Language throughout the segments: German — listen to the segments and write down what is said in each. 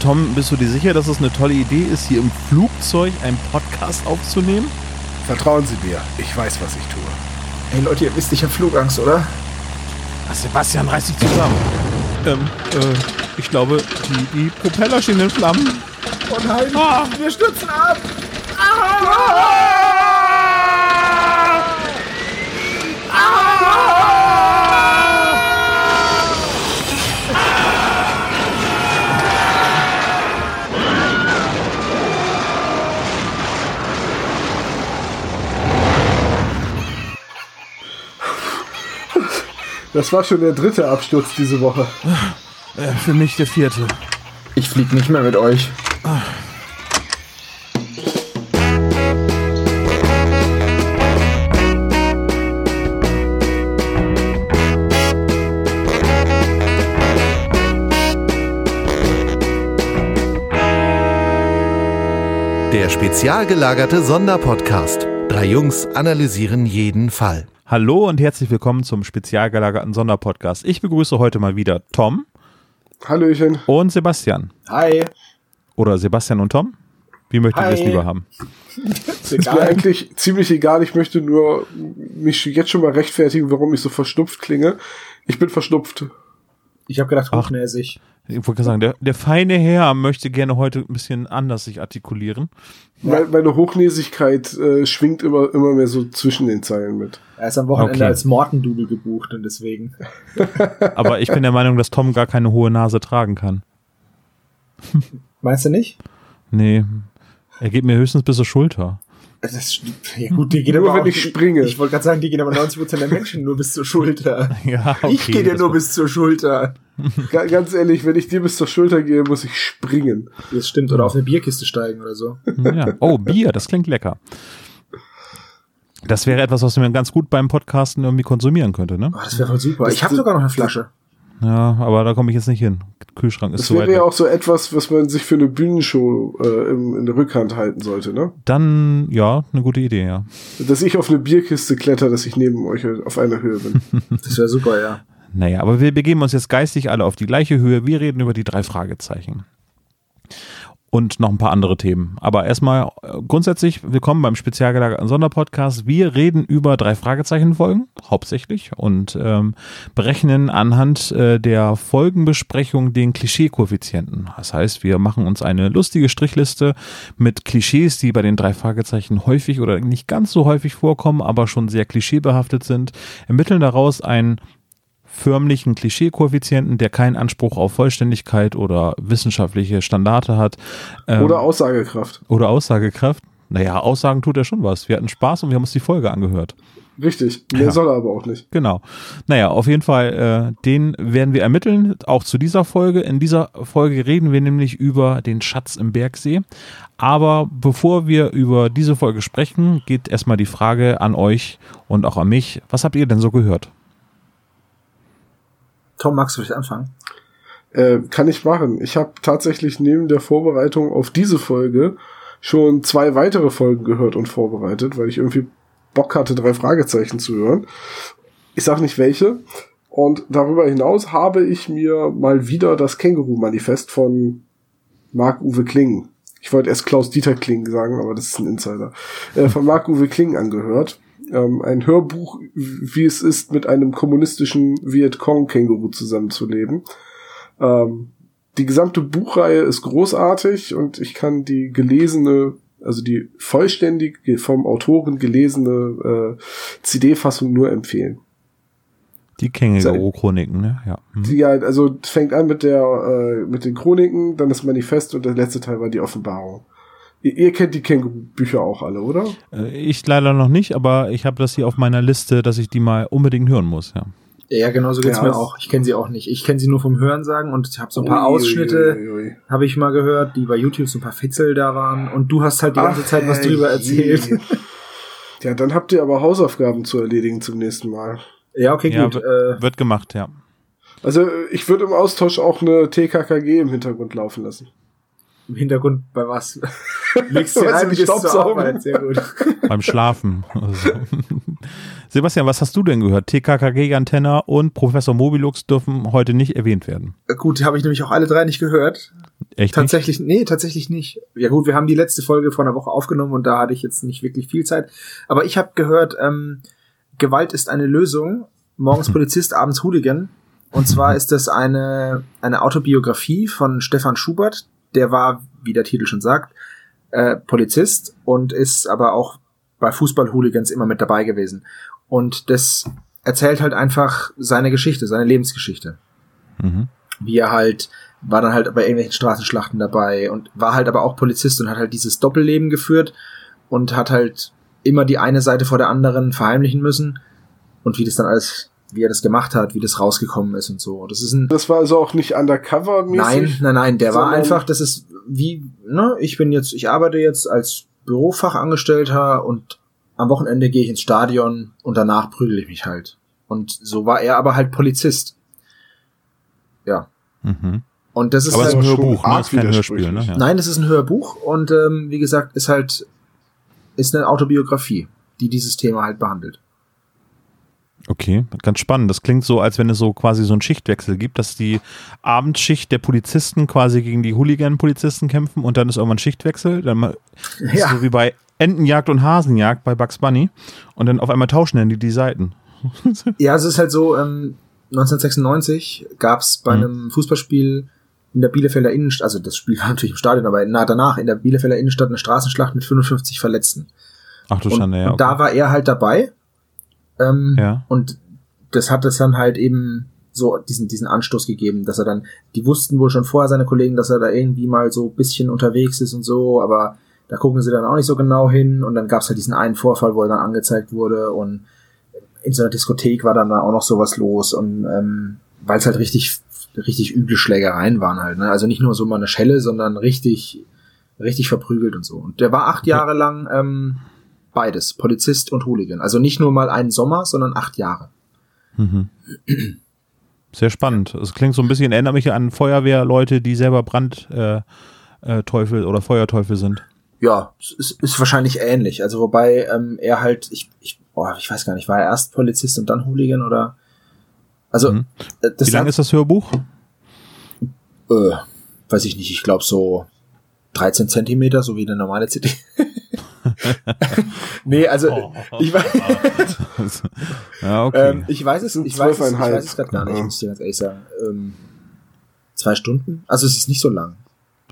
Tom, bist du dir sicher, dass es eine tolle Idee ist, hier im Flugzeug einen Podcast aufzunehmen? Vertrauen Sie mir, ich weiß, was ich tue. Ey Leute, ihr wisst, ich hab Flugangst, oder? Ach, Sebastian, reiß dich zusammen. Ähm, äh, ich glaube, die, die Propeller stehen in Flammen. Oh nein, Ah. wir stürzen ab! Das war schon der dritte Absturz diese Woche. Äh, für mich der vierte. Ich flieg nicht mehr mit euch. Der spezial gelagerte Sonderpodcast. Drei Jungs analysieren jeden Fall. Hallo und herzlich willkommen zum spezial gelagerten Sonderpodcast. Ich begrüße heute mal wieder Tom Hallöchen. und Sebastian. Hi. Oder Sebastian und Tom? Wie möchtet ihr es lieber haben? Ist Ist mir eigentlich ziemlich egal. Ich möchte nur mich jetzt schon mal rechtfertigen, warum ich so verstopft klinge. Ich bin verstopft. Ich hab gedacht, Ach. Ich wollte gerade sagen, der, der feine Herr möchte gerne heute ein bisschen anders sich artikulieren. Meine, meine Hochnäsigkeit äh, schwingt immer, immer mehr so zwischen den Zeilen mit. Er ist am Wochenende Okay. als Morten-Double gebucht und deswegen. Aber ich bin der Meinung, dass Tom gar keine hohe Nase tragen kann. Meinst du nicht? Nee, er geht mir höchstens bis zur Schulter. Das. Ja gut, die geht Nur aber wenn auch, ich springe. Ich wollte gerade sagen, die gehen aber 90% der Menschen nur bis zur Schulter. Ja, ich gehe dir nur bis zur Schulter. Ga- Ganz ehrlich, wenn ich dir bis zur Schulter gehe, muss ich springen. Das stimmt. Oder auf eine Bierkiste steigen oder so. Ja. Oh, Bier, das klingt lecker. Das wäre etwas, was man ganz gut beim Podcasten irgendwie konsumieren könnte, ne? Oh, das wäre voll super. Das- ich habe sogar noch eine Flasche. Ja, aber da komme ich jetzt nicht hin. Kühlschrank ist Das zu weit. wäre ja auch so etwas, was man sich für eine Bühnenshow äh, im, in der Rückhand halten sollte, ne? Dann, ja, eine gute Idee, ja. Dass ich auf eine Bierkiste kletter, dass ich neben euch auf einer Höhe bin. Das wäre super, ja. Naja, aber wir begeben uns jetzt geistig alle auf die gleiche Höhe. Wir reden über die drei Fragezeichen. Und noch ein paar andere Themen. Aber erstmal äh, grundsätzlich willkommen beim spezial gelagerten Sonderpodcast. Wir reden über drei Fragezeichen-Folgen, hauptsächlich, und ähm, berechnen anhand äh, der Folgenbesprechung den Klischee-Koeffizienten. Das heißt, wir machen uns eine lustige Strichliste mit Klischees, die bei den drei Fragezeichen häufig oder nicht ganz so häufig vorkommen, aber schon sehr klischeebehaftet sind, ermitteln daraus ein förmlichen Klischee-Koeffizienten, der keinen Anspruch auf Vollständigkeit oder wissenschaftliche Standarte hat. Ähm, Oder Aussagekraft. oder Aussagekraft. Naja, Aussagen tut er schon was. Wir hatten Spaß und wir haben uns die Folge angehört. Richtig. Mehr Ja. soll er aber auch nicht. Genau. Naja, auf jeden Fall, äh, den werden wir ermitteln, auch zu dieser Folge. In dieser Folge reden wir nämlich über den Schatz im Bergsee. Aber bevor wir über diese Folge sprechen, geht erstmal die Frage an euch und auch an mich. Was habt ihr denn so gehört? Tom, magst du vielleicht anfangen? Äh, kann ich machen. Ich habe tatsächlich neben der Vorbereitung auf diese Folge schon zwei weitere Folgen gehört und vorbereitet, weil ich irgendwie Bock hatte, drei Fragezeichen zu hören. Ich sag nicht welche. Und darüber hinaus habe ich mir mal wieder das Känguru-Manifest von Marc-Uwe Kling. Ich wollte erst Klaus-Dieter Kling sagen, aber das ist ein Insider. Äh, von Marc-Uwe Kling angehört. Ähm, ein Hörbuch, wie es ist, mit einem kommunistischen Vietcong-Känguru zusammenzuleben. Ähm, die gesamte Buchreihe ist großartig und ich kann die gelesene, also die vollständig vom Autoren gelesene äh, CD-Fassung nur empfehlen. Die Känguru-Chroniken, ne? Ja. Mhm. Die halt, also fängt an mit der äh, mit den Chroniken, dann das Manifest und der letzte Teil war die Offenbarung. Ihr, kennt die Känguru-Bücher auch alle, oder? Äh, Ich leider noch nicht, aber ich habe das hier auf meiner Liste, dass ich die mal unbedingt hören muss, ja. Ja, genau so geht's Ja, mir auch. Ich kenne sie auch nicht. Ich kenne sie nur vom Hörensagen und ich habe so ein paar Ui, Ausschnitte, habe ich mal gehört, die bei YouTube so ein paar Fitzel da waren. Und du hast halt die ganze Ach, Zeit was drüber erzählt. Ja, dann habt ihr aber Hausaufgaben zu erledigen zum nächsten Mal. Ja, okay, Ja, gut. Äh, Wird gemacht, ja. Also ich würde im Austausch auch eine TKKG im Hintergrund laufen lassen. Im Hintergrund bei was? Legst dir ein, gehst zur. Arbeit. Sehr gut. Beim Schlafen. Also. Sebastian, was hast du denn gehört? TKKG Antenna und Professor Mobilux dürfen heute nicht erwähnt werden. Äh, Gut, habe ich nämlich auch alle drei nicht gehört. Echt Tatsächlich, nee, tatsächlich nicht. Ja gut, wir haben die letzte Folge vor einer Woche aufgenommen und da hatte ich jetzt nicht wirklich viel Zeit. Aber ich habe gehört, ähm, Gewalt ist eine Lösung. Morgens Polizist, abends Hooligan. Und zwar ist das eine, eine Autobiografie von Stefan Schubert. Der war, wie der Titel schon sagt, äh, Polizist und ist aber auch bei Fußball-Hooligans immer mit dabei gewesen. Und das erzählt halt einfach seine Geschichte, seine Lebensgeschichte. Mhm. Wie er halt, war dann halt bei irgendwelchen Straßenschlachten dabei und war halt aber auch Polizist und hat halt dieses Doppelleben geführt und hat halt immer die eine Seite vor der anderen verheimlichen müssen und wie das dann alles, wie er das gemacht hat, wie das rausgekommen ist und so. Das ist ein Das war also auch nicht undercover-mäßig? Nein, nein, nein, der war einfach, das ist wie, ne, ich bin jetzt, ich arbeite jetzt als Bürofachangestellter und am Wochenende gehe ich ins Stadion und danach prügel ich mich halt. Und so war er aber halt Polizist. Ja. Mhm. Und das ist Aber es halt, ist ein Hörbuch, ne? Das ist kein Hörspiel, ne? Ja. nein, das ist ein Hörbuch und ähm, wie gesagt, ist halt, ist eine Autobiografie, die dieses Thema halt behandelt. Okay, ganz spannend. Das klingt so, als wenn es so quasi so einen Schichtwechsel gibt, dass die Abendschicht der Polizisten quasi gegen die Hooligan-Polizisten kämpfen und dann ist irgendwann Schichtwechsel. Dann Ja. so wie bei Entenjagd und Hasenjagd bei Bugs Bunny und dann auf einmal tauschen dann die die Seiten. Ja, es ist halt so, ähm, 1996 gab es bei Mhm. einem Fußballspiel in der Bielefelder Innenstadt, also das Spiel war natürlich im Stadion, aber nah danach in der Bielefelder Innenstadt eine Straßenschlacht mit 55 Verletzten. Ach du Schande, ja. und da war er halt dabei. Ähm, Ja. Und das hat es dann halt eben so diesen, diesen Anstoß gegeben, dass er dann, die wussten wohl schon vorher seine Kollegen, dass er da irgendwie mal so ein bisschen unterwegs ist und so, aber da gucken sie dann auch nicht so genau hin und dann gab es halt diesen einen Vorfall, wo er dann angezeigt wurde und in so einer Diskothek war dann da auch noch sowas los und ähm, weil es halt richtig richtig üble Schlägereien waren halt, ne? Also nicht nur so mal eine Schelle, sondern richtig richtig verprügelt und so. Und der war acht Jahre lang ähm, beides, Polizist und Hooligan. Also nicht nur mal einen Sommer, sondern acht Jahre. Mhm. Sehr spannend. Es klingt so ein bisschen, erinnert mich an Feuerwehrleute, die selber Brandteufel äh, Teufel oder Feuerteufel sind. Ja, es ist, ist wahrscheinlich ähnlich. Also wobei ähm, er halt, ich, ich, boah, ich weiß gar nicht, war er erst Polizist und dann Hooligan oder? Also Mhm. äh, das Wie lang hat- ist das Hörbuch? äh, weiß ich nicht, ich glaube so 13 Zentimeter, so wie eine normale CD. nee, also ich, weiß, ja, okay. ähm, ich weiß es, ich weiß es, ich weiß es gerade gar nicht, Ja. muss ich dir ganz ehrlich sagen. Ähm, zwei Stunden? Also es ist nicht so lang.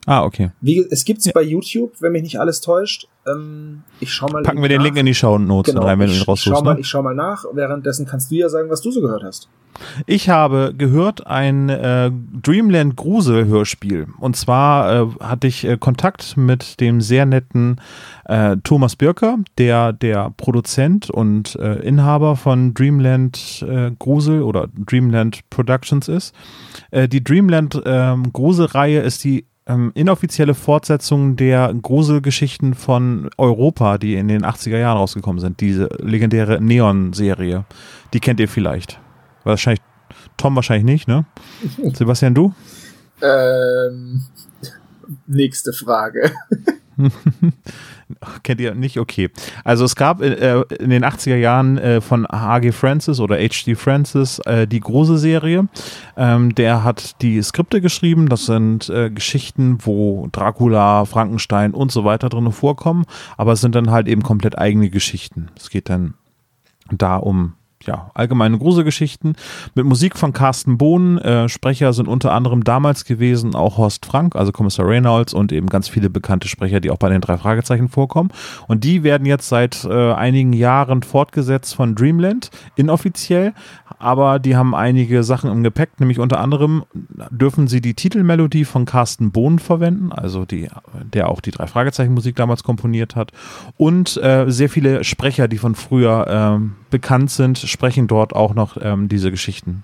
Ah, okay. Wie, es gibt's bei YouTube, wenn mich nicht alles täuscht. Ähm, ich schau mal. Packen wir den nach. Link in die Show Notes Genau, rein, wenn du ich, ihn ich, schau raussuchst. mal, Ne? ich schau mal nach. Währenddessen kannst du ja sagen, was du so gehört hast. Ich habe gehört ein äh, Dreamland Grusel Hörspiel. Und zwar äh, hatte ich äh, Kontakt mit dem sehr netten äh, Thomas Birker, der der Produzent und äh, Inhaber von Dreamland äh, Grusel oder Dreamland Productions ist. Die Dreamland ähm, Grusel-Reihe ist die ähm, inoffizielle Fortsetzung der Gruselgeschichten von Europa, die in den 80er Jahren rausgekommen sind. Diese legendäre Neon-Serie. Die kennt ihr vielleicht. Wahrscheinlich, Tom wahrscheinlich nicht, ne? Sebastian, du? Ähm, nächste Frage. Kennt ihr nicht? Okay. Also es gab äh, in den 80er Jahren äh, von H.G. Francis oder H.D. Francis äh, die große Serie. Ähm, der hat die Skripte geschrieben. Das sind äh, Geschichten, wo Dracula, Frankenstein und so weiter drin vorkommen. Aber es sind dann halt eben komplett eigene Geschichten. Es geht dann da um ja, allgemeine Gruselgeschichten mit Musik von Carsten Bohn. Äh, Sprecher sind unter anderem damals gewesen auch Horst Frank, also Kommissar Reynolds und eben ganz viele bekannte Sprecher, die auch bei den drei Fragezeichen vorkommen. Und die werden jetzt seit äh, einigen Jahren fortgesetzt von Dreamland, inoffiziell. Aber die haben einige Sachen im Gepäck, nämlich unter anderem dürfen sie die Titelmelodie von Carsten Bohn verwenden, also die, der auch die drei Fragezeichen Musik damals komponiert hat. Und äh, sehr viele Sprecher, die von früher ähm, bekannt sind, sprechen dort auch noch ähm, diese Geschichten,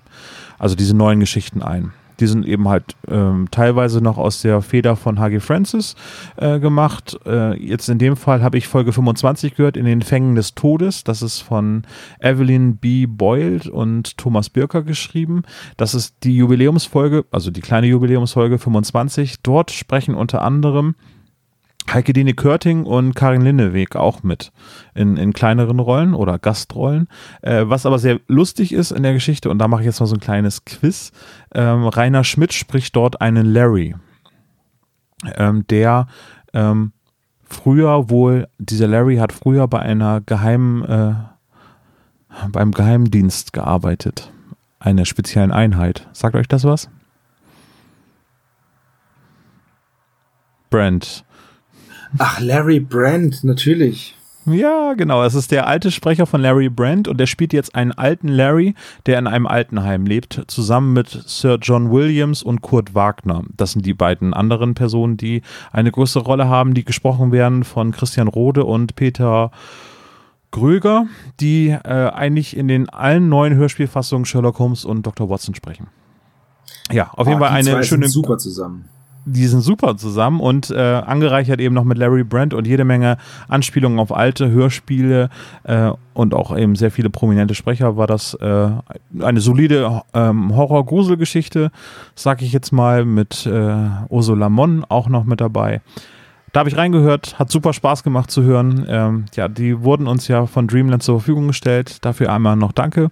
also diese neuen Geschichten ein. Die sind eben halt ähm, teilweise noch aus der Feder von H.G. Francis äh, gemacht. Äh, jetzt in dem Fall habe ich Folge 25 gehört, in den Fängen des Todes. Das ist von Evelyn B. Boyle und Thomas Birker geschrieben. Das ist die Jubiläumsfolge, also die kleine Jubiläumsfolge 25. Dort sprechen unter anderem Heike Dine Körting und Karin Linneweg auch mit in, in kleineren Rollen oder Gastrollen. Äh, was aber sehr lustig ist in der Geschichte, und da mache ich jetzt mal so ein kleines Quiz. Ähm, Rainer Schmidt spricht dort einen Larry. ähm, der ähm, früher wohl, dieser Larry hat früher bei einer geheimen, äh, beim Geheimdienst gearbeitet. Einer speziellen Einheit. Sagt euch das was? Brent. Ach, Larry Brand, natürlich. Ja, genau. Es ist der alte Sprecher von Larry Brand und der spielt jetzt einen alten Larry, der in einem Altenheim lebt, zusammen mit Sir John Williams und Kurt Wagner. Das sind die beiden anderen Personen, die eine größere Rolle haben, die gesprochen werden von Christian Rode und Peter Gröger, die äh, eigentlich in den allen neuen Hörspielfassungen Sherlock Holmes und Dr. Watson sprechen. Ja, auf jeden Oh, Fall eine schöne super zusammen. Die sind super zusammen und äh, angereichert eben noch mit Larry Brand und jede Menge Anspielungen auf alte Hörspiele äh, und auch eben sehr viele prominente Sprecher war das äh, eine solide ähm, Horror-Gruselgeschichte, sag ich jetzt mal, mit äh, Ursula Mon auch noch mit dabei. Da habe ich reingehört, hat super Spaß gemacht zu hören. Ähm, ja, die wurden uns ja von Dreamland zur Verfügung gestellt. Dafür einmal noch Danke.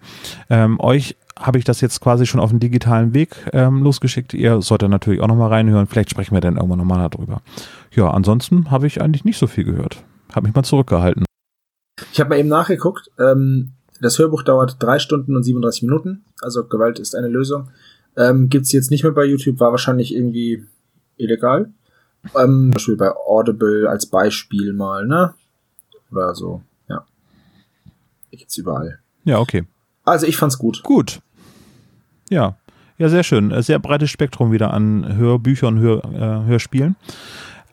Ähm, euch habe ich das jetzt quasi schon auf dem digitalen Weg ähm, losgeschickt. Ihr solltet natürlich auch nochmal reinhören. Vielleicht sprechen wir dann irgendwann nochmal darüber. Ja, ansonsten habe ich eigentlich nicht so viel gehört. Habe mich mal zurückgehalten. Ich habe mal eben nachgeguckt. Ähm, das Hörbuch dauert drei Stunden und 37 Minuten. Also Gewalt ist eine Lösung. Ähm, gibt's jetzt nicht mehr bei YouTube, war wahrscheinlich irgendwie illegal. Ähm, zum Beispiel bei Audible als Beispiel mal, ne? Oder so, ja. Gibt's überall. Ja, okay. Also ich fand's gut. Gut. Ja. Ja, sehr schön. Äh, Sehr breites Spektrum wieder an Hörbüchern, Hör, äh, Hörspielen.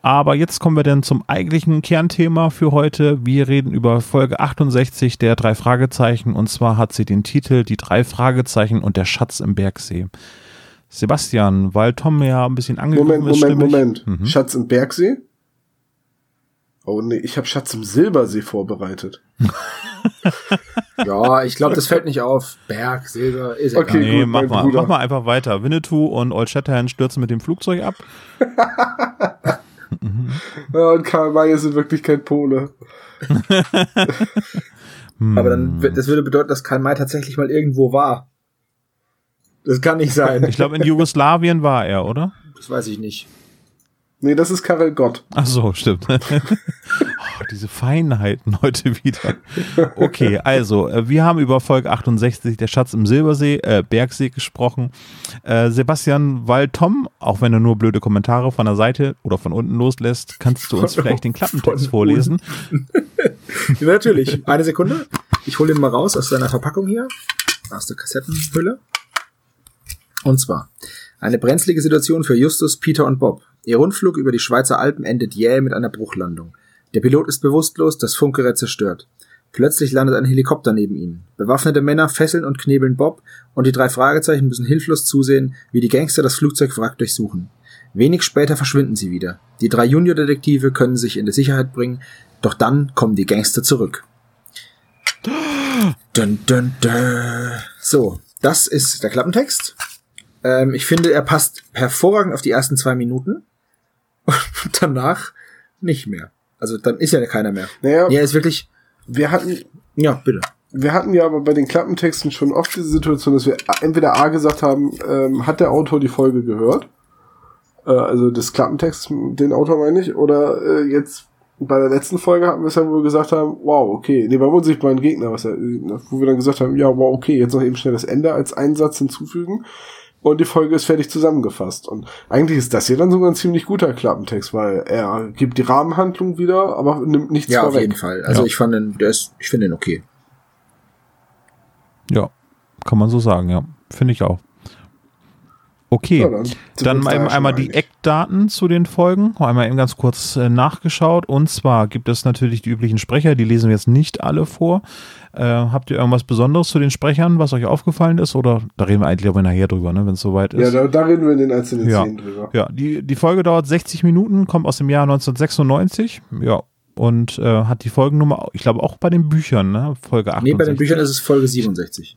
Aber jetzt kommen wir dann zum eigentlichen Kernthema für heute. Wir reden über Folge 68 der drei Fragezeichen. Und zwar hat sie den Titel Die drei Fragezeichen und der Schatz im Bergsee. Sebastian, weil Tom ja ein bisschen angegriffen Moment, ist. Moment, stimmig- Moment. Mhm. Schatz im Bergsee? Oh nee, ich habe Schatz im Silbersee vorbereitet. Ja, ich glaube, das fällt nicht auf. Berg, Silber, ist Okay. egal. Nee, gut, mach mal, Bruder. mach mal einfach weiter. Winnetou und Old Shatterhand stürzen mit dem Flugzeug ab. Ja, und Karl May ist in Wirklichkeit Pole. Aber dann, wird- das würde bedeuten, dass Karl May tatsächlich mal irgendwo war. Das kann nicht sein. Ich glaube, in Jugoslawien war er, oder? Das weiß ich nicht. Nee, das ist Karel Gott. Ach so, stimmt. oh, diese Feinheiten heute wieder. Okay, also, äh, wir haben über Folge 68, der Schatz im Silbersee, äh, Bergsee gesprochen. Äh, Sebastian, weil Tom, auch wenn er nur blöde Kommentare von der Seite oder von unten loslässt, kannst du uns vielleicht den Klappentext vorlesen? Ja, natürlich. Eine Sekunde. Ich hole ihn mal raus aus seiner Verpackung hier. Aus der Kassettenhülle. Und zwar. Eine brenzlige Situation für Justus, Peter und Bob. Ihr Rundflug über die Schweizer Alpen endet jäh mit einer Bruchlandung. Der Pilot ist bewusstlos, das Funkgerät zerstört. Plötzlich landet ein Helikopter neben ihnen. Bewaffnete Männer fesseln und knebeln Bob und die drei Fragezeichen müssen hilflos zusehen, wie die Gangster das Flugzeugwrack durchsuchen. Wenig später verschwinden sie wieder. Die drei Junior-Detektive können sich in die Sicherheit bringen, doch dann kommen die Gangster zurück. Dun, dun, dun. So, das ist der Klappentext. Ähm, ich finde, er passt hervorragend auf die ersten zwei Minuten. Und danach nicht mehr. Also dann ist ja keiner mehr. Naja, Ja, ist wirklich. wir hatten, Ja, bitte. wir hatten ja aber bei den Klappentexten schon oft diese Situation, dass wir entweder A gesagt haben, ähm, hat der Autor die Folge gehört? Äh, also des Klappentexts, den Autor meine ich, oder äh, jetzt bei der letzten Folge hatten wir es ja, wo wir gesagt haben, wow, okay, nee, beim unsichtbaren Gegner, was ja, wo wir dann gesagt haben, ja, wow, okay, jetzt noch eben schnell das Ende als Einsatz hinzufügen und die Folge ist fertig zusammengefasst. Und eigentlich ist das hier dann sogar ein ziemlich guter Klappentext, weil er gibt die Rahmenhandlung wieder, aber nimmt nichts Ja, auf vorweg. jeden Fall. Also Ja. ich fand den, der ist, ich finde den okay. Ja, kann man so sagen, ja. Finde ich auch. Okay. Ja, dann Dann eben ja einmal die. Eckdaten zu den Folgen. Einmal eben ganz kurz äh, nachgeschaut. Und zwar gibt es natürlich die üblichen Sprecher, die lesen wir jetzt nicht alle vor. Äh, habt ihr irgendwas Besonderes zu den Sprechern, was euch aufgefallen ist? Oder da reden wir eigentlich aber nachher drüber, ne, wenn es soweit Ja, ist. da, da reden wir in den einzelnen Ja. Szenen drüber. Ja, die, die Folge dauert 60 Minuten, kommt aus dem Jahr 1996. Ja. Und äh, hat die Folgennummer, ich glaube auch bei den Büchern, ne? Folge 68. Nee, bei den Büchern ist es Folge 67.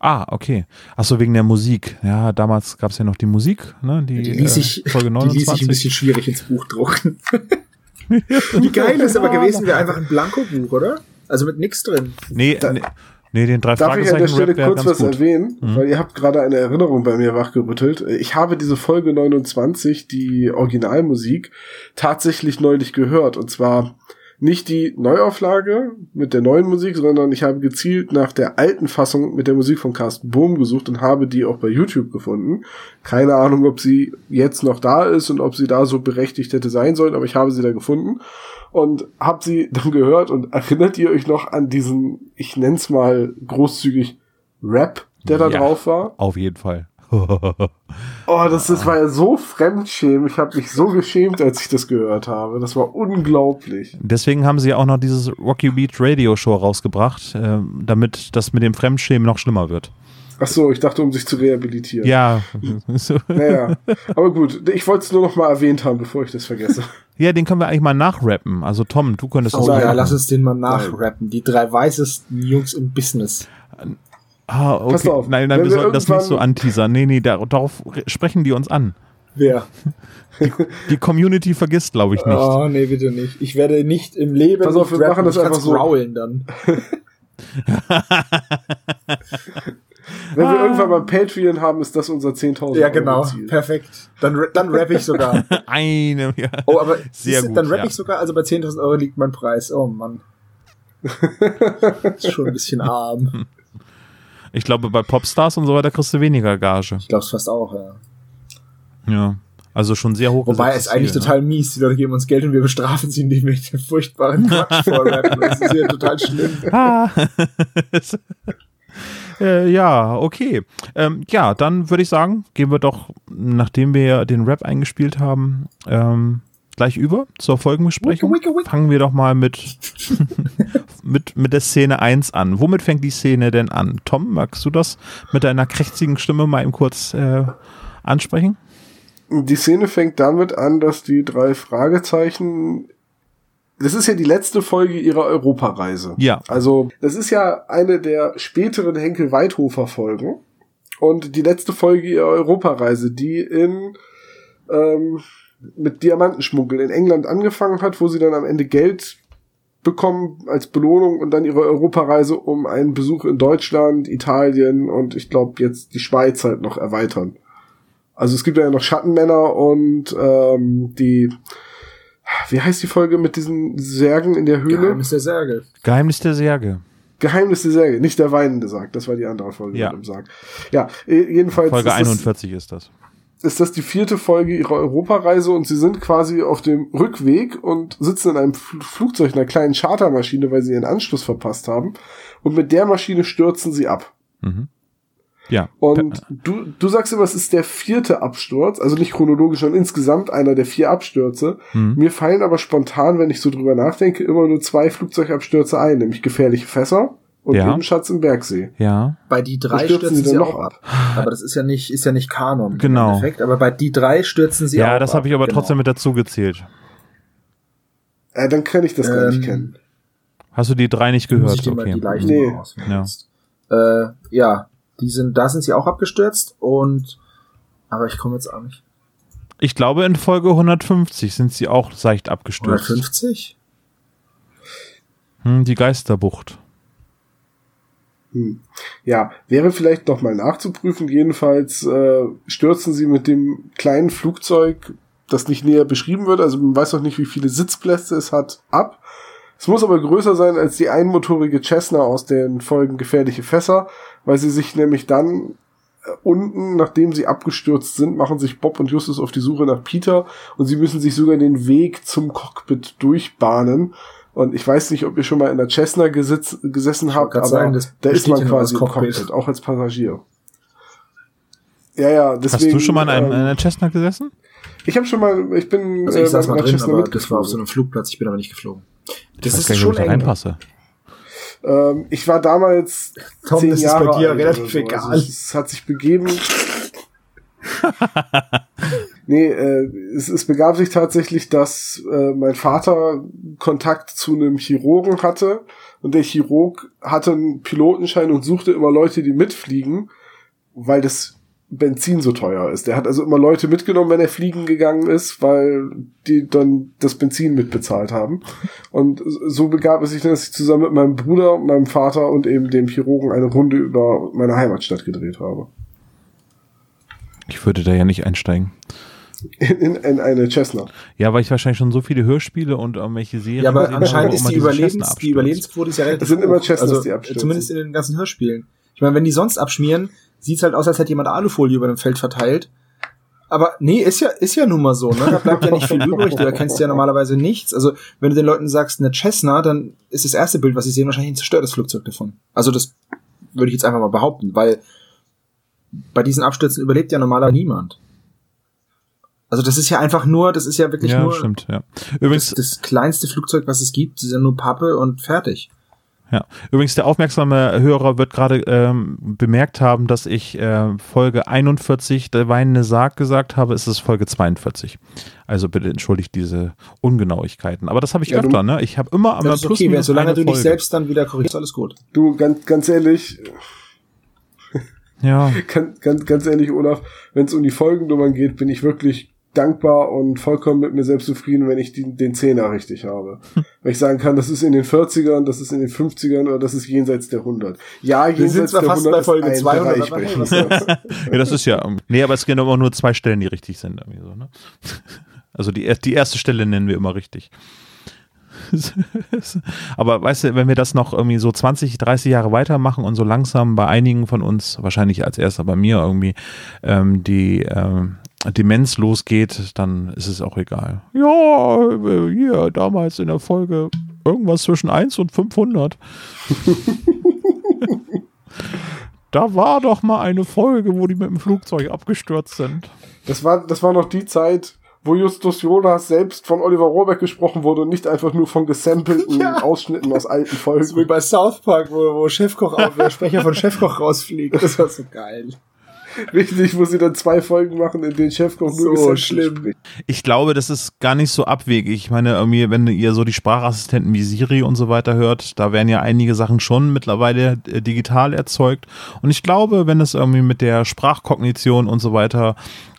Ah, okay. Achso, wegen der Musik. Ja, damals gab es ja noch die Musik, ne? Die, Die ließ sich, äh, Folge die ließ sich 29. ein bisschen schwierig ins Buch drucken. Wie geil ist aber gewesen, wäre einfach ein Blankobuch, oder? Also mit nix drin. Nee, nee, Nee, den drei Darf ich an der Stelle kurz was gut. erwähnen? Mhm. Weil ihr habt gerade eine Erinnerung bei mir wachgerüttelt. Ich habe diese Folge 29, die Originalmusik, tatsächlich neulich gehört. Und zwar nicht die Neuauflage mit der neuen Musik, sondern ich habe gezielt nach der alten Fassung mit der Musik von Carsten Bohm gesucht und habe die auch bei YouTube gefunden. Keine Ahnung, ob sie jetzt noch da ist und ob sie da so berechtigt hätte sein sollen, aber ich habe sie da gefunden und habe sie dann gehört und erinnert ihr euch noch an diesen, ich nenn's mal großzügig Rap, der da Ja. drauf war? Auf jeden Fall. Oh, das, das war ja so fremdschämen. Ich habe mich so geschämt, als ich das gehört habe. Das war unglaublich. Deswegen haben sie auch noch dieses Rocky Beat Radio Show rausgebracht, äh, damit das mit dem Fremdschämen noch schlimmer wird. Ach so, ich dachte, um sich zu rehabilitieren. Ja. Naja, aber gut, ich wollte es nur noch mal erwähnt haben, bevor ich das vergesse. ja, den können wir eigentlich mal nachrappen. Also Tom, du könntest Oh ja, lass es den mal nachrappen. Die drei weißesten Jungs im Business. Ah, okay. Pass auf, nein, nein, wir wir sollten das nicht so anteasern. Nee, nee, da, darauf re- sprechen die uns an. Wer? Die Community vergisst, glaube ich, nicht. Oh, nee, bitte nicht. Ich werde nicht im Leben Pass auf, wir rappen. machen das ich einfach so. growlen dann. Wenn wir Ah. irgendwann mal Patreon haben, ist das unser 10.000 Ja, genau. Ziel. Perfekt. Dann, dann rappe ich sogar. Eine, ja. Oh, aber Sehr siehst du, gut, dann rappe ja. ich sogar. Also bei 10.000 Euro liegt mein Preis. Oh Mann. ist schon ein bisschen arm. Ich glaube, bei Popstars und so weiter kriegst du weniger Gage. Ich glaube es fast auch, ja. Ja. Also schon sehr hoch. Wobei es eigentlich Ziel, total mies. Die Leute geben uns Geld und wir bestrafen sie, indem wir den furchtbaren Quatsch vorrappen. Das ist ja total schlimm. Ne? Ah. äh, ja, okay. Ähm, ja, dann würde ich sagen, gehen wir doch, nachdem wir den Rap eingespielt haben, ähm, gleich über zur Folgenbesprechung. Wicke, wicke, wicke. Fangen wir doch mal mit, mit, mit der Szene 1 an. Womit fängt die Szene denn an? Tom, magst du das mit deiner krächzigen Stimme mal eben kurz äh, ansprechen? Die Szene fängt damit an, dass die drei Fragezeichen. Das ist ja die letzte Folge ihrer Europareise. Ja. Also, das ist ja eine der späteren Henkel-Weidhofer-Folgen. Und die letzte Folge ihrer Europareise, die in ähm, mit Diamantenschmuggel in England angefangen hat, wo sie dann am Ende Geld bekommen als Belohnung und dann ihre Europareise um einen Besuch in Deutschland, Italien und ich glaube jetzt die Schweiz halt noch erweitern. Also es gibt ja noch Schattenmänner und ähm, die wie heißt die Folge mit diesen Särgen in der Höhle? Geheimnis der Särge. Geheimnis der Särge. Geheimnis der Särge, nicht der weinende Sarg, das war die andere Folge Ja. mit dem Sarg. Ja, jedenfalls Folge ist, 41 ist das. Ist das die vierte Folge ihrer Europareise und sie sind quasi auf dem Rückweg und sitzen in einem Fl- Flugzeug, einer kleinen Chartermaschine, weil sie ihren Anschluss verpasst haben. Und mit der Maschine stürzen sie ab. Mhm. Ja. Und du, du sagst immer, es ist der vierte Absturz, also nicht chronologisch, sondern insgesamt einer der vier Abstürze. Mhm. Mir fallen aber spontan, wenn ich so drüber nachdenke, immer nur zwei Flugzeugabstürze ein, nämlich gefährliche Fässer und Ja. Nebenschatz im Bergsee. Ja. Bei die drei stürzen stürzen sie sie, dann auch noch ab. Aber das ist ja nicht, ist ja nicht Kanon. im Genau. Endeffekt. Aber bei die drei stürzen sie auch Ja, das ab. habe ich aber Genau. trotzdem mit dazu gezählt. Äh, dann kann ich das gar nicht Ähm, kennen. Hast du die drei nicht Muss gehört? ich mal die Okay. Leichen Nee. jetzt. Äh, ja, die sind, da sind sie auch abgestürzt und, aber ich komme jetzt auch nicht. Ich glaube, in Folge 150 sind sie auch seicht abgestürzt. 150? Hm, die Geisterbucht. Hm. Ja, wäre vielleicht noch mal nachzuprüfen. Jedenfalls äh, stürzen sie mit dem kleinen Flugzeug, das nicht näher beschrieben wird, also man weiß noch nicht, wie viele Sitzplätze es hat, ab. Es muss aber größer sein als die einmotorige Cessna aus den Folgen Gefährliche Fässer, weil sie sich nämlich dann äh, unten, nachdem sie abgestürzt sind, machen sich Bob und Justus auf die Suche nach Peter und sie müssen sich sogar den Weg zum Cockpit durchbahnen. Und ich weiß nicht, ob ihr schon mal in der Cessna gesitz, gesessen habt, aber sagen, da ist man quasi im Cockpit. Auch als Passagier. Ja, ja, deswegen. Hast du schon mal in einem in ähm, einer Cessna gesessen? ich habe schon mal, ich bin Also ich saß bei mal einer drin, Cessna aber das war auf so einem Flugplatz, ich bin aber nicht geflogen. Das Ich ist nicht, schon ich da eng. reinpasse. Ähm, ich war damals Tom, zehn das ist Jahre bei dir relativ oder so. egal. Also es hat sich begeben. nee, äh, es, es begab sich tatsächlich, dass äh, mein Vater Kontakt zu einem Chirurgen hatte und der Chirurg hatte einen Pilotenschein und suchte immer Leute, die mitfliegen, weil das Benzin so teuer ist. Der hat also immer Leute mitgenommen, wenn er fliegen gegangen ist, weil die dann das Benzin mitbezahlt haben. Und so begab es sich dann, dass ich zusammen mit meinem Bruder, meinem Vater und eben dem Chirurgen eine Runde über meine Heimatstadt gedreht habe. Ich würde da ja nicht einsteigen. In, in eine Cessna. Ja, weil ich wahrscheinlich schon so viele Hörspiele und irgendwelche Serien Ja, aber anscheinend ist immer die, Überlebens, die. Überlebensquote ist ja relativ Es sind immer. Cessnas, also, die abstürzen. Zumindest in den ganzen Hörspielen. Ich meine, wenn die sonst abschmieren, sieht's halt aus, als hätte jemand Alufolie über dem Feld verteilt. Aber nee, ist ja, ist ja nun mal so, ne? Da bleibt ja nicht viel übrig, du erkennst ja normalerweise nichts. Also, wenn du den Leuten sagst, eine Cessna, dann ist das erste Bild, was sie sehen, wahrscheinlich ein zerstörtes Flugzeug davon. Also, das würde ich jetzt einfach mal behaupten, weil bei diesen Abstürzen überlebt ja normaler niemand. Also, das ist ja einfach nur, das ist ja wirklich Ja, nur stimmt, ja. das, Übrigens, das kleinste Flugzeug, was es gibt, ist ja nur Pappe und fertig. Ja, übrigens der aufmerksame Hörer wird gerade ähm, bemerkt haben, dass ich äh, Folge 41 der weinende Sarg gesagt habe, es ist Folge 42. Also bitte entschuldigt diese Ungenauigkeiten. Aber das habe ich Ja, du- öfter, ne? Ich habe immer am Das ist plus okay, wenn, solange du dich Folge. selbst dann wieder korrigierst, alles gut. Du, ganz, ganz ehrlich, Ja, ganz, ganz, ganz ehrlich, Olaf, wenn es um die Folgennummern geht, bin ich wirklich dankbar und vollkommen mit mir selbst zufrieden, wenn ich die, den Zehner richtig habe. Wenn ich sagen kann, das ist in den 40ern, das ist in den 50ern oder das ist jenseits der 100. Ja, jenseits der fast 100 bei ist Folge ein 200, Bereich aber bei hey, was Schluss. ja, das ist ja. Nee, aber es gibt immer nur zwei Stellen, die richtig sind. Irgendwie so, ne? Also die, die erste Stelle nennen wir immer richtig. Aber weißt du, wenn wir das noch irgendwie so 20, 30 Jahre weitermachen und so langsam bei einigen von uns, wahrscheinlich als erster bei mir irgendwie, ähm, die ähm, Demenz losgeht, dann ist es auch egal. Ja, äh, hier, damals in der Folge irgendwas zwischen 1 und 500. da war doch mal eine Folge, wo die mit dem Flugzeug abgestürzt sind. Das war, das war noch die Zeit, wo Justus Jonas selbst von Oliver Rohrbeck gesprochen wurde und nicht einfach nur von gesampelten Ja. Ausschnitten aus alten Das ist wie Folgen. bei South Park, wo, wo Chefkoch der Sprecher von Chefkoch rausfliegt. Das war so geil. Richtig, wo sie dann zwei Folgen machen, in denen Chefkoch nur So schlimm. spricht. Ich glaube, das ist gar nicht so abwegig. Ich meine, irgendwie, wenn ihr so die Sprachassistenten wie Siri und so weiter hört, da werden ja einige Sachen schon mittlerweile äh, digital erzeugt. Und ich glaube, wenn es irgendwie mit der Sprachkognition und so weiter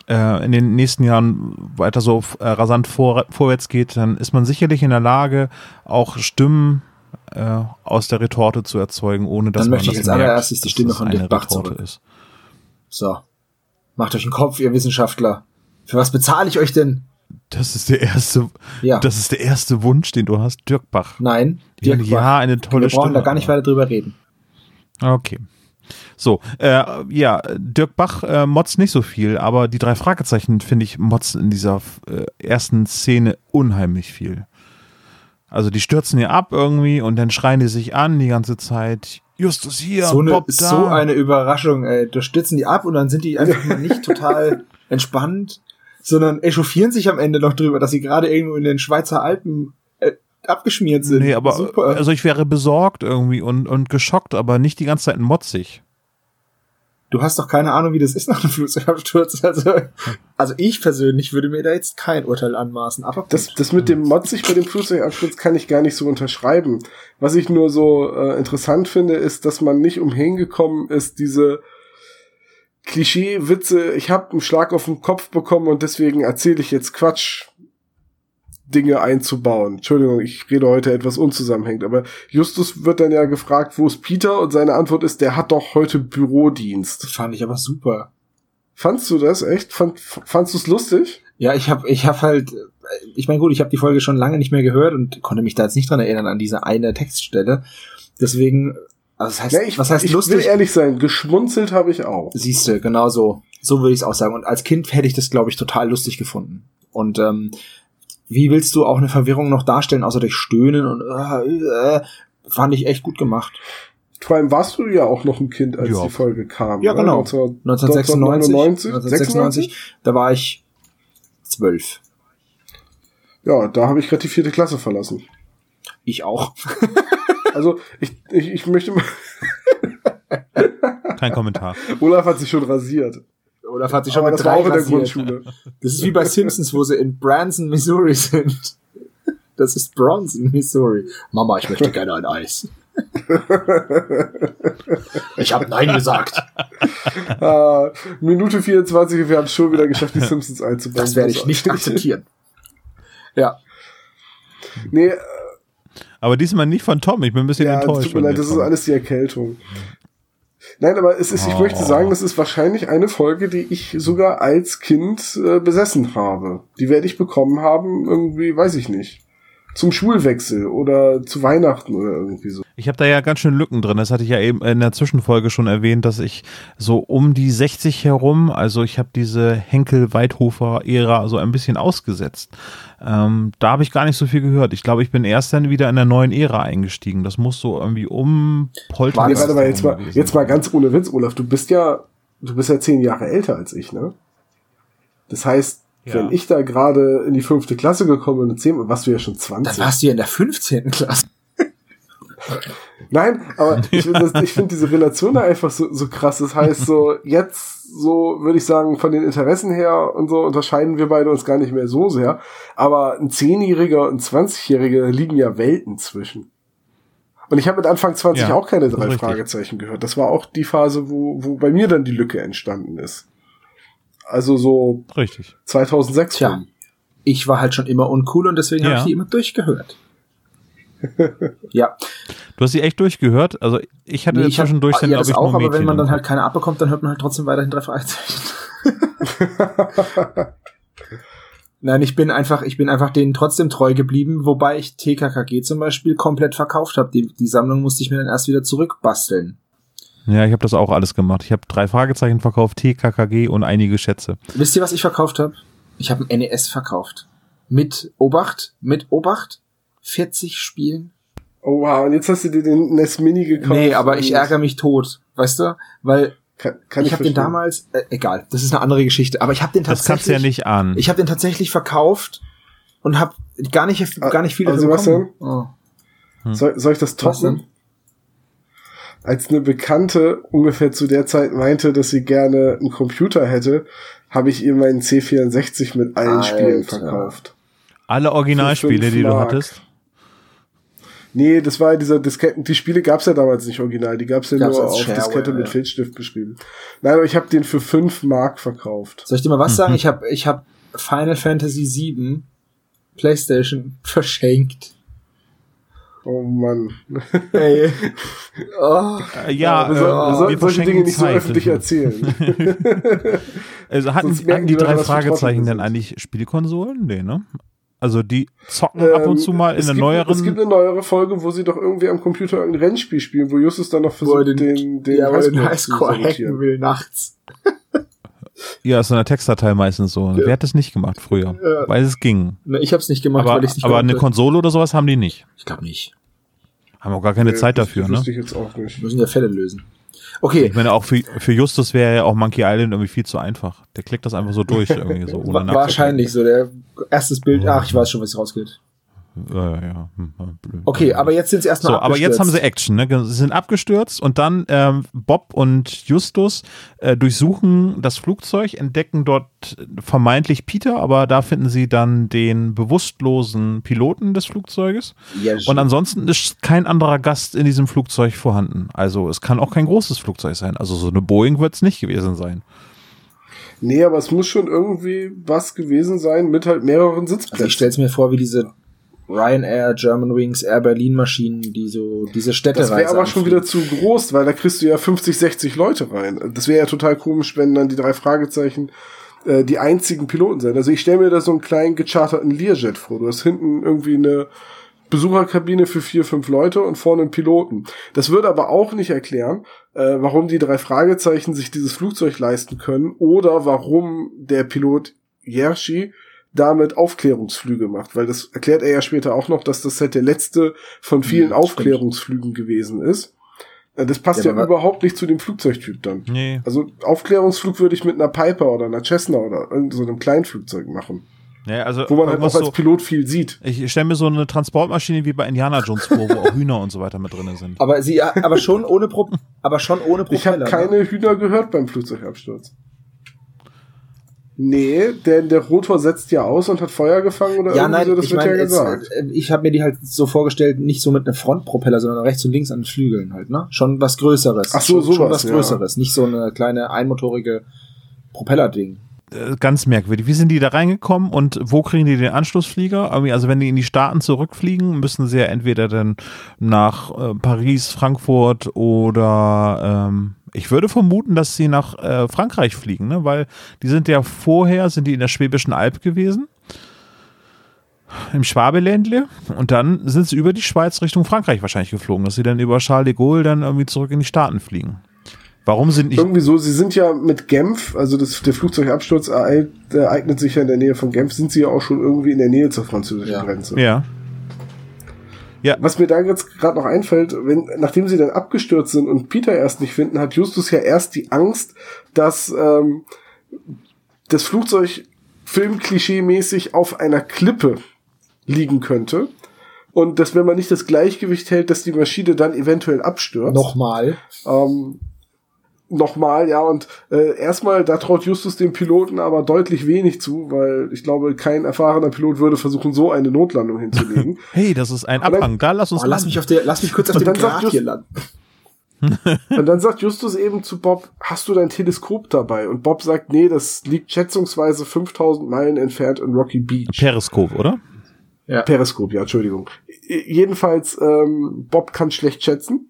äh, in den nächsten Jahren weiter so äh, rasant vor, vorwärts geht, dann ist man sicherlich in der Lage, auch Stimmen äh, aus der Retorte zu erzeugen, ohne dass Dann man möchte ich das als merkt, allererstes die dass Stimme von eine Dirk Bach Retorte zurück. ist. So. Macht euch einen Kopf, ihr Wissenschaftler. Für was bezahle ich euch denn? Das ist der erste, Ja. das ist der erste Wunsch, den du hast, Dirk Bach. Nein. Ja, Dirk ja, Bach. eine tolle Wir brauchen Stimme. da gar nicht weiter drüber reden. Okay. So, äh, ja, Dirk Bach äh, motzt nicht so viel, aber die drei Fragezeichen, finde ich, motzen in dieser äh, ersten Szene unheimlich viel. Also die stürzen hier ab irgendwie und dann schreien die sich an die ganze Zeit. Justus hier, so, eine, Bob da. so eine Überraschung, ey. Da stützen die ab und dann sind die einfach mal nicht total entspannt, sondern echauffieren sich am Ende noch drüber, dass sie gerade irgendwo in den Schweizer Alpen äh, abgeschmiert sind. Nee, aber Super. also ich wäre besorgt irgendwie und, und geschockt, aber nicht die ganze Zeit motzig. Du hast doch keine Ahnung, wie das ist nach einem Flugzeugabsturz. Also, also ich persönlich würde mir da jetzt kein Urteil anmaßen. Aber gut. Das, das mit dem Motzig bei dem Flugzeugabsturz kann ich gar nicht so unterschreiben. Was ich nur so äh, interessant finde, ist, dass man nicht umhin gekommen ist, diese Klischee-Witze, ich habe einen Schlag auf den Kopf bekommen und deswegen erzähle ich jetzt Quatsch. Dinge einzubauen. Entschuldigung, ich rede heute etwas unzusammenhängend, aber Justus wird dann ja gefragt, wo ist Peter? Und seine Antwort ist, der hat doch heute Bürodienst. das fand ich aber super. Fandst du das echt? Fand, fandst du es lustig? Ja, ich habe ich hab halt, ich meine gut, ich habe die Folge schon lange nicht mehr gehört und konnte mich da jetzt nicht dran erinnern an diese eine Textstelle. Deswegen, also das heißt, Ja, ich, was heißt ich lustig? will ehrlich sein, geschmunzelt habe ich auch. Siehst du, genau so. So würde ich es auch sagen. Und als Kind hätte ich das, glaube ich, total lustig gefunden. Und ähm, wie willst du auch eine Verwirrung noch darstellen, außer durch Stöhnen und äh, äh, fand ich echt gut gemacht. Vor allem warst du ja auch noch ein Kind, als Ja. die Folge kam. Ja, ne? genau. 19- 1996, 1999? 1996, da war ich zwölf. Ja, da habe ich gerade die vierte Klasse verlassen. Ich auch. Also ich, ich, ich möchte mal. Kein Kommentar. Olaf hat sich schon rasiert. Oder hat sich schon auch in der. Grundschule. Das ist wie bei Simpsons, wo sie in Branson, Missouri sind. Das ist Bronson, Missouri. Mama, ich möchte gerne ein Eis. Ich habe Nein gesagt. Ah, Minute 24, wir haben es schon wieder geschafft, die Simpsons einzubauen. Das werde ich nicht akzeptieren. Ja, Nee, äh, Aber diesmal nicht von Tom. Ich bin ein bisschen ja, enttäuscht. tut mir leid, das ist alles die Erkältung. Nein, aber es ist, ich Oh. möchte sagen, das ist wahrscheinlich eine Folge, die ich sogar als Kind äh, besessen habe. Die werde ich bekommen haben, irgendwie, weiß ich nicht. Zum Schulwechsel oder zu Weihnachten oder irgendwie so. Ich habe da ja ganz schön Lücken drin. Das hatte ich ja eben in der Zwischenfolge schon erwähnt, dass ich so um die 60 herum, also ich habe diese Henkel-Weidhofer-Ära so ein bisschen ausgesetzt. Ähm, da habe ich gar nicht so viel gehört. Ich glaube, ich bin erst dann wieder in der neuen Ära eingestiegen. Das muss so irgendwie um Polter. Nee, warte mal, jetzt mal, jetzt mal ganz ohne Witz, Olaf. Du bist ja, du bist ja zehn Jahre älter als ich, ne? Das heißt, Ja. wenn ich da gerade in die fünfte Klasse gekommen bin, zehn, warst du ja schon 20. dann warst du ja in der 15. Klasse. Nein, aber ich finde finde diese Relation da einfach so, so krass. Das heißt, so jetzt, so würde ich sagen, von den Interessen her und so unterscheiden wir beide uns gar nicht mehr so sehr. Aber ein Zehnjähriger und ein 20-Jähriger da liegen ja Welten zwischen. Und ich habe mit Anfang 20 Ja, auch keine drei. Fragezeichen gehört. Das war auch die Phase, wo, wo bei mir dann die Lücke entstanden ist. Also so Richtig. 2006. Tja. Ich war halt schon immer uncool und deswegen Ja. habe ich die immer durchgehört. ja, Du hast sie echt durchgehört? Also ich hatte nee, ich hab, zwischendurch dann, ja, glaube ich, auch, nur aber Mädchen wenn man dann halt keine abbekommt, dann hört man halt trotzdem weiterhin drei Fragezeichen. Nein, ich bin einfach, ich bin einfach denen trotzdem treu geblieben, wobei ich TKKG zum Beispiel komplett verkauft habe. Die, die Sammlung musste ich mir dann erst wieder zurückbasteln. Ja, ich habe das auch alles gemacht. Ich habe drei Fragezeichen verkauft, TKKG und einige Schätze. Wisst ihr, was ich verkauft habe? Ich habe ein NES verkauft. Mit Obacht, mit Obacht, 40 Spielen. Oh wow, und jetzt hast du dir den NES Mini gekauft. Nee, aber ich ärgere mich tot, weißt du? Weil Kann, kann ich habe den damals, äh, egal, das ist eine andere Geschichte, aber ich habe den Das tatsächlich kannst du ja nicht ahnen. Ich habe den tatsächlich verkauft und habe gar nicht gar nicht viel Ah, dafür Sebastian? bekommen. Oh. Soll, soll ich das Was toppen? Als eine Bekannte ungefähr zu der Zeit meinte, dass sie gerne einen Computer hätte, habe ich ihr meinen C64 mit allen Alter. Spielen verkauft. Alle Originalspiele, fünf die du hattest. Nee, das war dieser Disketten, die Spiele gab's ja damals nicht original, die gab's ja Gab's nur auf Shareware, Diskette mit ja. Filzstift beschrieben. Nein, aber ich habe den für 5 Mark verkauft. Soll ich dir mal was Mhm. sagen? Ich habe ich hab Final Fantasy VII PlayStation verschenkt. Oh Mann. Ey. oh. Ja, wir, soll, wir äh, sollten wir solche Dinge verschenken nicht so Zeit. öffentlich erzählen. Also hatten, hatten die drei Fragezeichen denn eigentlich Spielekonsolen? Nee, ne? Also die zocken ab und Ähm, zu mal in gibt, neueren. Es gibt eine neuere Folge, wo sie doch irgendwie am Computer irgendein Rennspiel spielen, wo Justus dann noch er versucht, den, den, ja, weil er den Highscore hacken will nachts. Ja, ist so eine Textdatei meistens so. Wer hat das nicht gemacht früher? Ja. Weil es ging. Ne, ich habe es nicht gemacht, Aber, weil ich nicht aber eine konnte. Konsole oder sowas haben die nicht. Ich glaube nicht. Haben auch gar keine Nee, Zeit das- dafür, das ne? ich jetzt auch nicht. Wir müssen ja Fälle lösen. Okay, Ich meine, auch für, für Justus wäre ja auch Monkey Island irgendwie viel zu einfach. Der klickt das einfach so durch, irgendwie so ohne wa- wahrscheinlich so. Der erstes Bild, ach, ich weiß schon, was rausgeht. Ja, ja. hm, blöd. Okay, aber jetzt sind sie erstmal So, aber jetzt haben sie Action, ne? Sie sind abgestürzt und dann ähm, Bob und Justus äh, durchsuchen das Flugzeug, entdecken dort vermeintlich Peter, aber da finden sie dann den bewusstlosen Piloten des Flugzeuges. Ja, Und ansonsten ist kein anderer Gast in diesem Flugzeug vorhanden. Also es kann auch kein großes Flugzeug sein. Also so eine Boeing wird es nicht gewesen sein. Nee, aber es muss schon irgendwie was gewesen sein mit halt mehreren Also Sitzplätzen. ich stelle es mir vor, wie diese Ryanair, Germanwings, Air Berlin Maschinen, die so diese Städte das wäre aber schon wieder zu groß, weil da kriegst du ja 50, 60 Leute rein. Das wäre ja total komisch, wenn dann die drei Fragezeichen äh, die einzigen Piloten sind. Also ich stelle mir da so einen kleinen gecharterten Learjet vor. Du hast hinten irgendwie eine Besucherkabine für vier, fünf Leute und vorne einen Piloten. Das würde aber auch nicht erklären, äh, warum die drei Fragezeichen sich dieses Flugzeug leisten können oder warum der Pilot Yerschi damit Aufklärungsflüge macht, weil das erklärt er ja später auch noch, dass das halt der letzte von vielen stimmt. Aufklärungsflügen gewesen ist. Äh, Das passt Ja, ja, überhaupt nicht zu dem Flugzeugtyp dann. Nee. Also Aufklärungsflug würde ich mit einer Piper oder einer Cessna oder so einem Kleinflugzeug machen, Ja, also wo man halt auch als so, Pilot viel sieht. ich stelle mir so eine Transportmaschine wie bei Indiana Jones vor, wo auch Hühner und so weiter mit drin sind. Aber sie, aber schon ohne Pro, aber schon ohne Ich habe Propeller. ne? keine Hühner gehört beim Flugzeugabsturz. Nee, denn der Rotor setzt ja aus und hat Feuer gefangen oder Ja, irgendwie nein, so, das ich wird meine, ja jetzt, gesagt. äh, ich habe mir die halt so vorgestellt, nicht so mit einem Frontpropeller, sondern rechts und links an den Flügeln halt, ne? Schon was Größeres. Ach so, schon, schon was ja. Größeres, nicht so eine kleine einmotorige Propellerding. Äh, Ganz merkwürdig. Wie sind die da reingekommen und wo kriegen die den Anschlussflieger? Also wenn die in die Staaten zurückfliegen, müssen sie ja entweder dann nach äh, Paris, Frankfurt oder ähm, ich würde vermuten, dass sie nach äh, Frankreich fliegen, ne? weil die sind ja vorher, sind die in der Schwäbischen Alb gewesen, im Schwabeländle und dann sind sie über die Schweiz Richtung Frankreich wahrscheinlich geflogen, dass sie dann über Charles de Gaulle dann irgendwie zurück in die Staaten fliegen. Warum sind nicht Irgendwie so, sie sind ja mit Genf, also das, der Flugzeugabsturz ereignet, sich ja in der Nähe von Genf, sind sie ja auch schon irgendwie in der Nähe zur französischen Ja. Grenze. ja Was mir da jetzt gerade noch einfällt, wenn, nachdem sie dann abgestürzt sind und Peter erst nicht finden, hat Justus ja erst die Angst, dass ähm, das Flugzeug filmklischee-mäßig auf einer Klippe liegen könnte. Und dass wenn man nicht das Gleichgewicht hält, dass die Maschine dann eventuell abstürzt. Nochmal. Ähm, Nochmal, ja, und äh, erstmal, da traut Justus dem Piloten aber deutlich wenig zu, weil ich glaube, kein erfahrener Pilot würde versuchen, so eine Notlandung hinzulegen. Hey, das ist ein Abhang, da lass uns Oh, lass mich auf der, lass mich kurz auf dem dann Grat hier landen. Und dann sagt Justus eben zu Bob, hast du dein Teleskop dabei? Und Bob sagt, nee, das liegt schätzungsweise 5000 Meilen entfernt in Rocky Beach. Periskop, oder? Periskop, ja, Entschuldigung. J- Jedenfalls, ähm, Bob kann schlecht schätzen.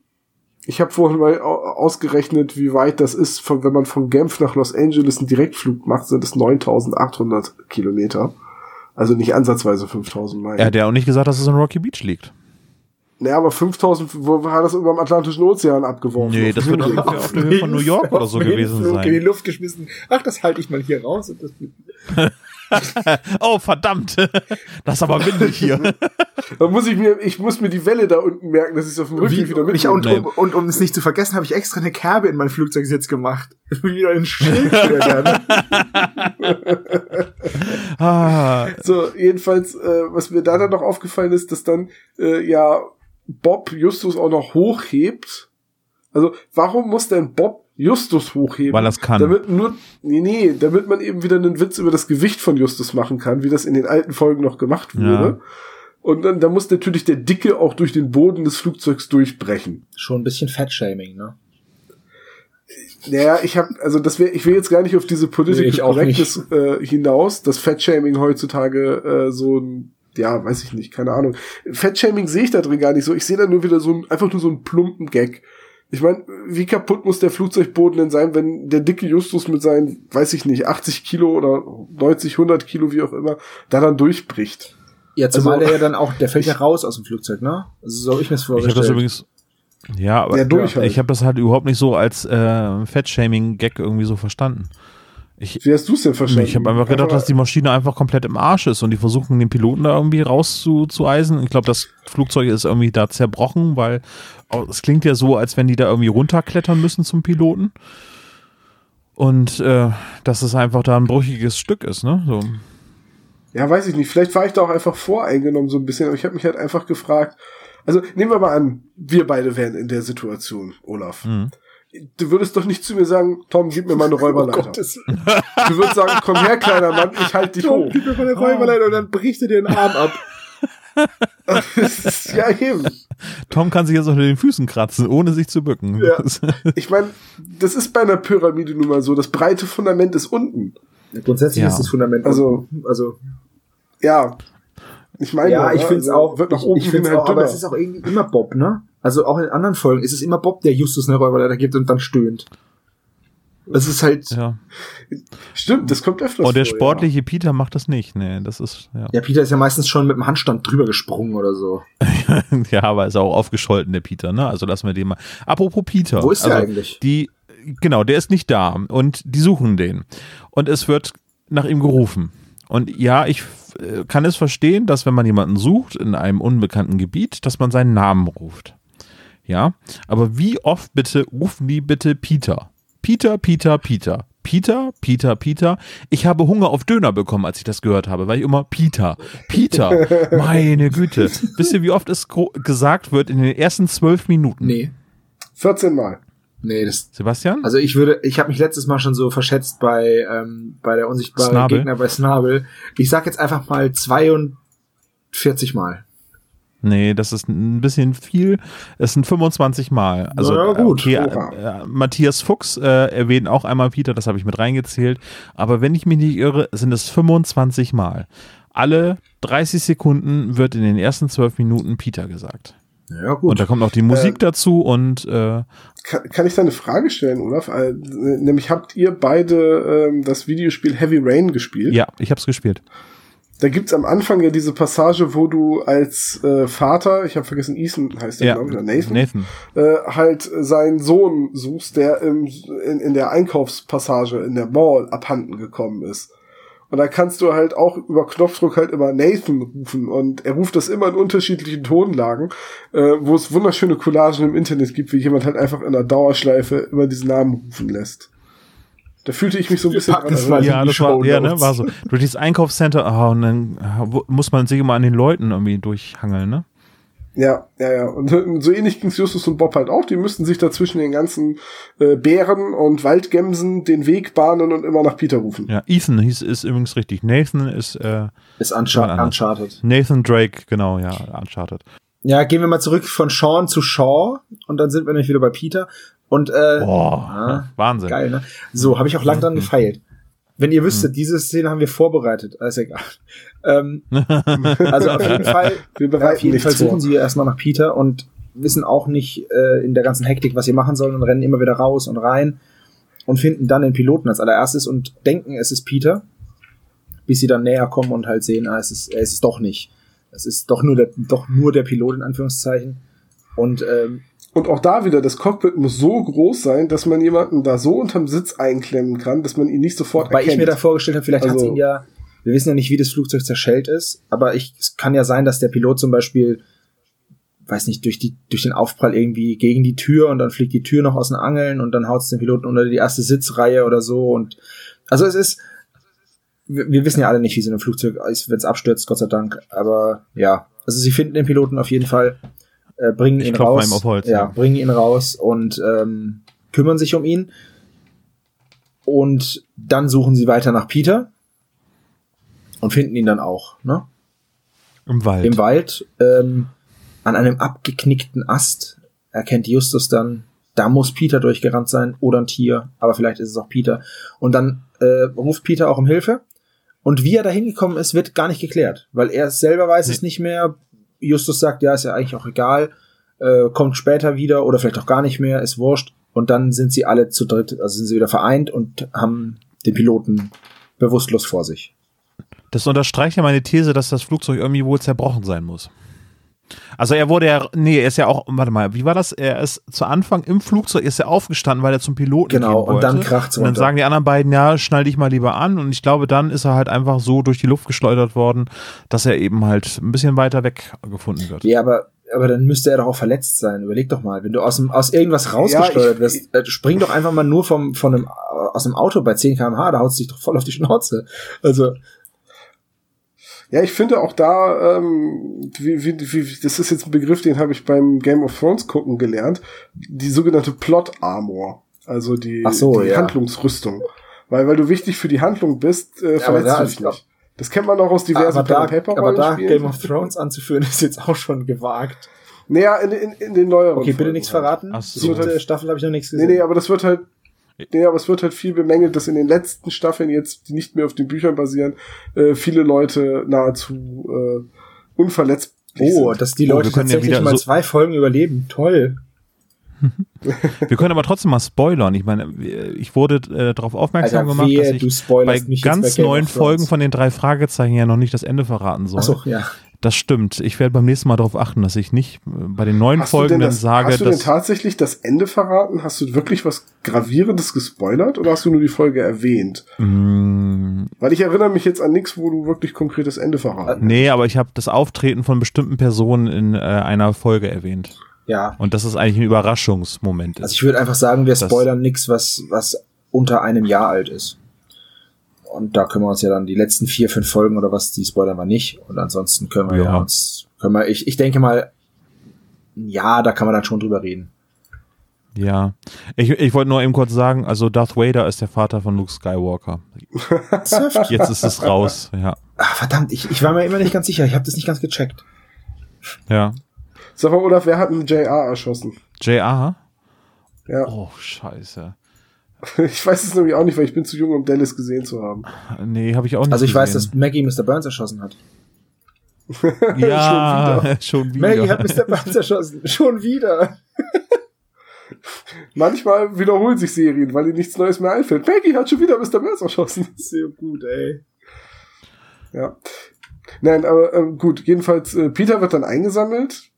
Ich habe vorhin mal au- ausgerechnet, wie weit das ist, von, wenn man von Genf nach Los Angeles einen Direktflug macht, sind es 9800 Kilometer. Also nicht ansatzweise 5000 Meilen. Er hat ja auch nicht gesagt, dass es in Rocky Beach liegt. naja, aber 5000, wo war das über dem Atlantischen Ozean abgeworfen? Nee, das wird ungefähr auf der Höhe von New York oder so gewesen Flug In die sein. Luft geschmissen. Ach, das halte ich mal hier raus. Und das Oh, verdammt. Das ist aber windig hier. Da muss ich mir, ich muss mir die Welle da unten merken, dass ich es auf dem Rücken Wie, wieder mitnehme. und, um, und um es nicht zu vergessen, habe ich extra eine Kerbe in mein Flugzeugsitz gemacht. Wieder ein Schild. Ah, So, jedenfalls, äh, was mir da dann noch aufgefallen ist, dass dann äh, ja Bob Justus auch noch hochhebt. Also, warum muss denn Bob Justus hochheben? Weil er's kann. Damit nur, nee, nee, damit man eben wieder einen Witz über das Gewicht von Justus machen kann, wie das in den alten Folgen noch gemacht wurde. Ja. Und dann, da muss natürlich der Dicke auch durch den Boden des Flugzeugs durchbrechen. Schon ein bisschen Fettshaming, ne? Naja, ich habe, also das wäre, ich will jetzt gar nicht auf diese Nee, Political ich auch Correctness äh, hinaus, dass Fettshaming heutzutage äh, so ein, ja, weiß ich nicht, keine Ahnung. Fettshaming sehe ich da drin gar nicht so. Ich sehe da nur wieder so ein, einfach nur so einen plumpen Gag. Ich meine, wie kaputt muss der Flugzeugboden denn sein, wenn der dicke Justus mit seinen, weiß ich nicht, 80 Kilo oder 90, 100 Kilo, wie auch immer, da dann durchbricht. Ja, zumal Also- der ja dann auch, der fällt ja raus aus dem Flugzeug, ne? Also so hab ich mir das ich habe vorgestellt. das übrigens. Ja, aber durch halt. ich habe das halt überhaupt nicht so als äh, Fettshaming-Gag irgendwie so verstanden. Ich, Wie hast du es denn verstanden? ich habe einfach gedacht, dass die Maschine einfach komplett im Arsch ist und die versuchen den Piloten da irgendwie rauszueisen. Ich glaube, das Flugzeug ist irgendwie da zerbrochen, weil es klingt ja so, als wenn die da irgendwie runterklettern müssen zum Piloten. Und äh, dass es einfach da ein brüchiges Stück ist, ne? So. Ja, weiß ich nicht. Vielleicht war ich da auch einfach voreingenommen so ein bisschen, aber ich habe mich halt einfach gefragt. Also nehmen wir mal an, wir beide wären in der Situation, Olaf. Mhm. Du würdest doch nicht zu mir sagen, Tom, gib mir mal eine oh Räuberleiter. Gottes du würdest sagen, komm her, kleiner Mann, ich halte dich Tom, hoch. gib mir mal eine Räuberleiter und dann bricht er dir den Arm ab. Das ist ja eben. Tom kann sich jetzt unter den Füßen kratzen, ohne sich zu bücken. Ja. Ich meine, das ist bei einer Pyramide nun mal so. Das breite Fundament ist unten. Grundsätzlich Ja. ist das Fundament. Also- also Ja. Ich meine, ja, ich ne, finde es also auch. Wird nach ich oben ich hin find's halt auch, aber es ist auch irgendwie immer Bob, ne? Also auch in anderen Folgen ist es immer Bob, der Justus eine Räuberleiter gibt und dann stöhnt. Das ist halt. ja. Stimmt, das kommt öfters Und der vor, sportliche Peter macht das nicht. Nee, das ist, ja. Ja, Peter ist ja meistens schon mit dem Handstand drüber gesprungen oder so. ja, aber ist auch aufgescholten, der Peter, ne? Also lassen wir den mal. Apropos Peter. Wo ist der also, eigentlich? Die, genau, der ist nicht da. Und die suchen den. Und es wird nach ihm gerufen. Und ja, ich äh, kann es verstehen, dass wenn man jemanden sucht in einem unbekannten Gebiet, dass man seinen Namen ruft. Ja, aber wie oft bitte rufen die bitte Peter? Peter, Peter, Peter. Peter, Peter, Peter. Ich habe Hunger auf Döner bekommen, als ich das gehört habe, weil ich immer Peter, Peter, meine Güte. Wisst ihr, wie oft es gesagt wird in den ersten zwölf Minuten? Nee. 14 Mal. Nee, das. Sebastian? Also ich würde, ich habe mich letztes Mal schon so verschätzt bei ähm, bei der unsichtbaren Snabel. Gegner bei Snabel. Ich sag jetzt einfach mal 42 Mal. Nee, das ist ein bisschen viel. Es sind 25 Mal. Also ja, gut. okay, Oha. äh, Matthias Fuchs äh, erwähnt auch einmal Peter, das habe ich mit reingezählt. Aber wenn ich mich nicht irre, sind es 25 Mal. Alle 30 Sekunden wird in den ersten 12 Minuten Peter gesagt. Ja, gut. Und da kommt noch die Musik dazu und äh, Kann, kann ich da eine Frage stellen, Olaf? Äh, nämlich habt ihr beide ähm, das Videospiel Heavy Rain gespielt? ja, ich habe es gespielt. Da gibt's am Anfang ja diese Passage, wo du als äh, Vater, ich habe vergessen, Ethan heißt der, Ja, glaube ich, oder Nathan, Nathan. Äh, halt seinen Sohn suchst, der im, in, in der Einkaufspassage in der Mall abhanden gekommen ist. Und da kannst du halt auch über Knopfdruck halt immer Nathan rufen und er ruft das immer in unterschiedlichen Tonlagen, äh, wo es wunderschöne Collagen im Internet gibt, wie jemand halt einfach in einer Dauerschleife immer diesen Namen rufen lässt. Da fühlte ich mich so ein bisschen es mal erinnert. Ja, das war, ja, ne, war so. Durch dieses Einkaufscenter, ah, und dann ah, muss man sich immer an den Leuten irgendwie durchhangeln, ne? Ja, ja, ja. Und so ähnlich ging's Justus und Bob halt auch. Die müssten sich da zwischen den ganzen äh, Bären und Waldgämsen den Weg bahnen und immer nach Peter rufen. Ja, Ethan hieß, ist übrigens richtig. Nathan ist äh, Ist Unchar. Uncharted. Nathan Drake, genau, ja, Uncharted. Ja, gehen wir mal zurück von Sean zu Shaw und dann sind wir nämlich wieder bei Peter. Und äh, Boah, Ah, Wahnsinn. geil, ne? So, habe ich auch lang dran gefeilt. Wenn ihr wüsstet, diese Szene haben wir vorbereitet. Alles egal. Ähm, also auf jeden Fall, Wir auf bereiten jeden Fall suchen sie erstmal nach Peter und wissen auch nicht äh, in der ganzen Hektik, was sie machen sollen und rennen immer wieder raus und rein und finden dann den Piloten als allererstes und denken, es ist Peter, bis sie dann näher kommen und halt sehen, ah, es ist, es ist doch nicht. Es ist doch nur der, doch nur der Pilot in Anführungszeichen. Und ähm, Und auch da wieder, das Cockpit muss so groß sein, dass man jemanden da so unterm Sitz einklemmen kann, dass man ihn nicht sofort Weil ich erkennt. mir da vorgestellt habe, vielleicht hat Also- ihn ja, wir wissen ja nicht, wie das Flugzeug zerschellt ist, aber ich, es kann ja sein, dass der Pilot zum Beispiel, weiß nicht, durch die, durch den Aufprall irgendwie gegen die Tür und dann fliegt die Tür noch aus den Angeln und dann haut es den Piloten unter die erste Sitzreihe oder so und, also es ist, wir, wir wissen ja alle nicht, wie es in einem Flugzeug ist, wenn es abstürzt, Gott sei Dank, aber ja, also sie finden den Piloten auf jeden Fall, äh, bringen Ich ihn raus, Holz, ja, ja. bringen ihn raus und ähm, kümmern sich um ihn. Und dann suchen sie weiter nach Peter und finden ihn dann auch, ne? Im Wald. Im Wald, ähm, an einem abgeknickten Ast erkennt Justus dann, da muss Peter durchgerannt sein oder ein Tier, aber vielleicht ist es auch Peter. Und dann äh, ruft Peter auch um Hilfe. Und wie er da hingekommen ist, wird gar nicht geklärt, weil er selber weiß es nicht mehr. Justus sagt, ja, ist ja eigentlich auch egal, äh, kommt später wieder oder vielleicht auch gar nicht mehr, ist wurscht. Und dann sind sie alle zu dritt, also sind sie wieder vereint und haben den Piloten bewusstlos vor sich. Das unterstreicht ja meine These, dass das Flugzeug irgendwie wohl zerbrochen sein muss. Also er wurde ja, nee, er ist ja auch, warte mal, wie war das? Er ist zu Anfang im Flugzeug, ist er aufgestanden, weil er zum Piloten Genau, und dann wollte. kracht's Und dann sagen die anderen beiden, ja, schnall dich mal lieber an. Und ich glaube, dann ist er halt einfach so durch die Luft geschleudert worden, dass er eben halt ein bisschen weiter weg gefunden wird. Ja, aber, aber dann müsste er doch auch verletzt sein. Überleg doch mal, wenn du aus, dem, aus irgendwas rausgesteuert ich- wirst, äh, spring doch einfach mal nur vom, von einem, aus einem Auto bei 10 km/h, da haut dich doch voll auf die Schnauze. Also, Ja, ich finde auch da, ähm, wie, wie, wie, das ist jetzt ein Begriff, den habe ich beim Game of Thrones gucken gelernt, die sogenannte Plot Armor, also die, so, die ja. Handlungsrüstung. Weil, weil du wichtig für die Handlung bist, äh, Ja, verletzt du dich nicht. Das kennt man auch aus diversen aber da, Paper aber da. Game of Thrones anzuführen, ist jetzt auch schon gewagt. Naja, in, in, in den neueren. Okay, bitte Folgen nichts halt. verraten. Ach so. Siebte Staffel habe ich noch nichts Nee, gesehen. nee, aber das wird halt, nee, aber es wird halt viel bemängelt, dass in den letzten Staffeln jetzt, die nicht mehr auf den Büchern basieren, äh, viele Leute nahezu äh, unverletzlich oh, sind. dass die Oh, Leute ja tatsächlich wieder mal so- zwei Folgen überleben. Toll. Wir können aber trotzdem mal spoilern. Ich meine, ich wurde äh, darauf aufmerksam Alter, gemacht, wehe, dass du ich spoilerst bei ganz neuen. Folgen von den drei Fragezeichen ja noch nicht das Ende verraten soll. Ach so, ja. Das stimmt. Ich werde beim nächsten Mal darauf achten, dass ich nicht äh, bei den neuen Hast Folgen denn dann das, sage, hast du denn tatsächlich das Ende verraten? Hast du wirklich was Gravierendes gespoilert oder hast du nur die Folge erwähnt? mh, Weil ich erinnere mich jetzt an nichts, wo du wirklich konkretes Ende verraten nee, aber ich habe das Auftreten von bestimmten Personen in äh, einer Folge erwähnt. Ja. Und das ist eigentlich ein Überraschungsmoment. Also Ist. ich würde einfach sagen, wir Das- spoilern nix, was, was unter einem Jahr alt ist. Und da können wir uns ja dann die letzten vier, fünf Folgen oder was, die spoilern wir nicht. Und ansonsten können wir Ja. uns, können wir, ich, ich denke mal, ja, da kann man dann schon drüber reden. Ja. Ich, ich wollte nur eben kurz sagen, also Darth Vader ist der Vater von Luke Skywalker. Jetzt ist es raus, ja. Ach, verdammt, ich, ich war mir immer nicht ganz sicher. Ich habe das nicht ganz gecheckt. Ja. Sag mal, Olaf, wer hat einen JR erschossen? JR? Ja. Oh, scheiße. Ich weiß es nämlich auch nicht, weil ich bin zu jung, um Dallas gesehen zu haben. Nee, habe ich auch nicht Also ich weiß, dass gesehen. Maggie Mr. Burns erschossen hat. Ja, schon wieder. Maggie hat Mr. Burns erschossen. Schon wieder. Manchmal wiederholen sich Serien, weil ihnen nichts Neues mehr einfällt. Maggie hat schon wieder Mr. Burns erschossen. Sehr gut, ey. Ja. Nein, aber ähm, gut, jedenfalls, äh, Peter wird dann eingesammelt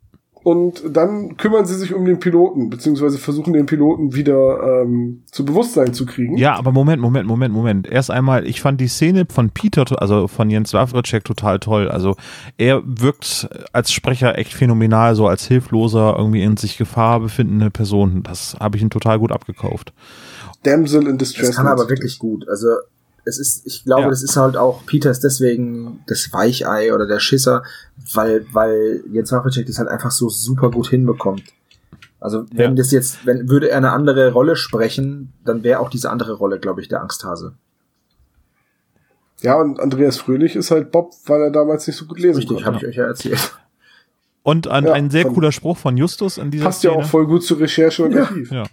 und dann kümmern sie sich um den Piloten, beziehungsweise versuchen den Piloten wieder ähm, zu Bewusstsein zu kriegen. Ja, aber Moment, Moment, Moment, Moment. Erst einmal, ich fand die Szene von Peter, also von Jens Wawritschek total toll. Also er wirkt als Sprecher echt phänomenal, so als hilfloser, irgendwie in sich Gefahr befindende Person. Das habe ich ihn total gut abgekauft. Damsel in Distress. Das kann er aber wirklich gut. Also es ist, ich glaube, Ja. das ist halt auch, Peter ist deswegen das Weichei oder der Schisser, weil, weil Jens Wawritschek das halt einfach so super gut hinbekommt. Also wenn Ja. das jetzt, wenn würde er eine andere Rolle sprechen, dann wäre auch diese andere Rolle, glaube ich, der Angsthase. Ja, und Andreas Fröhlich ist halt Bob, weil er damals nicht so gut lesen Richtig, konnte. habe ich euch ja erzählt. Und ein, Ja, ein sehr cooler Spruch von Justus in dieser Passt ja Szene. auch voll gut zu Recherche und Archiv. Ja.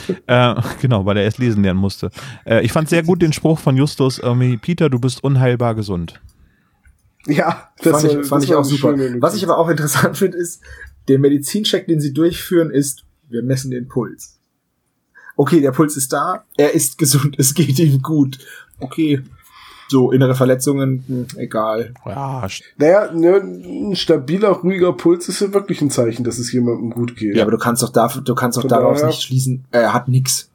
äh, genau, weil er erst lesen lernen musste. Äh, ich fand sehr gut den Spruch von Justus, irgendwie, Peter, du bist unheilbar gesund. Ja, fand war- ich, fand ich auch super. Was ich aber auch interessant finde, ist, der Medizincheck, den sie durchführen, ist, wir messen den Puls. Okay, der Puls ist da, er ist gesund, es geht ihm gut. Okay, so innere Verletzungen, hm, egal. Ja, st- Naja, ne, ein stabiler, ruhiger Puls ist ja wirklich ein Zeichen, dass es jemandem gut geht. Ja, aber du kannst doch dafür, du kannst doch daraus daher- nicht schließen, er hat nix.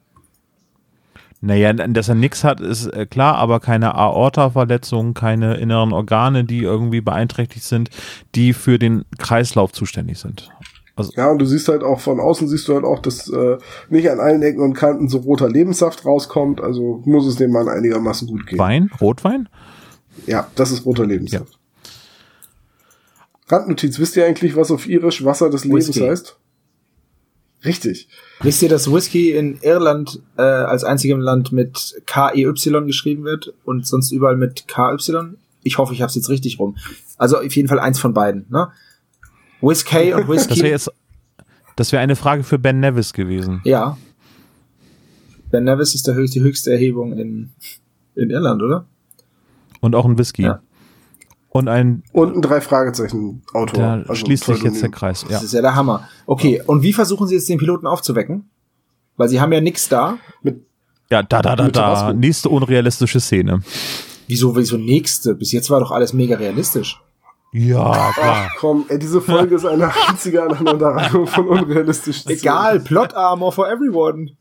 Naja, dass er nichts hat, ist äh, klar, aber keine Aorta-Verletzung, keine inneren Organe, die irgendwie beeinträchtigt sind, die für den Kreislauf zuständig sind. Ja, und du siehst halt auch von außen siehst du halt auch, dass äh, nicht an allen Ecken und Kanten so roter Lebenssaft rauskommt, also muss es dem Mann einigermaßen gut gehen. Wein? Rotwein? Ja, das ist roter Lebenssaft. Randnotiz, wisst ihr eigentlich, was auf Irisch Wasser des Lebens Whisky. heißt? Richtig. Wisst ihr, dass Whisky in Irland äh, als einzigem Land mit KEY geschrieben wird und sonst überall mit KY? Ich hoffe, ich habe es jetzt richtig rum. Also auf jeden Fall eins von beiden. Ne? Whisky und Das Whisky. wäre jetzt, das wäre eine Frage für Ben Nevis gewesen. ja. Ben Nevis ist der höchste, die höchste Erhebung in, in Irland, oder? Und auch ein Whisky. Ja. Und ein, Und ein drei Fragezeichen Autor. da also schließt sich jetzt der. Kreis. Ja. Das ist ja der Hammer. Okay, und wie versuchen sie jetzt den Piloten aufzuwecken? Weil sie haben ja nix da. Ja, da, da, da, Mit da. Nächste unrealistische Szene. Wieso, wieso nächste? Bis jetzt war doch alles mega realistisch. Ja, klar. Ach komm, ey, diese Folge ist eine einzige Aneinanderreihung von unrealistischen Egal, Plot Armor for everyone.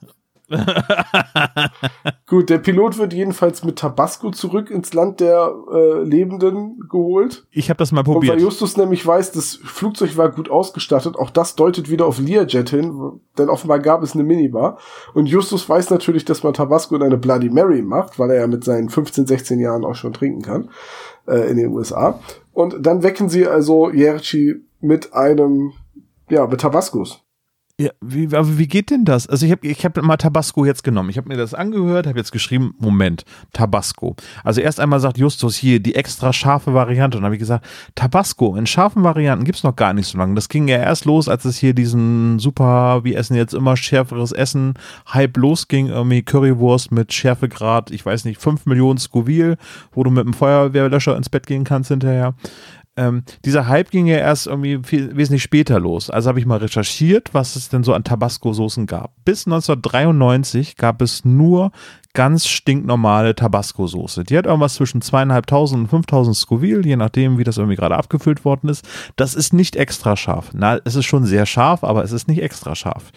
Gut, der Pilot wird jedenfalls mit Tabasco zurück ins Land der äh, Lebenden geholt. Ich habe das mal Und weil probiert. Justus nämlich weiß, das Flugzeug war gut ausgestattet, auch das deutet wieder auf Learjet hin, denn offenbar gab es eine Minibar. Und Justus weiß natürlich, dass man Tabasco in eine Bloody Mary macht, weil er ja mit seinen 15, 16 Jahren auch schon trinken kann äh, in den USA. Und dann wecken sie also Yerchi mit einem, ja, mit Tabascos. Ja, wie, aber wie geht denn das? Also ich habe ich hab mal Tabasco jetzt genommen. Ich habe mir das angehört, habe jetzt geschrieben, Moment, Tabasco. Also erst einmal sagt Justus hier die extra scharfe Variante und habe ich gesagt, Tabasco in scharfen Varianten gibt's noch gar nicht so lange. Das ging ja erst los, als es hier diesen super, wir essen jetzt immer schärferes Essen, Hype losging, irgendwie Currywurst mit Schärfegrad, ich weiß nicht, 5 Millionen Scoville, wo du mit dem Feuerwehrlöscher ins Bett gehen kannst hinterher. Ähm, dieser Hype ging ja erst irgendwie viel, wesentlich später los. Also habe ich mal recherchiert, was es denn so an Tabasco-Soßen gab. Bis 1993 gab es nur ganz stinknormale Tabasco-Soße. Die hat irgendwas zwischen zweieinhalbtausend und 5000 Scoville, je nachdem, wie das irgendwie gerade abgefüllt worden ist. Das ist nicht extra scharf. Na, es ist schon sehr scharf, aber es ist nicht extra scharf.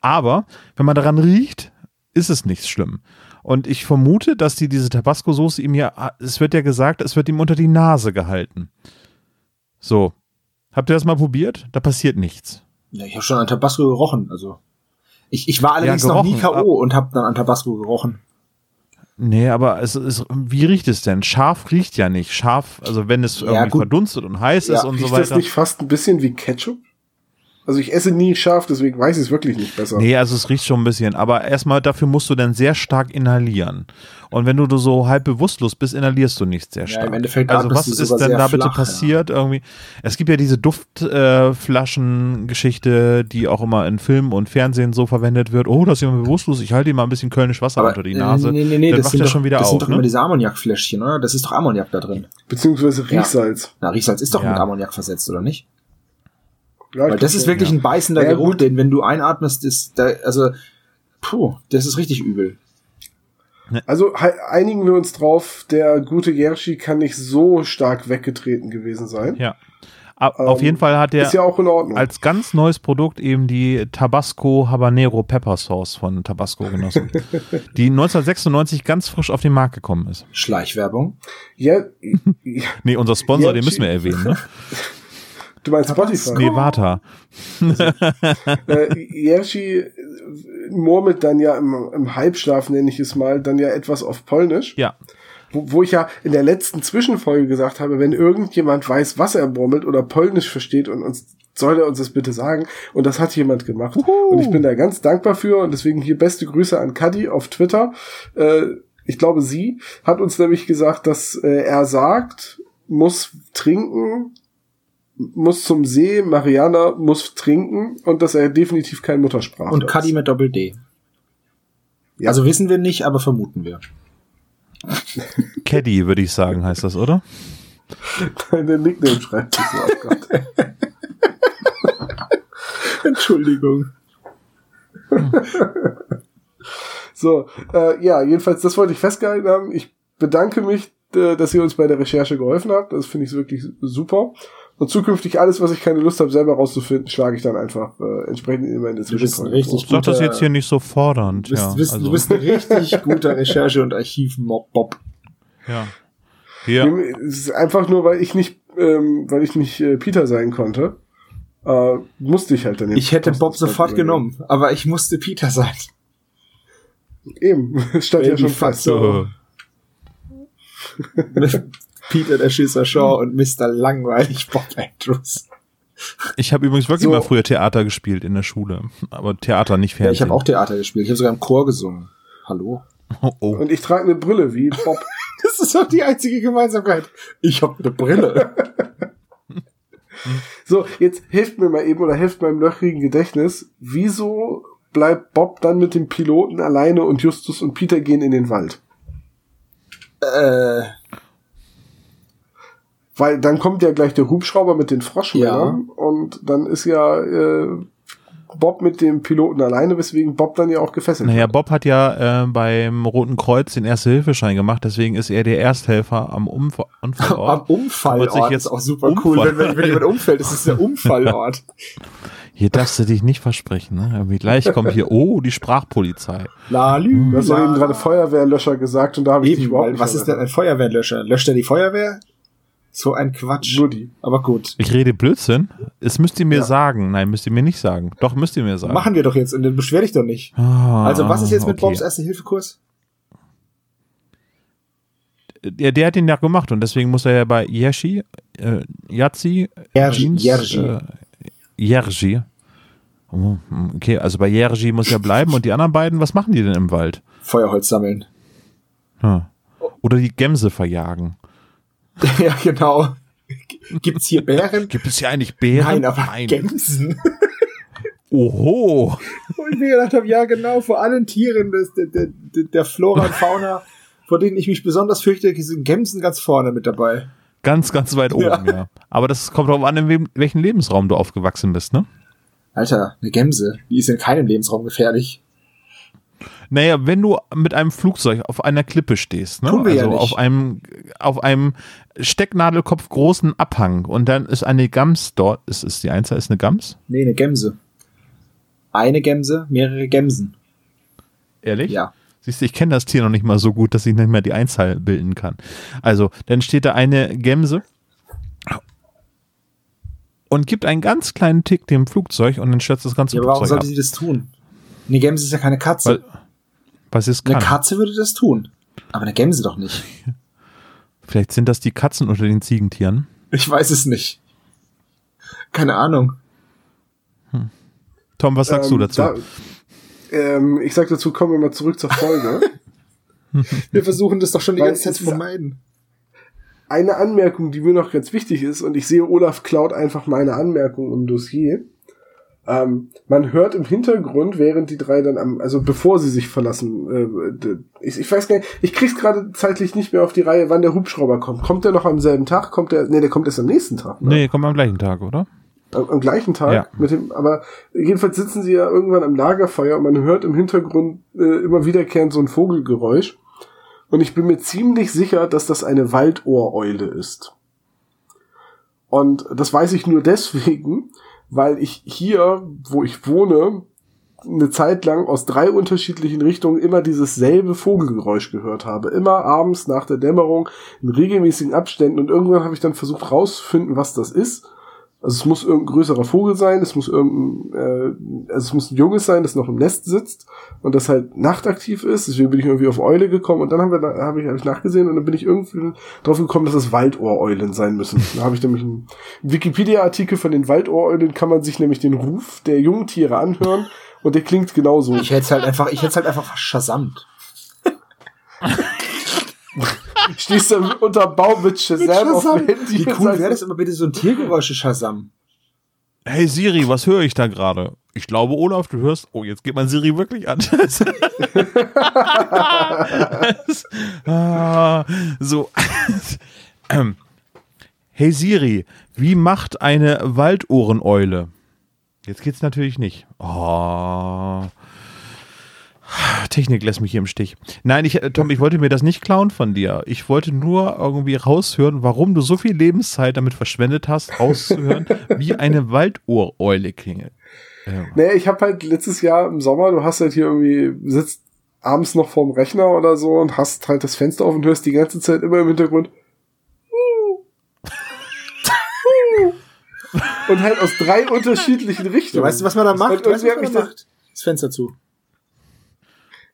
Aber wenn man daran riecht, ist es nicht schlimm. Und ich vermute, dass die diese Tabasco-Soße ihm ja, es wird ja gesagt, es wird ihm unter die Nase gehalten. So. Habt ihr das mal probiert? Da passiert nichts. Ja, ich habe schon an Tabasco gerochen. Also ich, ich war allerdings Ja, noch nie K.O. und habe dann an Tabasco gerochen. Nee, aber es ist, wie riecht es denn? Scharf riecht ja nicht. Scharf, also wenn es Ja, irgendwie gut. verdunstet und heiß Ja, ist und so Riecht das weiter. nicht fast ein bisschen wie Ketchup? Also ich esse nie scharf, deswegen weiß ich es wirklich nicht besser. Nee, also es riecht schon ein bisschen, aber erstmal dafür musst du dann sehr stark inhalieren. Und wenn du so halb bewusstlos bist, inhalierst du nicht sehr stark. im Endeffekt also was ist denn da bitte flach, ja. passiert irgendwie? Es gibt ja diese Duftflaschen-Geschichte, die auch immer in Film und Fernsehen so verwendet wird. Oh, da ist jemand bewusstlos, ich halte ihm mal ein bisschen Kölnisch Wasser unter die Nase. äh, Nee, nee, nee, dann das wacht sind er doch, schon wieder das auf. sind doch ne? immer diese Ammoniakfläschchen, oder? Das ist doch Ammoniak da drin. Beziehungsweise Riechsalz. Na, Riechsalz ist doch Ja. mit Ammoniak versetzt, oder nicht? Ja, Weil das ist wirklich ein beißender Ja, Geruch, gut. den wenn du einatmest, ist da, also, puh, das ist richtig übel. Also einigen wir uns drauf, der gute Jerschi kann nicht so stark weggetreten gewesen sein. Ja. Auf Ähm, jeden Fall hat er Ist ja auch in Ordnung. als ganz neues Produkt eben die Tabasco Habanero Pepper Sauce von Tabasco genossen, die 1996 ganz frisch auf den Markt gekommen ist. Schleichwerbung. ja, ja, Nee, unser Sponsor, Ja, den müssen wir erwähnen, ne? du meinst Spotify. Nee, Vata. äh, Jerzy murmelt dann ja im, im Halbschlaf, nenne ich es mal, dann ja etwas auf Polnisch. Ja. Wo, wo ich ja in der letzten Zwischenfolge gesagt habe, wenn irgendjemand weiß, was er murmelt oder Polnisch versteht und uns soll er uns das bitte sagen. Und das hat jemand gemacht. Und ich bin da ganz dankbar für. Und deswegen hier beste Grüße an Kadi auf Twitter. Äh, ich glaube, sie hat uns nämlich gesagt, dass äh, er sagt, muss trinken, muss zum See, Mariana muss trinken und dass er definitiv kein Muttersprachler Und. Cuddy mit Doppel D. Ja. Also wissen wir nicht, aber vermuten wir. Caddy, würde ich sagen, heißt das, oder? Deine Nickname schreibt sich so. Oh Gott. Entschuldigung. So, äh, ja, jedenfalls, das wollte ich festgehalten haben. Ich bedanke mich, äh, dass ihr uns bei der Recherche geholfen habt. Das finde ich wirklich super. Und zukünftig alles, was ich keine Lust habe, selber rauszufinden, schlage ich dann einfach äh, entsprechend immer in der richtig vor. Sag das guter- jetzt hier nicht so fordernd. Du bist, ja, bist, also, du bist ein richtig guter Recherche- und Archiv-Bob. ja. Hier, Es ist einfach nur, weil ich nicht, ähm, weil ich nicht äh, Peter sein konnte, äh, musste ich halt dann Ich hätte Bob das sofort genommen, aber ich musste Peter sein. Eben, stand ja schon fest. so. Peter der Schisser Shaw und Mr. Langweilig Bob Andrews. ich habe übrigens wirklich So. mal früher Theater gespielt in der Schule. Aber Theater, nicht Ja, Fernsehen. ich habe auch Theater gespielt. Ich habe sogar im Chor gesungen. Hallo? Oh, oh. Und ich trage eine Brille wie Bob. Das ist doch die einzige Gemeinsamkeit. Ich habe eine Brille. So, jetzt hilft mir mal eben oder hilft meinem löchrigen Gedächtnis. Wieso bleibt Bob dann mit dem Piloten alleine und Justus und Peter gehen in den Wald? äh, Weil dann kommt ja gleich der Hubschrauber mit den Froschmännern und dann ist ja äh, Bob mit dem Piloten alleine, weswegen Bob dann ja auch gefesselt Naja, wird. Bob hat ja äh, beim Roten Kreuz den Erste-Hilfeschein gemacht, deswegen ist er der Ersthelfer am Umf am Unfallort. Unfallort sich jetzt ist auch super Unfall- cool. Wenn, wenn, wenn jemand umfällt, ist es der Unfallort. Hier darfst du dich nicht versprechen, ne? Irgendwie gleich kommt hier, oh, die Sprachpolizei. Lalü. Du hast doch eben gerade Feuerwehrlöscher gesagt und da habe ich dich überhaupt weil nicht was ist denn ein Feuerwehrlöscher? Löscht er die Feuerwehr? So ein Quatsch. Nur die. Aber gut. Ich rede Blödsinn. Es müsst ihr mir Ja. sagen. Nein, müsst ihr mir nicht sagen. Doch, müsst ihr mir sagen. Machen wir doch jetzt und dann beschwer dich doch nicht. Ah, Also, was ist jetzt mit okay. Bobs Erste-Hilfe-Kurs? Der, der hat den ja gemacht und deswegen muss er ja bei Yeshi, äh, Yazi, Jerzy, Jeans, äh. Oh, okay, also bei Jerzy muss er bleiben und die anderen beiden, was machen die denn im Wald? Feuerholz sammeln. Hm. Oder die Gämse verjagen. ja, genau. Gibt's hier Bären? Gibt es hier eigentlich Bären? Nein, aber Gämsen. Oho. Und ich mir gedacht habe, ja genau, vor allen Tieren des, der, der, der Flora und Fauna, vor denen ich mich besonders fürchte, sind Gämsen ganz vorne mit dabei. Ganz, ganz weit oben, Ja. ja. Aber das kommt darauf an, in wem, welchen Lebensraum du aufgewachsen bist, ne? Alter, eine Gämse, die ist in keinem Lebensraum gefährlich. Naja, wenn du mit einem Flugzeug auf einer Klippe stehst, ne? Tun wir ja also nicht. auf einem auf einem Stecknadelkopf großen Abhang und dann ist eine Gams dort, ist ist die Einzahl ist eine Gams? Nee, eine Gämse. Eine Gämse, mehrere Gämsen. Ehrlich? Ja. Siehst du, ich kenne das Tier noch nicht mal so gut, dass ich nicht mehr die Einzahl bilden kann. Also, dann steht da eine Gemse und gibt einen ganz kleinen Tick dem Flugzeug und dann stürzt das ganze Ja, aber warum Flugzeug sollte ab. sie das tun? Eine Gämse ist ja keine Katze. Weil, was es eine kann. Katze würde das tun. Aber eine Gämse doch nicht. Vielleicht sind das die Katzen unter den Ziegentieren. Ich weiß es nicht. Keine Ahnung. Tom, was sagst Ähm, du dazu? Da, ähm, ich sag dazu, kommen wir mal zurück zur Folge. Wir versuchen das doch schon die Weil ganze Zeit zu vermeiden. Eine Anmerkung, die mir noch ganz wichtig ist, und ich sehe, Olaf klaut einfach meine Anmerkung im Dossier. Ähm, man hört im Hintergrund, während die drei dann am, also bevor sie sich verlassen, äh, ich, ich weiß gar nicht, ich krieg's gerade zeitlich nicht mehr auf die Reihe, wann der Hubschrauber kommt. Kommt der noch am selben Tag? Kommt der, nee, der kommt erst am nächsten Tag. ne? Nee, wir am gleichen Tag, oder? am, am gleichen Tag Ja. mit dem, aber jedenfalls sitzen sie ja irgendwann am Lagerfeuer und man hört im Hintergrund äh, immer wiederkehrend so ein Vogelgeräusch. Und ich bin mir ziemlich sicher, dass das eine Waldohreule ist. Und das weiß ich nur deswegen, weil ich hier, wo ich wohne, eine Zeit lang aus drei unterschiedlichen Richtungen immer dieses selbe Vogelgeräusch gehört habe. Immer abends nach der Dämmerung in regelmäßigen Abständen und irgendwann habe ich dann versucht rauszufinden, was das ist. Also es muss irgendein größerer Vogel sein, es muss irgendein, äh, also es muss ein Junges sein, das noch im Nest sitzt und das halt nachtaktiv ist. Deswegen bin ich irgendwie auf Eule gekommen und dann haben wir, da habe ich, hab ich nachgesehen und dann bin ich irgendwie drauf gekommen, dass es Waldohreulen sein müssen. Da habe ich nämlich einen Wikipedia-Artikel von den Waldohreulen, kann man sich nämlich den Ruf der Jungtiere anhören und der klingt genauso. Ich hätte halt einfach, ich hätte halt einfach shazamt. Stehst du unter Baum mit Shazam, auf dem Handy. Wie cool wäre das immer bitte so ein Tiergeräusche Shazam? Hey Siri, was höre ich da gerade? Ich glaube, Olaf, du hörst. Oh, jetzt geht mein Siri wirklich an. So. Hey Siri, wie macht eine Waldohreneule? Jetzt geht's natürlich nicht. Oh. Technik lässt mich hier im Stich. Nein, ich, äh, Tom, ich wollte mir das nicht klauen von dir. Ich wollte nur irgendwie raushören, warum du so viel Lebenszeit damit verschwendet hast, rauszuhören, wie eine Waldohreule klingelt. Ja. Naja, ich habe halt letztes Jahr im Sommer, du hast halt hier irgendwie, sitzt abends noch vorm Rechner oder so und hast halt das Fenster auf und hörst die ganze Zeit immer im Hintergrund. und halt aus drei unterschiedlichen Richtungen. Ja, weißt du, was man da macht? Und Weißt du, irgendwie was hat man mich da macht? Das Fenster zu.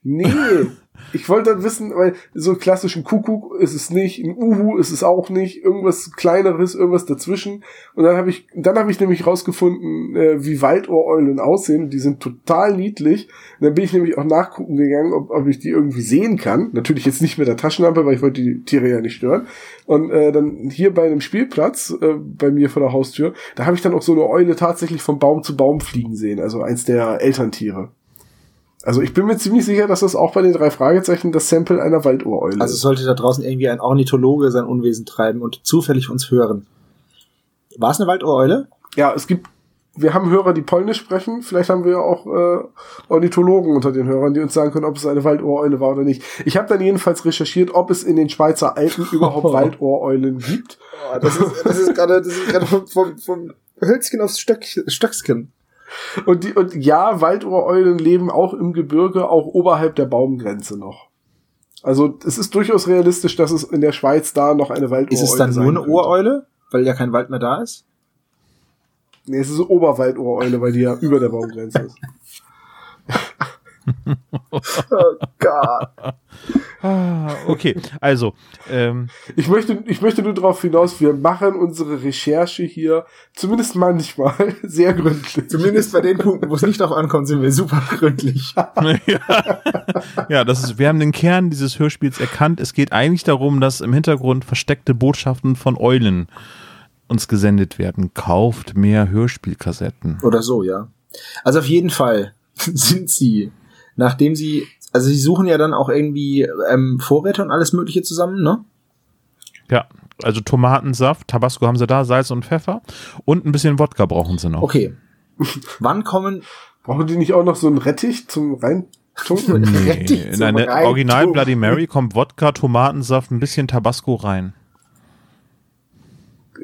Nee, ich wollte dann wissen, weil so klassischen Kuckuck ist es nicht, ein Uhu ist es auch nicht, irgendwas kleineres, irgendwas dazwischen. Und dann habe ich, dann habe ich nämlich rausgefunden, äh, wie Waldohreulen aussehen. Die sind total niedlich. Und dann bin ich nämlich auch nachgucken gegangen, ob, ob ich die irgendwie sehen kann. Natürlich jetzt nicht mit der Taschenlampe, weil ich wollte die Tiere ja nicht stören. Und äh, dann hier bei einem Spielplatz äh, bei mir vor der Haustür, da habe ich dann auch so eine Eule tatsächlich von Baum zu Baum fliegen sehen. Also eins der Elterntiere. Also ich bin mir ziemlich sicher, dass das auch bei den drei Fragezeichen das Sample einer Waldohreule Also ist. sollte da draußen irgendwie ein Ornithologe sein Unwesen treiben und zufällig uns hören. War es eine Waldohreule? Ja, es gibt, wir haben Hörer, die Polnisch sprechen. Vielleicht haben wir auch äh, Ornithologen unter den Hörern, die uns sagen können, ob es eine Waldohreule war oder nicht. Ich habe dann jedenfalls recherchiert, ob es in den Schweizer Alpen überhaupt Waldohreulen gibt. das ist, das ist gerade, das ist gerade vom, vom, vom Hölzchen aufs Stöck, Stöckskin. Und, die, und ja, Waldohreulen leben auch im Gebirge, auch oberhalb der Baumgrenze noch. Also es ist durchaus realistisch, dass es in der Schweiz da noch eine Waldohreule Ist es dann nur eine. Ohreule? Weil ja kein Wald mehr da ist? Nee, es ist so Oberwaldohreule, weil die ja über der Baumgrenze ist. Oh Gott. Ah, okay, also, ähm, Ich möchte, ich möchte nur darauf hinaus, wir machen unsere Recherche hier zumindest manchmal sehr gründlich. Zumindest bei den Punkten, wo es nicht drauf ankommt, sind wir super gründlich. ja, ja, das ist, wir haben den Kern dieses Hörspiels erkannt. Es geht eigentlich darum, dass im Hintergrund versteckte Botschaften von Eulen uns gesendet werden. Kauft mehr Hörspielkassetten. Oder so, ja. Also auf jeden Fall sind sie, nachdem sie, also sie suchen ja dann auch irgendwie ähm, Vorräte und alles Mögliche zusammen, ne? Ja, also Tomatensaft, Tabasco haben sie da, Salz und Pfeffer und ein bisschen Wodka brauchen sie noch. Okay. Wann kommen, Brauchen die nicht auch noch so einen Rettich zum Reintunken? Nee, Rettich in eine. Original Bloody Mary kommt Wodka, Tomatensaft, ein bisschen Tabasco rein.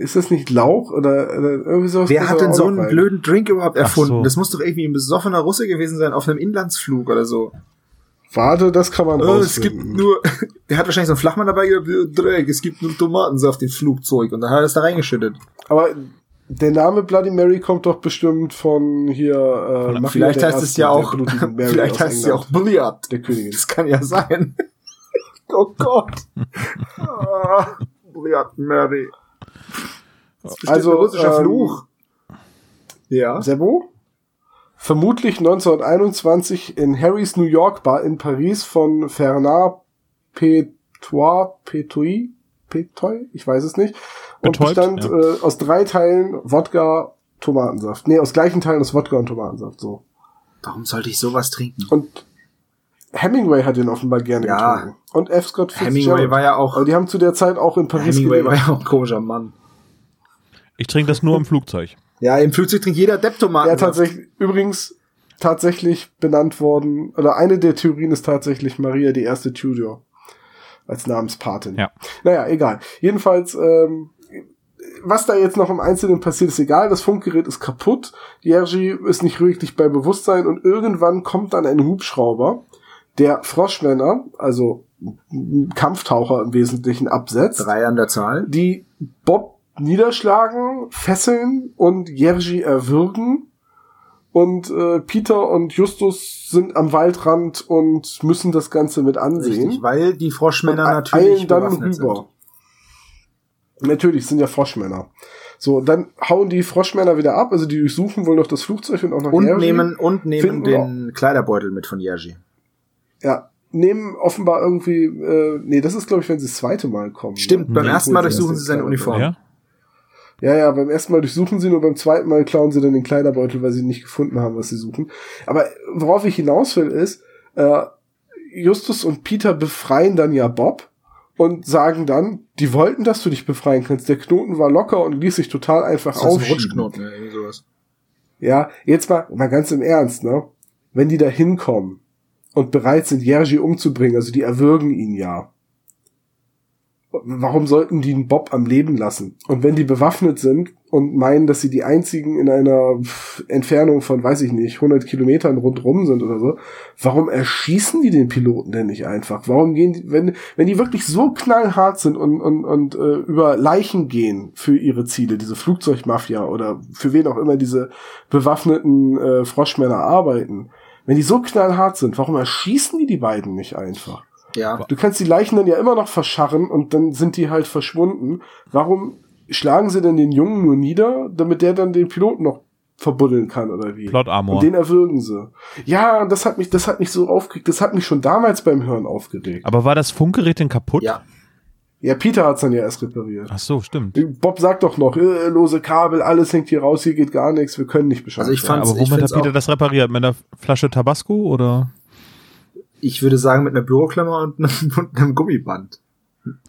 Ist das nicht Lauch oder, oder irgendwie sowas? wer hat denn so einen rein. blöden Drink überhaupt erfunden? so. Das muss doch irgendwie ein besoffener Russe gewesen sein auf einem Inlandsflug oder so. Warte, das kann man Oh, es gibt nur, der hat wahrscheinlich so einen Flachmann dabei gehabt, "Oh, Dreck, es gibt nur Tomatensaft im Flugzeug und dann hat er es da reingeschüttet. Aber der Name Bloody Mary kommt doch bestimmt von hier. Äh, Vielleicht heißt es ja auch, vielleicht heißt es ja auch Billard. der Königin. Das kann ja sein. oh Gott. Ah, Billard Mary. Also, ein russischer ähm, Fluch. Ja. Sebo? vermutlich 1921 in Harrys New York Bar in Paris von Fernand Petois, Petoy, Petoy, ich weiß es nicht, und Betäubt, bestand ja. äh, aus drei Teilen Wodka, Tomatensaft. Nee, aus gleichen Teilen aus Wodka und Tomatensaft, so. Warum sollte ich sowas trinken? Und Hemingway hat den offenbar gerne Ja. getrunken. Und F. Scott Fitzgerald. Hemingway war ja auch, Aber die haben zu der Zeit auch in Paris Hemingway war gelebt. ja auch ein komischer Mann. Ich trinke das nur im Flugzeug. Ja, im Flugzeug trinkt jeder Depp Tomaten. Ja, tatsächlich, übrigens tatsächlich benannt worden, oder eine der Theorien ist tatsächlich Maria die erste Tudor als Namenspatin. Ja. Naja, egal. Jedenfalls, ähm, was da jetzt noch im Einzelnen passiert, ist egal. Das Funkgerät ist kaputt. Jerzy ist nicht wirklich bei Bewusstsein und irgendwann kommt dann ein Hubschrauber, der Froschmänner, also Kampftaucher im Wesentlichen absetzt Drei an der Zahl. die Bob niederschlagen, fesseln und Jerzy erwürgen. Und äh, Peter und Justus sind am Waldrand und müssen das Ganze mit ansehen. Richtig, weil die Froschmänner und natürlich eilen dann rüber. Natürlich, sind ja Froschmänner. So, dann hauen die Froschmänner wieder ab, also die durchsuchen wohl noch das Flugzeug und auch noch Und Jerzy. nehmen, und nehmen Finden den Kleiderbeutel mit von Jerzy. Ja, nehmen offenbar irgendwie, äh, nee, das ist glaube ich, wenn sie das zweite Mal kommen. Stimmt, ne? beim Die ersten Mal durchsuchen sie seine Uniform. Ja? Ja, ja, beim ersten Mal durchsuchen sie, nur beim zweiten Mal klauen sie dann den Kleiderbeutel, weil sie nicht gefunden haben, was sie suchen. Aber worauf ich hinaus will, ist, äh, Justus und Peter befreien dann ja Bob und sagen dann, die wollten, dass du dich befreien kannst. Der Knoten war locker und ließ sich total einfach Das aufschieben. Rutschknoten, oder irgendwie sowas. Ja, jetzt mal, mal ganz im Ernst, ne? Wenn die da hinkommen und bereit sind, Jerzy umzubringen, also die erwürgen ihn ja. Warum sollten die einen Bob am Leben lassen? Und wenn die bewaffnet sind und meinen, dass sie die einzigen in einer Entfernung von, weiß ich nicht, 100 Kilometern rundrum sind oder so, warum erschießen die den Piloten denn nicht einfach? Warum gehen die, wenn, wenn die wirklich so knallhart sind und, und, und äh, über Leichen gehen für ihre Ziele, diese Flugzeugmafia oder für wen auch immer diese bewaffneten äh, Froschmänner arbeiten, wenn die so knallhart sind, warum erschießen die die beiden nicht einfach? Ja. Du kannst die Leichen dann ja immer noch verscharren und dann sind die halt verschwunden. Warum schlagen sie denn den Jungen nur nieder, damit der dann den Piloten noch verbuddeln kann oder wie? Plot Armor. Und den erwürgen sie. Ja, das hat mich, das hat mich so aufgeregt. Das hat mich schon damals beim Hören aufgeregt. Aber war das Funkgerät denn kaputt? Ja. Ja, Peter hat's dann ja erst repariert. Ach so, stimmt. Bob sagt doch noch, äh, lose Kabel, alles hängt hier raus, hier geht gar nichts, wir können nicht Bescheid Also ich fand's- Aber womit hat Peter das repariert? Mit einer Flasche Tabasco oder? Ich würde sagen mit einer Büroklammer und einem, und einem Gummiband.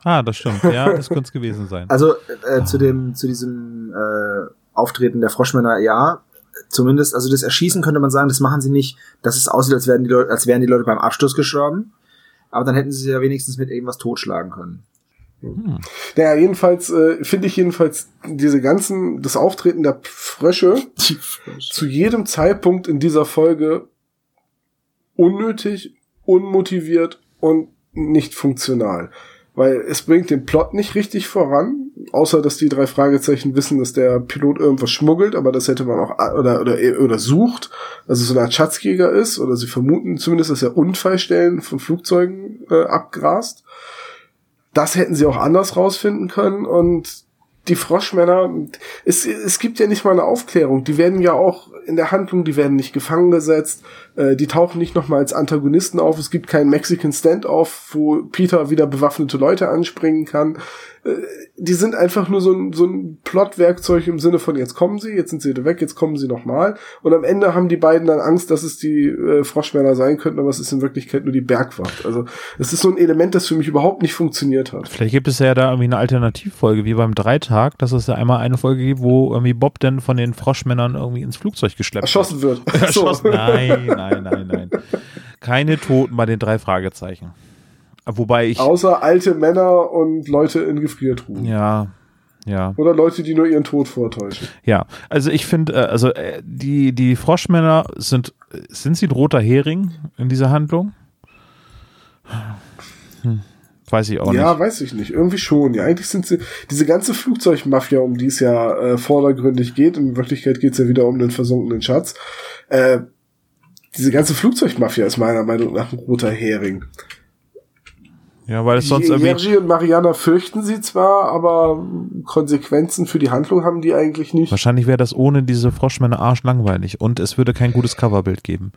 Ah, das stimmt. Ja, das könnte es gewesen sein. Also äh, zu dem zu diesem äh, Auftreten der Froschmänner, ja, zumindest, also das Erschießen könnte man sagen, das machen sie nicht, dass es aussieht, als wären die Leute, als wären die Leute beim Absturz gestorben. Aber dann hätten sie sie ja wenigstens mit irgendwas totschlagen können. Naja, jedenfalls äh, finde ich jedenfalls diese ganzen, das Auftreten der Frösche zu jedem Zeitpunkt in dieser Folge unnötig, unmotiviert und nicht funktional. Weil es bringt den Plot nicht richtig voran, außer dass die drei Fragezeichen wissen, dass der Pilot irgendwas schmuggelt, aber das hätte man auch oder oder oder sucht, also so eine Art Schatzjäger ist oder sie vermuten zumindest, dass er Unfallstellen von Flugzeugen äh, abgrast. Das hätten sie auch anders rausfinden können und die Froschmänner, es, es gibt ja nicht mal eine Aufklärung. Die werden ja auch in der Handlung, die werden nicht gefangen gesetzt, äh, die tauchen nicht nochmal als Antagonisten auf. Es gibt keinen Mexican Standoff, wo Peter wieder bewaffnete Leute anspringen kann. Äh, die sind einfach nur so ein, so ein Plotwerkzeug im Sinne von jetzt kommen sie, jetzt sind sie wieder weg, jetzt kommen sie nochmal. Und am Ende haben die beiden dann Angst, dass es die äh, Froschmänner sein könnten, aber es ist in Wirklichkeit nur die Bergwacht. Also es ist so ein Element, das für mich überhaupt nicht funktioniert hat. Vielleicht gibt es ja da irgendwie eine Alternativfolge, wie beim Dreitag, dass es ja einmal eine Folge gibt, wo irgendwie Bob dann von den Froschmännern irgendwie ins Flugzeug geschleppt Erschossen wird. wird. Erschossen? Nein, nein, nein, nein. Keine Toten bei den drei Fragezeichen. Wobei ich, Außer alte Männer und Leute in Gefriertruhen. ja, ja. Oder Leute, die nur ihren Tod vortäuschen. Ja, also ich finde, äh, also äh, die, die Froschmänner sind, sind sie ein roter Hering in dieser Handlung? Hm, weiß ich auch ja, nicht. weiß ich nicht. Irgendwie schon. Ja, eigentlich sind sie, diese ganze Flugzeugmafia, um die es ja äh, vordergründig geht, in Wirklichkeit geht es ja wieder um den versunkenen Schatz, äh, diese ganze Flugzeugmafia ist meiner Meinung nach ein roter Hering. Ja, weil es sonst irgendwie. Jerzy und Mariana fürchten sie zwar, aber Konsequenzen für die Handlung haben die eigentlich nicht. Wahrscheinlich wäre das ohne diese Froschmänner arschlangweilig und es würde kein gutes Coverbild geben.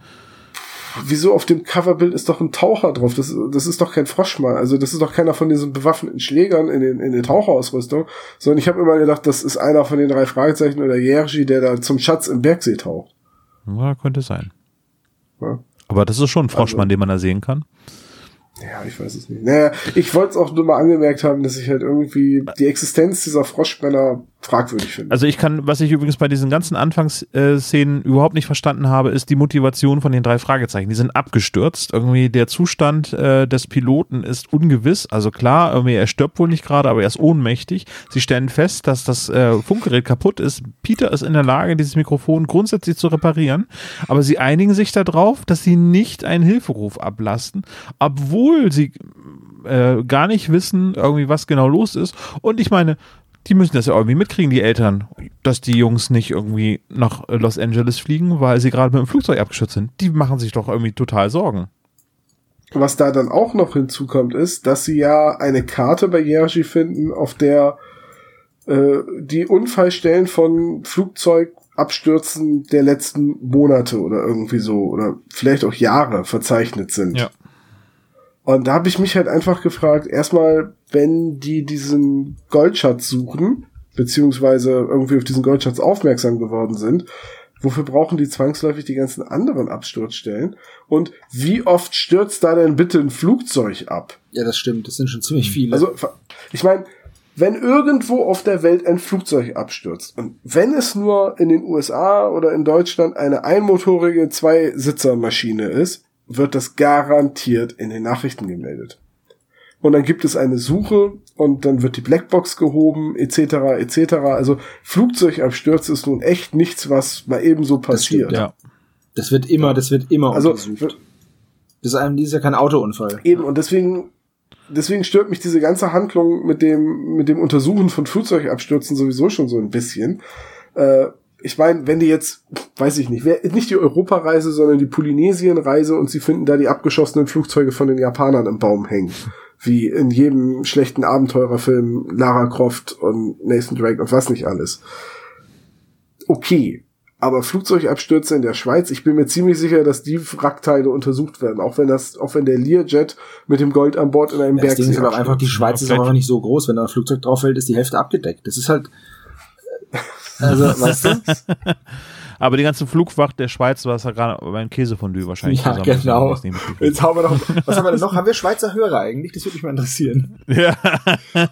Wieso auf dem Coverbild ist doch ein Taucher drauf? Das, das ist doch kein Froschmann. Also das ist doch keiner von diesen bewaffneten Schlägern in den, in den Taucherausrüstung, sondern ich habe immer gedacht, das ist einer von den drei Fragezeichen oder Jerzy, der da zum Schatz im Bergsee taucht. Ja, könnte sein. Ja. Aber das ist schon ein Froschmann, Also- den man da sehen kann. Ja, ich weiß es nicht. Naja, ich wollte es auch nur mal angemerkt haben, dass ich halt irgendwie die Existenz dieser Froschmänner fragwürdig finde. Also ich kann, was ich übrigens bei diesen ganzen Anfangsszenen überhaupt nicht verstanden habe, ist die Motivation von den drei Fragezeichen. Die sind abgestürzt. Irgendwie der Zustand äh, des Piloten ist ungewiss. Also klar, irgendwie er stirbt wohl nicht gerade, aber er ist ohnmächtig. Sie stellen fest, dass das äh, Funkgerät kaputt ist. Peter ist in der Lage, dieses Mikrofon grundsätzlich zu reparieren. Aber sie einigen sich darauf, dass sie nicht einen Hilferuf ablasten, obwohl sie äh, gar nicht wissen, irgendwie was genau los ist. Und ich meine, die müssen das ja irgendwie mitkriegen, die Eltern, dass die Jungs nicht irgendwie nach Los Angeles fliegen, weil sie gerade mit dem Flugzeug abgestürzt sind. Die machen sich doch irgendwie total Sorgen. Was da dann auch noch hinzukommt, ist, dass sie ja eine Karte bei Jerzy finden, auf der äh, die Unfallstellen von Flugzeugabstürzen der letzten Monate oder irgendwie so oder vielleicht auch Jahre verzeichnet sind. Ja. Und da habe ich mich halt einfach gefragt, erstmal, wenn die diesen Goldschatz suchen, beziehungsweise irgendwie auf diesen Goldschatz aufmerksam geworden sind, wofür brauchen die zwangsläufig die ganzen anderen Absturzstellen? Und wie oft stürzt da denn bitte ein Flugzeug ab? Ja, das stimmt. Das sind schon ziemlich viele. Also, ich meine, wenn irgendwo auf der Welt ein Flugzeug abstürzt und wenn es nur in den USA oder in Deutschland eine einmotorige Zweisitzer-Maschine ist, wird das garantiert in den Nachrichten gemeldet. Und dann gibt es eine Suche und dann wird die Blackbox gehoben, etc., etc. Also Flugzeugabstürze ist nun echt nichts, was mal eben so Das stimmt, passiert. Ja. das wird immer, das wird immer Also untersucht. Das ist, ein, das ist ja kein Autounfall. Eben, und deswegen, deswegen stört mich diese ganze Handlung mit dem, mit dem Untersuchen von Flugzeugabstürzen sowieso schon so ein bisschen. Äh, ich meine, wenn die jetzt, weiß ich nicht, wer, nicht die Europareise, sondern die Polynesienreise und sie finden da die abgeschossenen Flugzeuge von den Japanern im Baum hängen. Wie in jedem schlechten Abenteurerfilm Lara Croft und Nathan Drake und was nicht alles. Okay. Aber Flugzeugabstürze in der Schweiz, ich bin mir ziemlich sicher, dass die Wrackteile untersucht werden, auch wenn das, auch wenn der Learjet mit dem Gold an Bord in einem Das Ding ist aber auch einfach, die. Schweiz ist aber einfach nicht so groß. Wenn da ein Flugzeug drauf fällt, ist die Hälfte abgedeckt. Das ist halt, also, weißt du? Aber die ganze Flugwacht der Schweiz war es ja gerade beim Käsefondue wahrscheinlich. Ja, zusammen. genau. Jetzt haben wir noch, was haben wir denn noch? Haben wir Schweizer Hörer eigentlich? Das würde mich mal interessieren. Ja.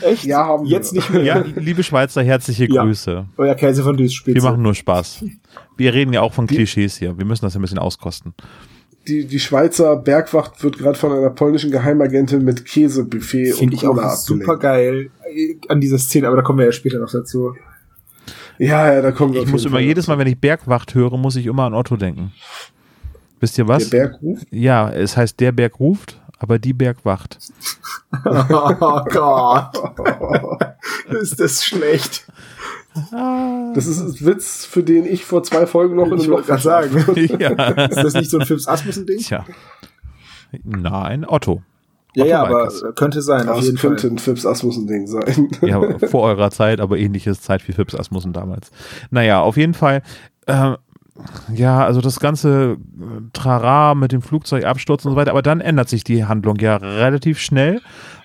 Echt? Ja, haben wir. Jetzt nicht mehr. ja, liebe Schweizer, herzliche Ja. Grüße. Euer Käse von Wir Spitze. machen nur Spaß. Wir reden ja auch von Klischees hier. Wir müssen das ein bisschen auskosten. Die, die Schweizer Bergwacht wird gerade von einer polnischen Geheimagentin mit Käsebuffet und Finde ich auch Cola super geil äh, an dieser Szene, aber da kommen wir ja später noch dazu. Ja, ja, da kommen wir Ich muss immer Fall jedes Mal, wenn ich Bergwacht höre, muss ich immer an Otto denken. Wisst ihr was? Der Berg ruft. Ja, es heißt der Berg ruft, aber die Bergwacht. Oh Gott. ist das schlecht. Das ist ein Witz, für den ich vor zwei Folgen noch in einem Loch sagen. ja. Ist das nicht so ein Phipps Asmussen-Ding? Tja. Nein, Otto. Ja, ja, Otto aber Walkes. könnte sein, auf Das könnte Fall. ein Phipps Asmussen-Ding sein. Ja, vor eurer Zeit, aber ähnliches Zeit wie Phipps Asmussen damals. Naja, auf jeden Fall. Äh, ja, also das ganze äh, Trara mit dem Flugzeugabsturz und so weiter, aber dann ändert sich die Handlung ja relativ schnell,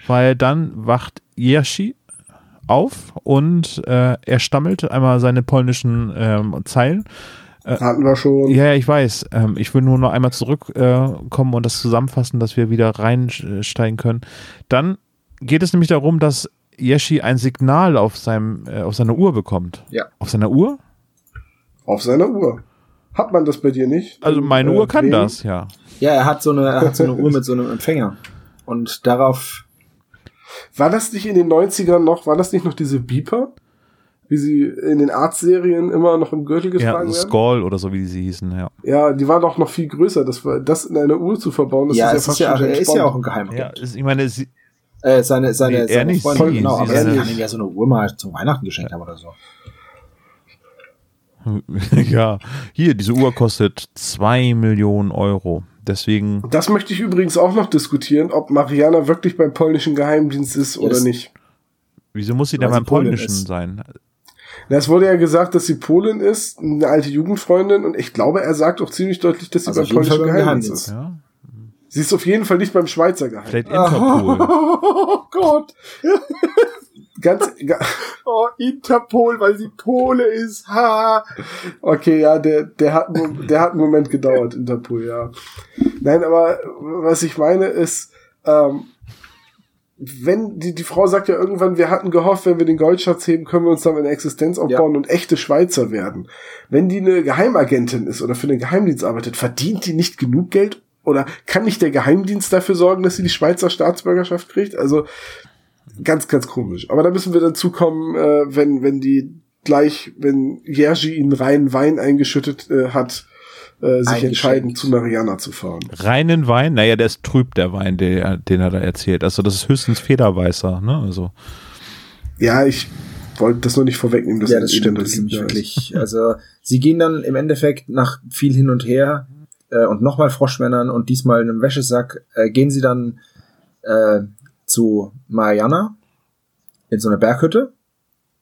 weil dann wacht Jerzy auf und äh, er stammelt einmal seine polnischen ähm, Zeilen. Hatten wir schon. Ja, ja, ich weiß. Ähm, ich will nur noch einmal zurückkommen äh, und das zusammenfassen, dass wir wieder reinsteigen können. Dann geht es nämlich darum, dass Yeshi ein Signal auf, seinem, äh, auf seiner Uhr bekommt. Ja. Auf seiner Uhr? Auf seiner Uhr. Hat man das bei dir nicht? Also meine äh, Uhr kann Bremen? das, ja. Ja, er hat so eine, er hat so eine Uhr mit so einem Empfänger. Und darauf, War das nicht in den 90ern noch, war das nicht noch diese Beeper? Wie sie in den Arztserien immer noch im Gürtel Ja, getragen werden? Skull oder so, wie sie hießen, ja. Ja, die war doch noch viel größer. Das, war, das in eine Uhr zu verbauen, das ja, ist es ja ist ja, fast schon er ist ja auch ein Geheimagent. Ja, ist, ich meine, sie, Äh, seine, seine, Nee, er seine nicht, Freundin, sie, genau, sie aber eine- kann ihm ja so eine Uhr mal zu Weihnachten geschenkt haben oder so. ja, hier, diese Uhr kostet 2 Millionen Euro. Deswegen, Das möchte ich übrigens auch noch diskutieren, ob Mariana wirklich beim polnischen Geheimdienst ist oder Ist- nicht. wieso muss sie denn beim Polin Polnischen ist. sein? Na, Es wurde ja gesagt, dass sie Polin ist, eine alte Jugendfreundin, und ich glaube, er sagt auch ziemlich deutlich, dass sie Also beim polnischen Geheimdienst ist. Ja, Sie ist auf jeden Fall nicht beim Schweizer Geheimdienst. vielleicht Interpol. Oh Gott. Ganz, ga, Oh, Interpol, weil sie Pole ist. Ha. okay, ja, der, der hat, einen- der hat einen Moment gedauert, Interpol, ja. Nein, aber was ich meine ist, ähm, wenn die, die Frau sagt ja irgendwann, wir hatten gehofft, wenn wir den Goldschatz heben, können wir uns dann eine Existenz aufbauen und echte Schweizer werden. Wenn die eine Geheimagentin ist oder für den Geheimdienst arbeitet, verdient die nicht genug Geld? Oder kann nicht der Geheimdienst dafür sorgen, dass sie die Schweizer Staatsbürgerschaft kriegt? Also ganz, ganz komisch. Aber da müssen wir dann zukommen, äh, wenn, wenn die gleich, wenn Jerzy ihnen reinen Wein eingeschüttet äh, hat, äh, sich entscheiden, zu Mariana zu fahren. Reinen Wein? Naja, der ist trüb, der Wein, der, den er da erzählt. Also das ist höchstens Federweißer, ne? Also. Ja, ich wollte das nur nicht vorwegnehmen, dass ja, das stimmt. Das ist wirklich. Also, sie gehen dann im Endeffekt nach viel hin und her äh, und nochmal Froschmännern und diesmal in einem Wäschesack, äh, gehen sie dann äh, zu Mariana in so eine Berghütte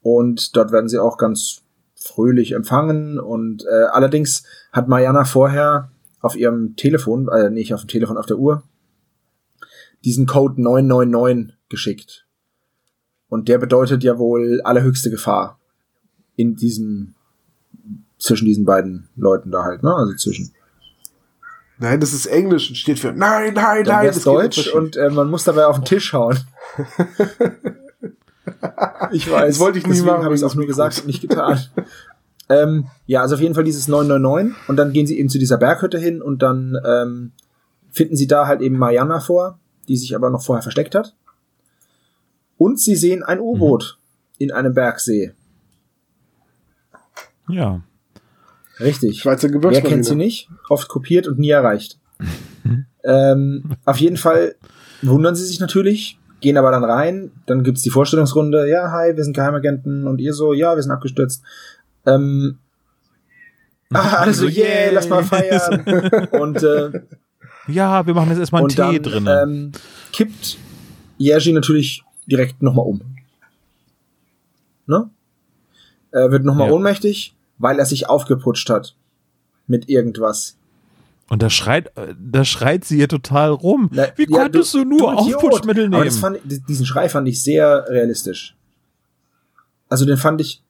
und dort werden sie auch ganz fröhlich empfangen und äh, allerdings hat Mariana vorher auf ihrem Telefon, äh, nicht auf dem Telefon, auf der Uhr, diesen Code 999 geschickt. Und der bedeutet ja wohl allerhöchste Gefahr in diesem, zwischen diesen beiden Leuten da halt, ne? Also zwischen. Nein, das ist Englisch und steht für Nein, nein, Dann nein. das geht Deutsch nicht. und äh, man muss dabei auf den Tisch hauen. ich weiß. Das wollte ich nie deswegen machen habe ich es auch nur gesagt und nicht getan. ähm, ja, also auf jeden Fall dieses 999 und dann gehen sie eben zu dieser Berghütte hin und dann ähm, finden sie da halt eben Mariana vor, die sich aber noch vorher versteckt hat. Und sie sehen ein U-Boot in einem Bergsee. Ja. Richtig. Schweizer Wer Gebirgsmarine. kennt sie nicht? Oft kopiert und nie erreicht. ähm, auf jeden Fall wundern sie sich natürlich, gehen aber dann rein. Dann gibt's die Vorstellungsrunde. Ja, hi, wir sind Geheimagenten. Und ihr so, ja, wir sind abgestürzt. Ähm, ah, alle so, So, yeah, yay. lass mal feiern. und äh, Ja, wir machen jetzt erstmal einen und Tee dann drin. ähm, kippt Jerzy natürlich direkt nochmal um. Ne? Er wird nochmal Ja. ohnmächtig, weil er sich aufgeputscht hat. Mit irgendwas. Und da schreit, äh, da schreit sie hier total rum. Na, Wie ja, konntest du, nur Idiot. Aufputschmittel Aber nehmen? das fand, diesen Schrei fand ich sehr realistisch. Also den fand ich,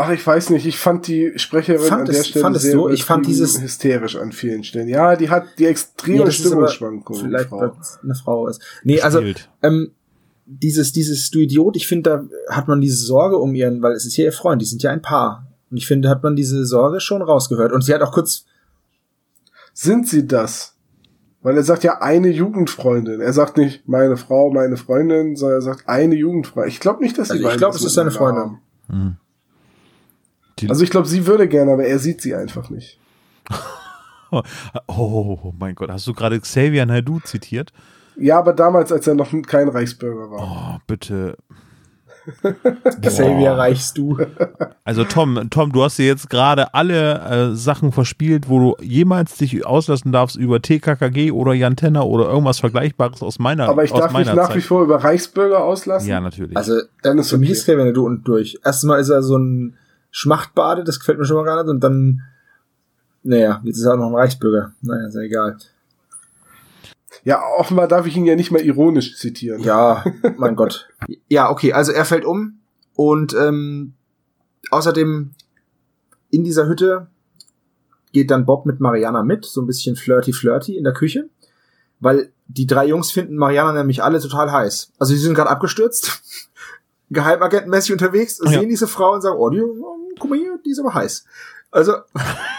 Ach, ich weiß nicht. Ich fand die Sprecherin Fand an der es- Stelle fand es sehr so, ich fand dieses- hysterisch an vielen Stellen. Ja, die hat die extreme aber Stimmungsschwankungen. vielleicht Frau. weil es eine Frau ist. Nee, also ähm, dieses, dieses du Idiot, ich finde, da hat man diese Sorge um ihren, weil es ist ja ihr Freund, die sind ja ein Paar. Und ich finde, hat man diese Sorge schon rausgehört. Und sie hat auch kurz, Sind sie das? Weil er sagt ja eine Jugendfreundin. Er sagt nicht meine Frau, meine Freundin, sondern er sagt eine Jugendfreundin. Ich glaube nicht, dass sie Also ich beide glaub, das es ist seine Freundin. Die- Also ich glaube, sie würde gerne, aber er sieht sie einfach nicht. Oh mein Gott, hast du gerade Xavier Naidoo zitiert? Ja, aber damals, als er noch kein Reichsbürger war. Oh, bitte. Xavier reichst du. Also Tom, Tom, du hast dir jetzt gerade alle äh, Sachen verspielt, wo du jemals dich auslassen darfst über TKKG oder Jan Tenner oder irgendwas Vergleichbares aus meiner aber ich aus darf mich nach Zeit. wie vor über Reichsbürger auslassen. Ja, natürlich. Also, Dann ist für mich Xavier du und durch. Erstmal ist er so ein Schmachtbade, das gefällt mir schon mal gar nicht. Und dann, naja, jetzt ist er auch noch ein Reichsbürger. Naja, ist ja egal. Ja, offenbar darf ich ihn ja nicht mal ironisch zitieren. Ja, mein Gott. Ja, okay, also er fällt um und ähm, außerdem in dieser Hütte geht dann Bob mit Mariana mit, so ein bisschen flirty flirty in der Küche, weil die drei Jungs finden Mariana nämlich alle total heiß. Also sie sind gerade abgestürzt, geheimagentenmäßig unterwegs, Ja. sehen diese Frau und sagen, oh, die, oh, guck mal hier, die ist aber heiß. Also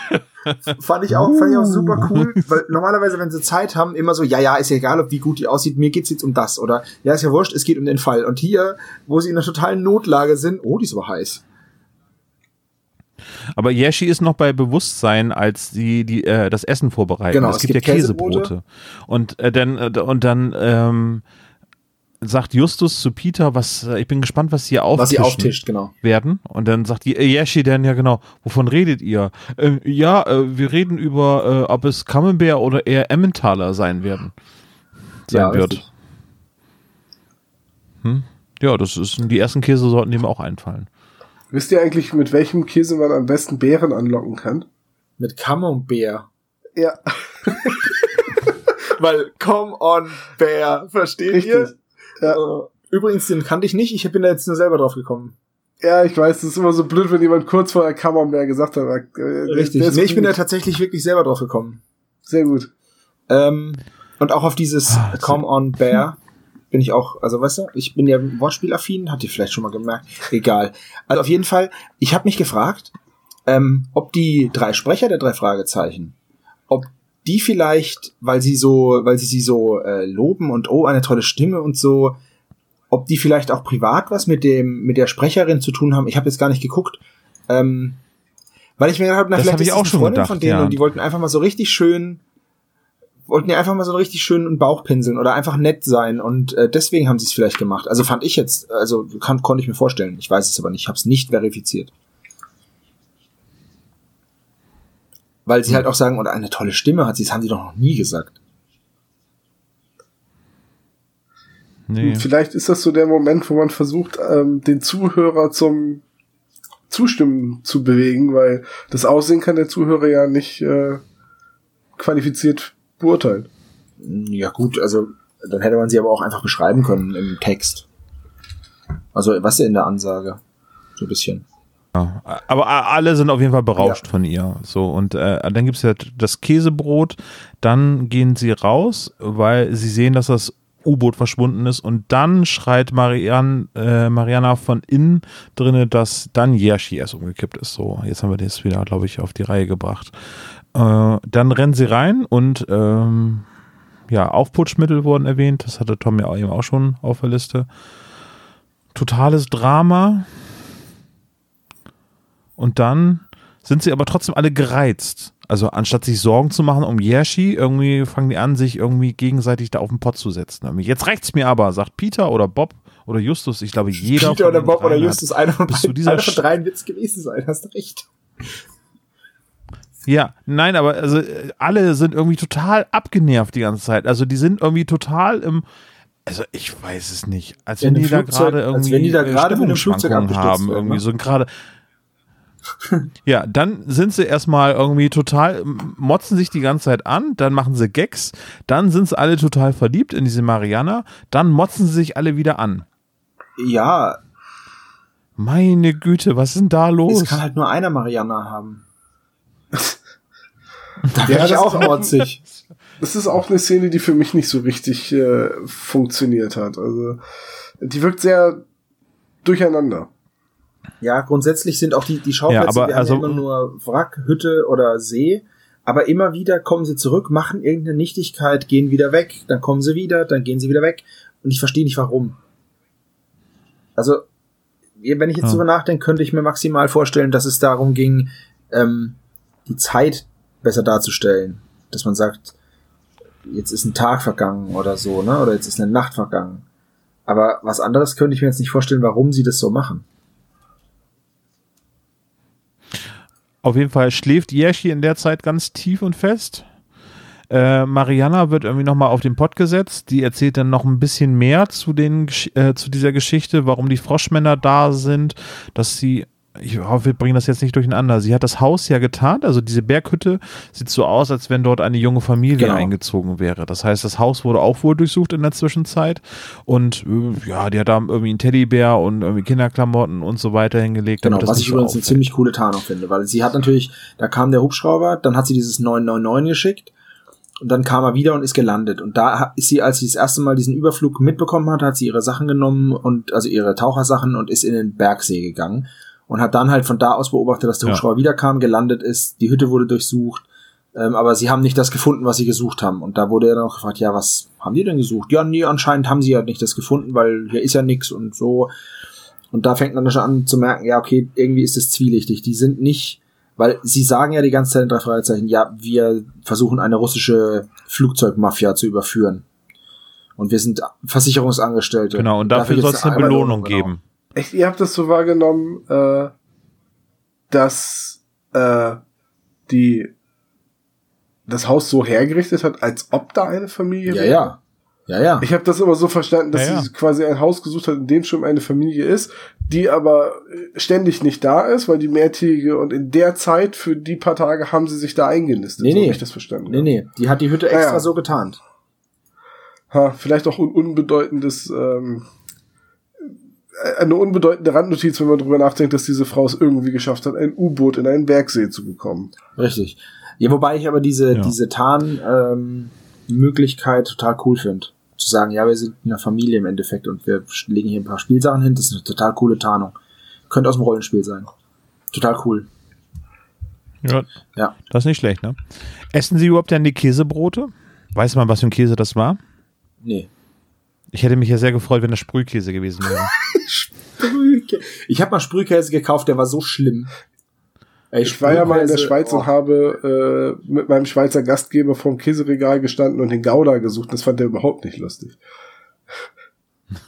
fand ich auch, fand ich auch super cool, weil normalerweise, wenn sie Zeit haben, immer so, ja, ja, ist ja egal, ob wie gut die aussieht, mir geht's jetzt um das oder ja, ist ja wurscht, es geht um den Fall. Und hier, wo sie in einer totalen Notlage sind, oh, die ist aber heiß. Aber Yeshi ist noch bei Bewusstsein, als die, die äh, das Essen vorbereiten. Genau, es, es gibt, gibt ja Käsebrote. Käsebrote. Und äh, dann äh, und dann ähm, sagt Justus zu Peter, was, äh, ich bin gespannt, was sie Was auftischen sie auftischt, genau. werden. Und dann sagt die, äh, Yeshi dann ja genau, wovon redet ihr? Äh, ja, äh, wir reden über, äh, ob es Camembert oder eher Emmentaler sein werden. Sein Ja, wird. richtig. Ja, das ist die ersten Käsesorten, die mir auch einfallen. Wisst ihr eigentlich, mit welchem Käse man am besten Beeren anlocken kann? Mit Camembert. Ja, Weil, come on, Bär, versteht Richtig. ihr? Ja. Äh, Übrigens, den kannte ich nicht, ich bin da jetzt nur selber drauf gekommen. ja, ich weiß, das ist immer so blöd, wenn jemand kurz vorher Camembert gesagt hat. Äh, der- Richtig. der Nee, ich bin da tatsächlich wirklich selber drauf gekommen. Sehr gut. Ähm, und auch auf dieses Ah, Come on Bear bin ich auch, also weißt du, ich bin ja wortspielaffin, habt ihr vielleicht schon mal gemerkt. Egal. Also auf jeden Fall, ich habe mich gefragt, ähm, ob die drei Sprecher der drei Fragezeichen, ob die vielleicht, weil sie so, weil sie sie so äh, loben und oh, eine tolle Stimme und so, ob die vielleicht auch privat was mit dem, mit der Sprecherin zu tun haben. Ich habe jetzt gar nicht geguckt. Ähm, weil ich mir gedacht habe, na, Das vielleicht hab ich ist auch schon Freundin gedacht, von denen ja. und die wollten einfach mal so richtig schön wollten ja einfach mal so richtig schön einen Bauch pinseln oder einfach nett sein und äh, deswegen haben sie es vielleicht gemacht. Also fand ich jetzt, also kann, konnte ich mir vorstellen. Ich weiß es aber nicht, ich habe es nicht verifiziert. Weil sie halt auch sagen, oder eine tolle Stimme hat sie, das haben sie doch noch nie gesagt. Nee. Vielleicht ist das so der Moment, wo man versucht, ähm, den Zuhörer zum Zustimmen zu bewegen, weil das Aussehen kann der Zuhörer ja nicht äh, qualifiziert beurteilen. Ja gut, also dann hätte man sie aber auch einfach beschreiben können im Text. Also was in der Ansage. So ein bisschen. Ja, aber alle sind auf jeden Fall berauscht von ihr. So, und äh, dann gibt es ja das Käsebrot, dann gehen sie raus, weil sie sehen, dass das U-Boot verschwunden ist und dann schreit Marianne, äh, Mariana von innen drinne, dass dann Yershi erst umgekippt ist. So, jetzt haben wir das wieder, glaube ich, auf die Reihe gebracht. Äh, dann rennen sie rein und ähm, ja, Aufputschmittel wurden erwähnt, das hatte Tom ja eben auch schon auf der Liste. Totales Drama. Und dann sind sie aber trotzdem alle gereizt. Also anstatt sich Sorgen zu machen um Yershi, irgendwie fangen die an, sich irgendwie gegenseitig da auf den Pott zu setzen. Jetzt reicht's mir aber, sagt Peter oder Bob oder Justus. Ich glaube, jeder Peter oder Bob oder Justus, einer von, bis zu beiden, dieser einer von dreien wird's gewesen sein, hast du recht. Ja, nein, aber also alle sind irgendwie total abgenervt die ganze Zeit. Also die sind irgendwie total im also ich weiß es nicht, als In wenn die da gerade als irgendwie wenn die da gerade mit einem Flugzeug haben, wären, irgendwie ne? so gerade Ja, dann sind sie erstmal irgendwie total, motzen sich die ganze Zeit an, dann machen sie Gags, dann sind sie alle total verliebt in diese Mariana, dann motzen sie sich alle wieder an. Ja, Meine Güte, was ist denn da los? es kann halt nur einer Mariana haben. da Ja, wäre ich das auch motzig. Das ist auch eine Szene, die für mich nicht so richtig äh, funktioniert hat. Also die wirkt sehr durcheinander. Ja, grundsätzlich sind auch die, die Schauplätze, Ja, aber also- ja immer nur Wrack, Hütte oder See, aber immer wieder kommen sie zurück, machen irgendeine Nichtigkeit, gehen wieder weg, dann kommen sie wieder, dann gehen sie wieder weg und ich verstehe nicht warum. Also, wenn ich jetzt Ah. drüber nachdenke, könnte ich mir maximal vorstellen, dass es darum ging, ähm, die Zeit besser darzustellen. Dass man sagt, jetzt ist ein Tag vergangen oder so, ne? Oder jetzt ist eine Nacht vergangen. Aber was anderes könnte ich mir jetzt nicht vorstellen, warum sie das so machen. Auf jeden Fall schläft Yershi in der Zeit ganz tief und fest. Äh, Mariana wird irgendwie nochmal auf den Pott gesetzt. Die erzählt dann noch ein bisschen mehr zu, den, äh, zu dieser Geschichte, warum die Froschmänner da sind, dass sie, ich hoffe, wir bringen das jetzt nicht durcheinander. Sie hat das Haus ja getarnt, also diese Berghütte sieht so aus, als wenn dort eine junge Familie Genau. eingezogen wäre. Das heißt, das Haus wurde auch wohl durchsucht in der Zwischenzeit und äh, ja, die hat da irgendwie einen Teddybär und irgendwie Kinderklamotten und so weiter hingelegt. Genau, was ich übrigens eine ziemlich coole Tarnung finde, weil sie hat natürlich, da kam der Hubschrauber, dann hat sie dieses 999 geschickt und dann kam er wieder und ist gelandet. Und da ist sie, als sie das erste Mal diesen Überflug mitbekommen hat, hat sie ihre Sachen genommen und also ihre Tauchersachen und ist in den Bergsee gegangen und hat dann halt von da aus beobachtet, dass der Ja. Hubschrauber wiederkam, gelandet ist, die Hütte wurde durchsucht, ähm, aber sie haben nicht das gefunden, was sie gesucht haben. Und da wurde er dann auch gefragt, ja, was haben die denn gesucht? Ja, nee, anscheinend haben sie ja nicht das gefunden, weil hier ist ja nix und so. Und da fängt man schon an zu merken, ja, okay, irgendwie ist es zwielichtig. Die sind nicht, weil sie sagen ja die ganze Zeit in drei Fragezeichen, ja, wir versuchen eine russische Flugzeugmafia zu überführen. Und wir sind Versicherungsangestellte. Genau, und dafür, soll es eine Belohnung genau. Echt, ihr habt das so wahrgenommen, äh, dass äh, die das Haus so hergerichtet hat, als ob da eine Familie Ja, wäre? ja. Ja, ja. Ich habe das immer so verstanden, dass Ja, ja. sie quasi ein Haus gesucht hat, in dem schon eine Familie ist, die aber äh, ständig nicht da ist, weil die mehrtägige und in der Zeit für die paar Tage haben sie sich da eingenistet. Nee, so hab nee. ich das verstanden. Nee, nee, die hat die Hütte extra Ja, ja. so getarnt. Ha, vielleicht auch ein unbedeutendes, ähm, äh, eine unbedeutende Randnotiz, wenn man drüber nachdenkt, dass diese Frau es irgendwie geschafft hat, ein U-Boot in einen Bergsee zu bekommen. Richtig. Ja, wobei ich aber diese, Ja. diese Tarn-Möglichkeit total cool finde. Zu sagen, ja, wir sind eine Familie im Endeffekt und wir legen hier ein paar Spielsachen hin, das ist eine total coole Tarnung. Könnte aus dem Rollenspiel sein. Total cool. Ja. Ja. Das ist nicht schlecht, ne? Essen Sie überhaupt denn die Käsebrote? Weiß man, was für ein Käse das war? Nee. Ich hätte mich ja sehr gefreut, wenn das Sprühkäse gewesen wäre. Sprühkäse. Ich habe mal Sprühkäse gekauft, der war so schlimm. Ey, Ich war ja mal in der Schweiz oh. und habe äh, mit meinem Schweizer Gastgeber vorm Käseregal gestanden und den Gouda gesucht. Das fand er überhaupt nicht lustig.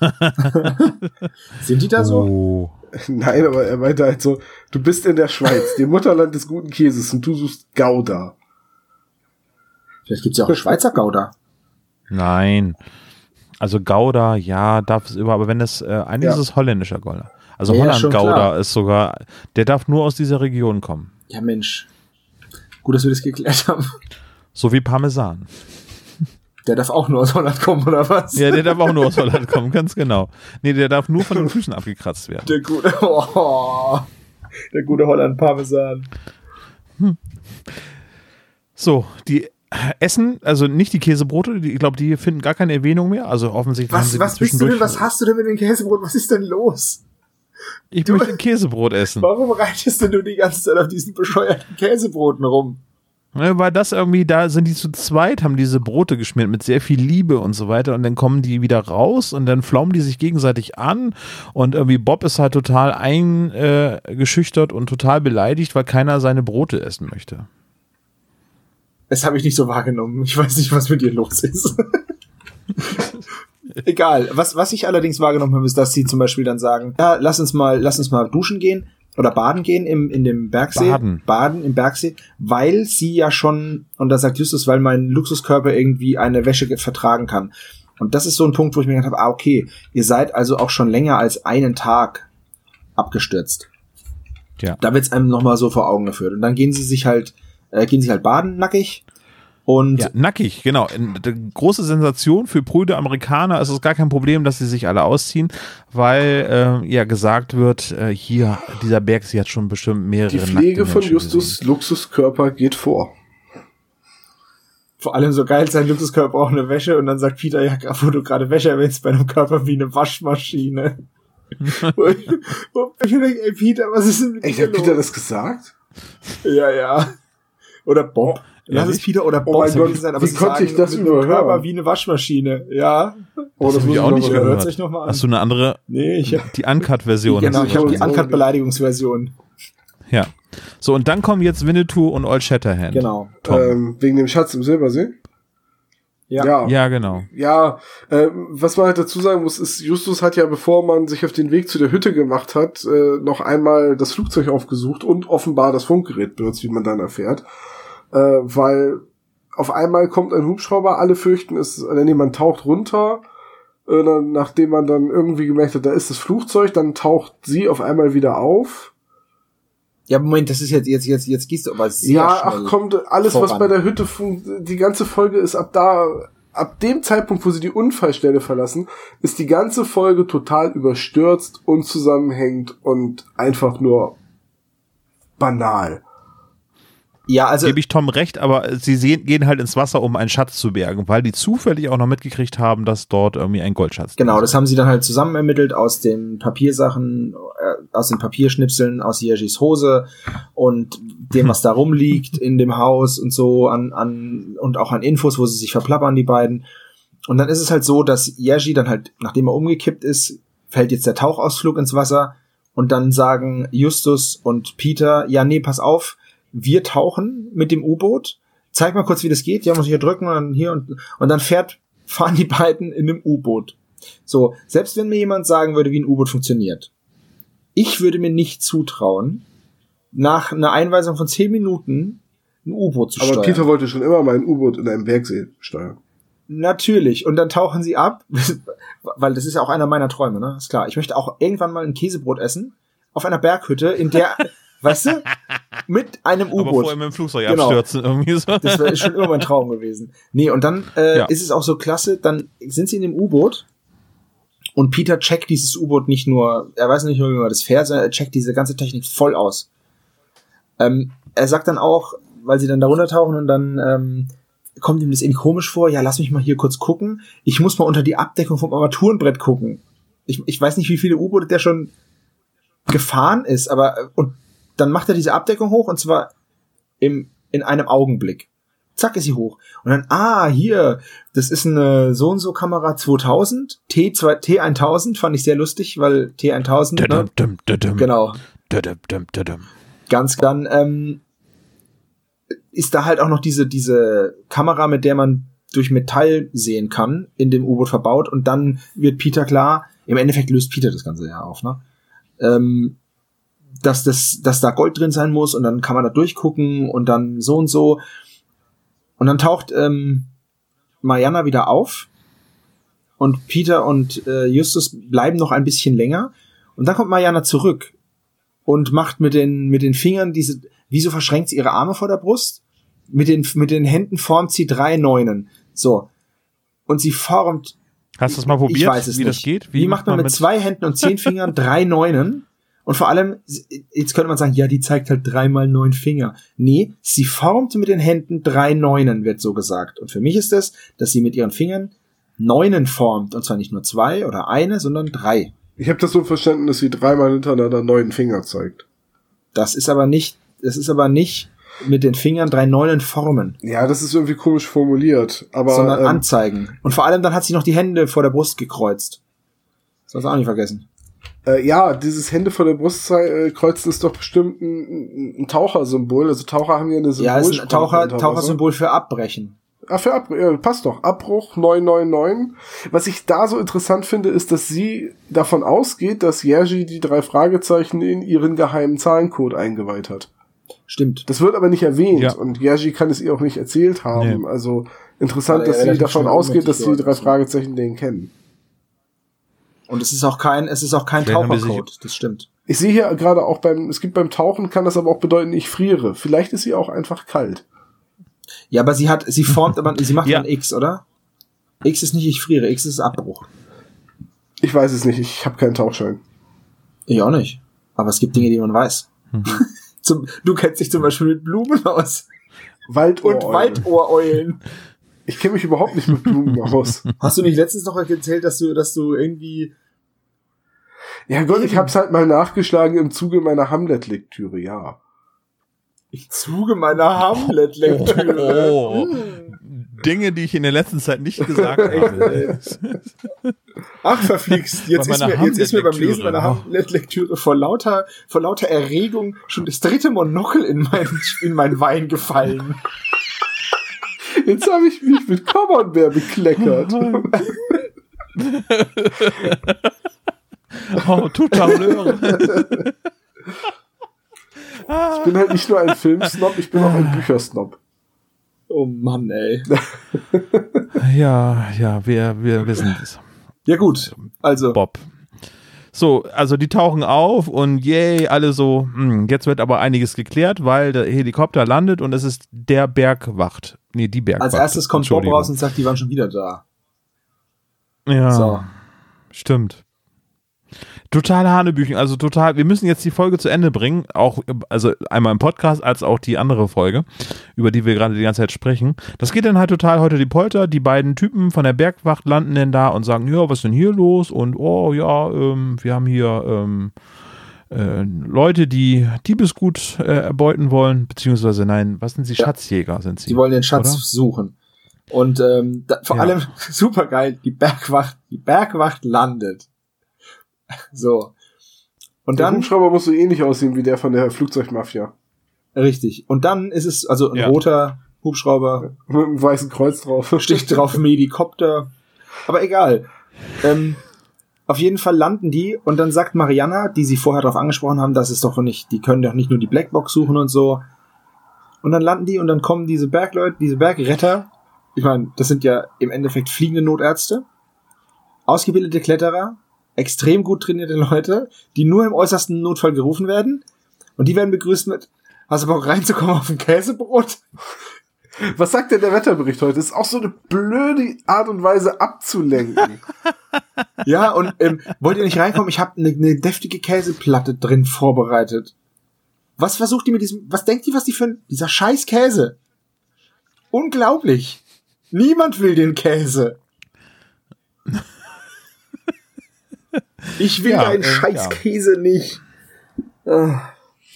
Sind die da so? Oh. Nein, aber er meinte halt so, du bist in der Schweiz, dem Mutterland des guten Käses und du suchst Gouda. Vielleicht gibt's ja auch Schweizer Gouda. Nein. Also Gouda, ja, darf es über, aber wenn es, äh, eigentlich Ja. ist es holländischer Gouda. Also Ja, ja, Holland schon Gouda klar. ist sogar, der darf nur aus dieser Region kommen. Ja, Mensch. Gut, dass wir das geklärt haben. So wie Parmesan. Der darf auch nur aus Holland kommen, oder was? Ja, der darf auch nur aus Holland kommen, ganz genau. Nee, der darf nur von den Füßen abgekratzt werden. Der gute, oh, der gute Holland Parmesan. So, die essen, also nicht die Käsebrote, die, ich glaube, die finden gar keine Erwähnung mehr. Also offensichtlich haben Was, sie was bist du denn? Was hast du denn mit dem Käsebrot? Was ist denn los? Ich möchte ein Käsebrot essen. Warum reitest denn du die ganze Zeit auf diesen bescheuerten Käsebroten rum? Ja, weil das irgendwie, da sind die zu zweit, haben diese Brote geschmiert mit sehr viel Liebe und so weiter und dann kommen die wieder raus und dann flaumen die sich gegenseitig an und irgendwie Bob ist halt total eingeschüchtert geschüchtert und total beleidigt, weil keiner seine Brote essen möchte. Das habe ich nicht so wahrgenommen. Ich weiß nicht, was mit dir los ist. Egal. Was, was ich allerdings wahrgenommen habe, ist, dass sie zum Beispiel dann sagen, ja, lass uns mal, lass uns mal duschen gehen oder baden gehen im, in dem Bergsee. Baden. Baden im Bergsee, weil sie ja schon, und da sagt Justus, weil mein Luxuskörper irgendwie eine Wäsche ge- vertragen kann. Und das ist so ein Punkt, wo ich mir gedacht habe, ah, okay, ihr seid also auch schon länger als einen Tag abgestürzt. Ja. Da wird's einem nochmal so vor Augen geführt. Und dann gehen sie sich halt, äh, gehen sie halt baden, nackig. Und Ja, nackig, genau. In- die Große Sensation für prüde Amerikaner ist es gar kein Problem, dass sie sich alle ausziehen, weil äh, ja gesagt wird, äh, hier, dieser Berg, sie hat schon bestimmt mehrere Die Pflege nackte von Justus gesehen. Luxuskörper geht vor. vor allem so geil, sein Luxuskörper braucht eine Wäsche und dann sagt Peter, ja, wo du gerade Wäsche erwähnst, bei einem Körper wie eine Waschmaschine. ich, wo ich denke, ey Peter, was ist denn mit Echt, dir hat Peter das gesagt? Ja, ja. Oder Bob. Lass es Peter oder Oh Bob mein Gott, sein, aber wie konnte sagen, ich das einem überhören? Körper wie eine Waschmaschine. Ja. Oh, Das hab ich auch nicht hören. Hört sich noch mal an. Hast du eine andere, Nee, ich hab, die Uncut-Version? genau, ich habe die. Uncut-Beleidigungsversion. Ja. So, und dann kommen jetzt Winnetou und Old Shatterhand. Genau. Ähm, wegen dem Schatz im Silbersee? Ja. Ja. ja, genau. Ja, äh, was man halt dazu sagen muss, ist, Justus hat ja, bevor man sich auf den Weg zu der Hütte gemacht hat, äh, noch einmal das Flugzeug aufgesucht und offenbar das Funkgerät benutzt, wie man dann erfährt. Äh, weil auf einmal kommt ein Hubschrauber, alle fürchten es, nee, man taucht runter, äh, nachdem man dann irgendwie gemerkt hat, da ist das Flugzeug, dann taucht sie auf einmal wieder auf. Ja, Moment, das ist jetzt, jetzt, jetzt, jetzt gehst du aber sehr ja, ach komm, alles, was voran. bei der Hütte die ganze Folge ist ab da, ab dem Zeitpunkt, wo sie die Unfallstelle verlassen, ist die ganze Folge total überstürzt, unzusammenhängend und einfach nur banal. Ja, also, Gebe ich Tom recht, aber sie sehen, gehen halt ins Wasser, um einen Schatz zu bergen, weil die zufällig auch noch mitgekriegt haben, dass dort irgendwie ein Goldschatz Genau, drin das haben sie dann halt zusammen ermittelt aus den Papiersachen, äh, aus den Papierschnipseln, aus Yergis Hose und dem, was da rumliegt in dem Haus und so an, an und auch an Infos, wo sie sich verplappern, die beiden. Und dann ist es halt so, dass Yergi dann halt, nachdem er umgekippt ist, fällt jetzt der Tauchausflug ins Wasser und dann sagen Justus und Peter, ja, nee, pass auf, wir tauchen mit dem U-Boot. Zeig mal kurz, wie das geht. Ja, muss ich hier drücken und dann hier und, und dann fährt fahren die beiden in einem U-Boot. So, selbst wenn mir jemand sagen würde, wie ein U-Boot funktioniert, ich würde mir nicht zutrauen, nach einer Einweisung von zehn Minuten ein U-Boot zu Aber steuern. Peter wollte schon immer mal ein U-Boot in einem Bergsee steuern. Natürlich. Und dann tauchen sie ab, weil das ist ja auch einer meiner Träume, ne? Ist klar. Ich möchte auch irgendwann mal ein Käsebrot essen auf einer Berghütte, in der, weißt du, mit einem Aber vorher U-Boot. mit dem Flugzeug Genau. abstürzen irgendwie so. Das war schon immer mein Traum gewesen. Nee, und dann äh, Ja. ist es auch so klasse, dann sind sie in dem U-Boot und Peter checkt dieses U-Boot nicht nur, er weiß nicht nur, wie man das fährt, sondern er checkt diese ganze Technik voll aus. Ähm, er sagt dann auch, weil sie dann da runtertauchen und dann ähm, kommt ihm das irgendwie komisch vor, ja, lass mich mal hier kurz gucken. Ich muss mal unter die Abdeckung vom Armaturenbrett gucken. Ich, ich weiß nicht, wie viele U-Boote der schon gefahren ist, aber und dann macht er diese Abdeckung hoch und zwar im, in einem Augenblick. Zack ist sie hoch. Und dann, ah, hier, das ist eine so und so Kamera 2000, T2, T1000, fand ich sehr lustig, weil T1000, ne? Dum, dum, dum, dum. genau, Dum, dum, dum. ganz dann ähm, ist da halt auch noch diese diese Kamera, mit der man durch Metall sehen kann, in dem U-Boot verbaut und dann wird Peter klar, im Endeffekt löst Peter das Ganze ja auf, ne? Ähm, dass das, dass da Gold drin sein muss und dann kann man da durchgucken und dann so und so. Und dann taucht ähm, Mariana wieder auf und Peter und äh, Justus bleiben noch ein bisschen länger und dann kommt Mariana zurück und macht mit den mit den Fingern diese wieso verschränkt sie ihre Arme vor der Brust mit den mit den Händen formt sie drei Neunen so und sie formt Hast du das mal probiert, ich weiß es wie nicht. das geht? Wie, macht man mit zwei Händen und zehn Fingern drei Neunen? Und vor allem, jetzt könnte man sagen, ja, die zeigt halt dreimal neun Finger. Nee, sie formt mit den Händen drei Neunen, wird so gesagt. Und für mich ist es, dass sie mit ihren Fingern Neunen formt. Und zwar nicht nur zwei oder eine, sondern drei. Ich habe das so verstanden, dass sie dreimal hintereinander neuen Finger zeigt. Das ist aber nicht, das ist aber nicht mit den Fingern drei Neunen formen, Ja, das ist irgendwie komisch formuliert, aber sondern ähm, anzeigen. Und vor allem dann hat sie noch die Hände vor der Brust gekreuzt. Das hast du auch nicht vergessen. Äh, ja, dieses Hände vor der Brust äh, kreuzen ist doch bestimmt ein, ein, Tauchersymbol. Also Taucher haben ja eine Ja, ist ein Symbolsprache Taucher. Tauchersymbol für Abbrechen. Ah, für Abbruch, ja, passt doch. Abbruch 999. Was ich da so interessant finde, ist, dass sie davon ausgeht, dass Jerzy die drei Fragezeichen in ihren geheimen Zahlencode eingeweiht hat. Stimmt. Das wird aber nicht erwähnt Ja. und Jerzy kann es ihr auch nicht erzählt haben. Nee. Also interessant, er dass sie davon ausgeht, dass die drei ne? Fragezeichen den kennen. Und es ist auch kein, es ist auch kein Tauchercode. Das stimmt. Ich sehe hier gerade auch beim, es gibt beim Tauchen, kann das aber auch bedeuten, ich friere. Vielleicht ist sie auch einfach kalt. Ja, aber sie hat, sie formt, aber sie macht Ja. ein X, oder? X ist nicht ich friere, X ist Abbruch. Ich weiß es nicht, ich habe keinen Tauchschein. Ich auch nicht. Aber es gibt Dinge, die man weiß. Mhm. zum, du kennst dich zum Beispiel mit Blumen aus. Waldohr. Und Waldohreulen. Ich kenne mich überhaupt nicht mit Blumen aus. Hast du nicht letztens noch erzählt, dass du, dass du irgendwie, Ja Gott, ich hab's halt mal nachgeschlagen im Zuge meiner Hamlet-Lektüre, ja. im Zuge meiner Hamlet-Lektüre. Oh. Dinge, die ich in der letzten Zeit nicht gesagt habe. Ach, verflixt. Jetzt ist, mir, jetzt ist mir beim Lesen meiner oh. Hamlet-Lektüre vor lauter, vor lauter Erregung schon das dritte Monokel in mein, in mein Wein gefallen. Jetzt habe ich mich mit Common-Bär bekleckert. Oh, tout à l'heure. Ich bin halt nicht nur ein Filmsnob, ich bin auch ein Büchersnob. Oh Mann, ey. Ja, ja, wir, wir wissen es. Ja gut, also Bob. So, also die tauchen auf und yay, alle so, hm, jetzt wird aber einiges geklärt, weil der Helikopter landet und es ist der Bergwacht. Nee, die Bergwacht. als erstes kommt Bob raus und sagt, die waren schon wieder da. Ja, So. stimmt. Total Hanebüchen, also total, wir müssen jetzt die Folge zu Ende bringen, auch, also einmal im Podcast als auch die andere Folge, über die wir gerade die ganze Zeit sprechen. Das geht dann halt total heute die Polter, die beiden Typen von der Bergwacht landen dann da und sagen, ja, was ist denn hier los? Und oh ja, ähm, wir haben hier ähm, äh, Leute, die Diebesgut äh, erbeuten wollen, beziehungsweise nein, was sind sie? Ja. Schatzjäger sind sie. Die wollen den Schatz oder? suchen. Und ähm, da, vor Ja. allem super geil, die Bergwacht, die Bergwacht landet. So. Und Der dann Hubschrauber muss so ähnlich aussehen wie der von der Flugzeugmafia. richtig. Und dann ist es also ein Ja. roter Hubschrauber Mit einem weißen Kreuz drauf. sticht drauf Medikopter Aber egal. Ähm, auf jeden Fall landen die und dann sagt Mariana, die sie vorher darauf angesprochen haben, dass es doch nicht, die können doch nicht nur die Blackbox suchen und so. Und dann landen die und dann kommen diese Bergleute, diese Bergretter. Ich meine, das sind ja im Endeffekt fliegende Notärzte, ausgebildete Kletterer, extrem gut trainierte Leute, die nur im äußersten Notfall gerufen werden. Und die werden begrüßt mit, hast du Bock reinzukommen auf ein Käsebrot? Was sagt denn der Wetterbericht heute? Das ist auch so eine blöde Art und Weise abzulenken. Ja, und ähm, wollt ihr nicht reinkommen? Ich habe eine ne deftige Käseplatte drin vorbereitet. Was versucht die mit diesem, was denkt die, was die für ein, dieser scheiß Käse? Unglaublich. Niemand will den Käse. Ich will Ja, deinen äh, scheiß ja. Käse nicht. Ah,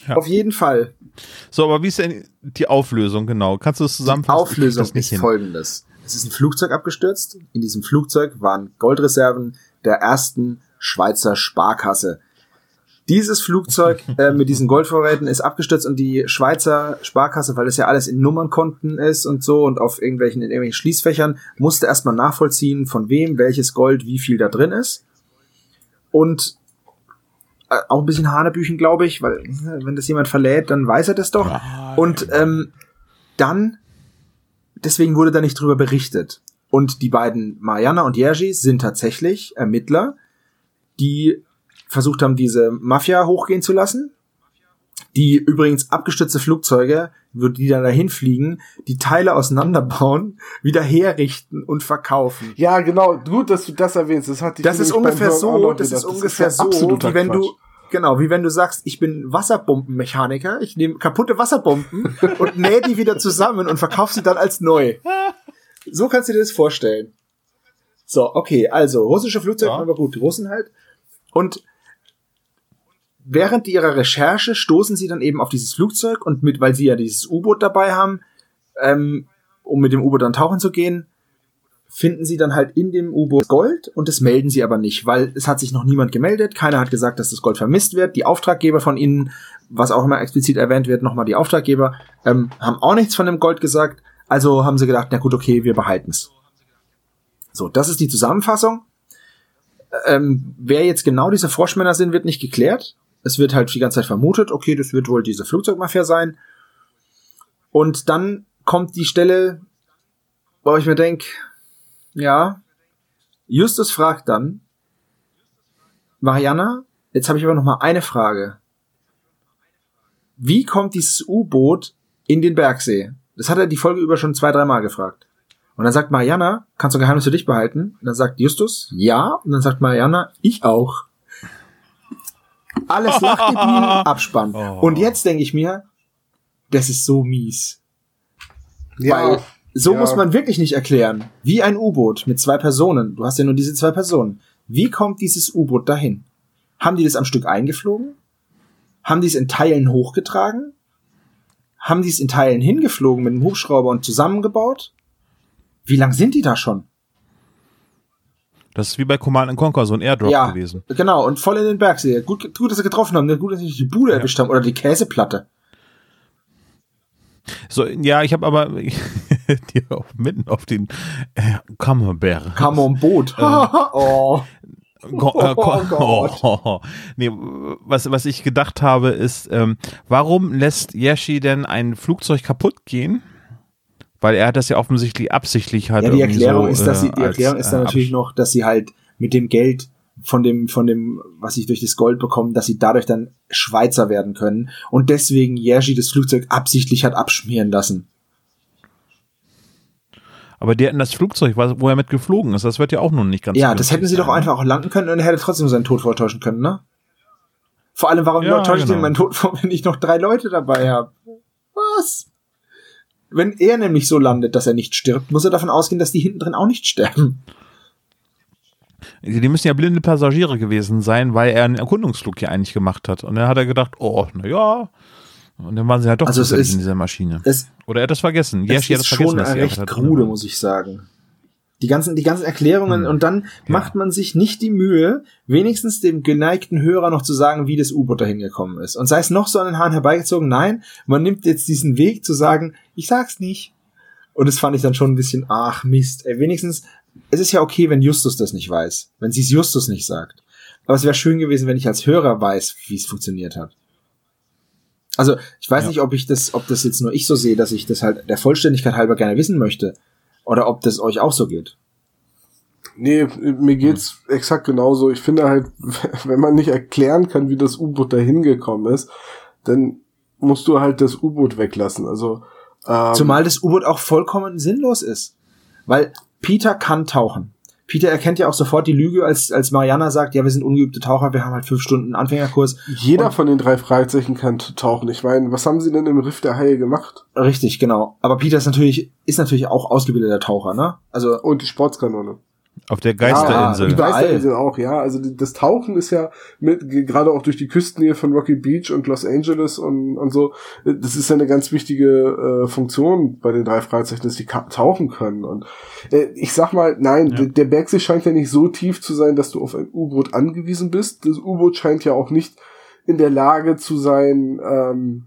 Ja. Auf jeden Fall. So, aber wie ist denn die Auflösung genau? Kannst du es Die zusammenfassen? Krieg Auflösung das ist hin. folgendes. Es ist ein Flugzeug abgestürzt. In diesem Flugzeug waren Goldreserven der ersten Schweizer Sparkasse. Dieses Flugzeug äh, mit diesen Goldvorräten ist abgestürzt und die Schweizer Sparkasse, weil das ja alles in Nummernkonten ist und so und auf irgendwelchen, in irgendwelchen Schließfächern, musste erstmal nachvollziehen, von wem welches Gold wie viel da drin ist. Und äh, auch ein bisschen Hanebüchen, glaube ich, weil äh, wenn das jemand verlädt, dann weiß er das doch. Und ähm, dann, deswegen wurde da nicht drüber berichtet. Und die beiden, Mariana und Jerzy, sind tatsächlich Ermittler, die versucht haben, diese Mafia hochgehen zu lassen. Die übrigens abgestürzte Flugzeuge, die dann dahin fliegen, die Teile auseinanderbauen, wieder herrichten und verkaufen. Ja, genau. Gut, dass du das erwähnst. Das ich Das ist ungefähr so, das ist ungefähr so, wie wenn Quatsch. du, genau, wie wenn du sagst, ich bin Wasserbombenmechaniker, ich nehme kaputte Wasserbomben und nähe die wieder zusammen und verkaufe sie dann als neu. So kannst du dir das vorstellen. So, okay, also, russische Flugzeuge, Ja. aber gut, die Russen halt. Und während ihrer Recherche stoßen sie dann eben auf dieses Flugzeug und mit, weil sie ja dieses U-Boot dabei haben, ähm, um mit dem U-Boot dann tauchen zu gehen, finden sie dann halt in dem U-Boot Gold und das melden sie aber nicht, weil es hat sich noch niemand gemeldet, keiner hat gesagt, dass das Gold vermisst wird. Die Auftraggeber von ihnen, was auch immer explizit erwähnt wird, nochmal die Auftraggeber, ähm, haben auch nichts von dem Gold gesagt. Also haben sie gedacht, na gut, okay, wir behalten's. So, das ist die Zusammenfassung. Ähm, wer jetzt genau diese Froschmänner sind, wird nicht geklärt. Es wird halt die ganze Zeit vermutet, okay, das wird wohl diese Flugzeugmafia sein. Und dann kommt die Stelle, wo ich mir denk, ja, Justus fragt dann, Mariana, jetzt habe ich aber noch mal eine Frage. Wie kommt dieses U-Boot in den Bergsee? Das hat er die Folge über schon zwei, dreimal gefragt. Und dann sagt Mariana, kannst du ein Geheimnis für dich behalten? Und dann sagt Justus, ja. Und dann sagt Mariana, ich auch. Alles lacht geblieben, Abspann. Oh. Und jetzt denke ich mir, das ist so mies. Ja, Weil so ja. muss man wirklich nicht erklären. Wie ein U-Boot mit zwei Personen. Du hast ja nur diese zwei Personen. Wie kommt dieses U-Boot dahin? Haben die das am Stück eingeflogen? Haben die es in Teilen hochgetragen? Haben die es in Teilen hingeflogen mit dem Hubschrauber und zusammengebaut? Wie lang sind die da schon? Das ist wie bei Command Conquer so ein Airdrop ja, gewesen. genau. Und voll in den Bergsee. Gut, gut, dass sie getroffen haben. Gut, dass sie nicht die Bude erwischt haben oder die Käseplatte. So, ja, ich habe aber die auch mitten auf den äh. Kam um Boot. oh. Go äh, Oh oh, Gott. oh, Nee, was, was ich gedacht habe, ist, ähm, warum lässt Yeshi denn ein Flugzeug kaputt gehen? Weil er das ja offensichtlich absichtlich hat. Ja, die Erklärung so, ist, dass sie, die äh, Erklärung als, ist dann äh, natürlich noch, dass sie halt mit dem Geld von dem, von dem, was sie durch das Gold bekommen, dass sie dadurch dann Schweizer werden können und deswegen Jerzy das Flugzeug absichtlich hat abschmieren lassen. Aber die hätten das Flugzeug, wo er mit geflogen ist, das wird ja auch noch nicht ganz ja, das hätten sie doch sein. einfach auch landen können und er hätte trotzdem seinen Tod vortäuschen können, ne? Vor allem, warum Ja, täusche ich denn genau. meinen Tod vor, wenn ich noch drei Leute dabei habe? Was? Wenn er nämlich so landet, dass er nicht stirbt, muss er davon ausgehen, dass die hinten drin auch nicht sterben. Die müssen ja blinde Passagiere gewesen sein, weil er einen Erkundungsflug hier eigentlich gemacht hat. Und dann hat er gedacht, oh, na ja. Und dann waren sie halt doch Also ist- in dieser Maschine. Es, Oder er hat das vergessen. Es Yeshi hat ist das vergessen, schon dass recht da drin krude, waren. muss ich sagen. Die ganzen, die ganzen Erklärungen Hm. und dann macht man sich nicht die Mühe, wenigstens dem geneigten Hörer noch zu sagen, wie das U-Boot dahin gekommen ist. Und sei es noch so an den Haaren herbeigezogen, nein, man nimmt jetzt diesen Weg zu sagen, ich sag's nicht. Und das fand ich dann schon ein bisschen, ach Mist, ey, wenigstens es ist ja okay, wenn Justus das nicht weiß, wenn sie es Justus nicht sagt. Aber es wäre schön gewesen, wenn ich als Hörer weiß, wie es funktioniert hat. Also, ich weiß Ja. nicht, ob ich das, ob das jetzt nur ich so sehe, dass ich das halt der Vollständigkeit halber gerne wissen möchte. Oder ob das euch auch so geht. Nee, mir geht's exakt genauso. Ich finde halt, wenn man nicht erklären kann, wie das U-Boot da hingekommen ist, dann musst du halt das U-Boot weglassen. Also, ähm, Zumal das U-Boot auch vollkommen sinnlos ist. Weil Peter kann tauchen. Peter erkennt ja auch sofort die Lüge, als, als Mariana sagt, ja, wir sind ungeübte Taucher, wir haben halt fünf Stunden Anfängerkurs. jeder von den drei Fragezeichen kann tauchen. Ich meine, was haben sie denn im Riff der Haie gemacht? Richtig, genau. Aber Peter ist natürlich, ist natürlich auch ausgebildeter Taucher, ne? Also, Und die Sportskanone. Auf der Geisterinsel. die Überall. Geisterinsel auch, ja. Also die- das Tauchen ist ja mit, ge- gerade auch durch die Küstennähe von Rocky Beach und Los Angeles und, und so, äh, das ist ja eine ganz wichtige äh, Funktion bei den drei Fragezeichen, dass die tauchen können. Und äh, ich sag mal, nein, Ja. der, der Bergsee scheint ja nicht so tief zu sein, dass du auf ein U-Boot angewiesen bist. Das U-Boot scheint ja auch nicht in der Lage zu sein, ähm,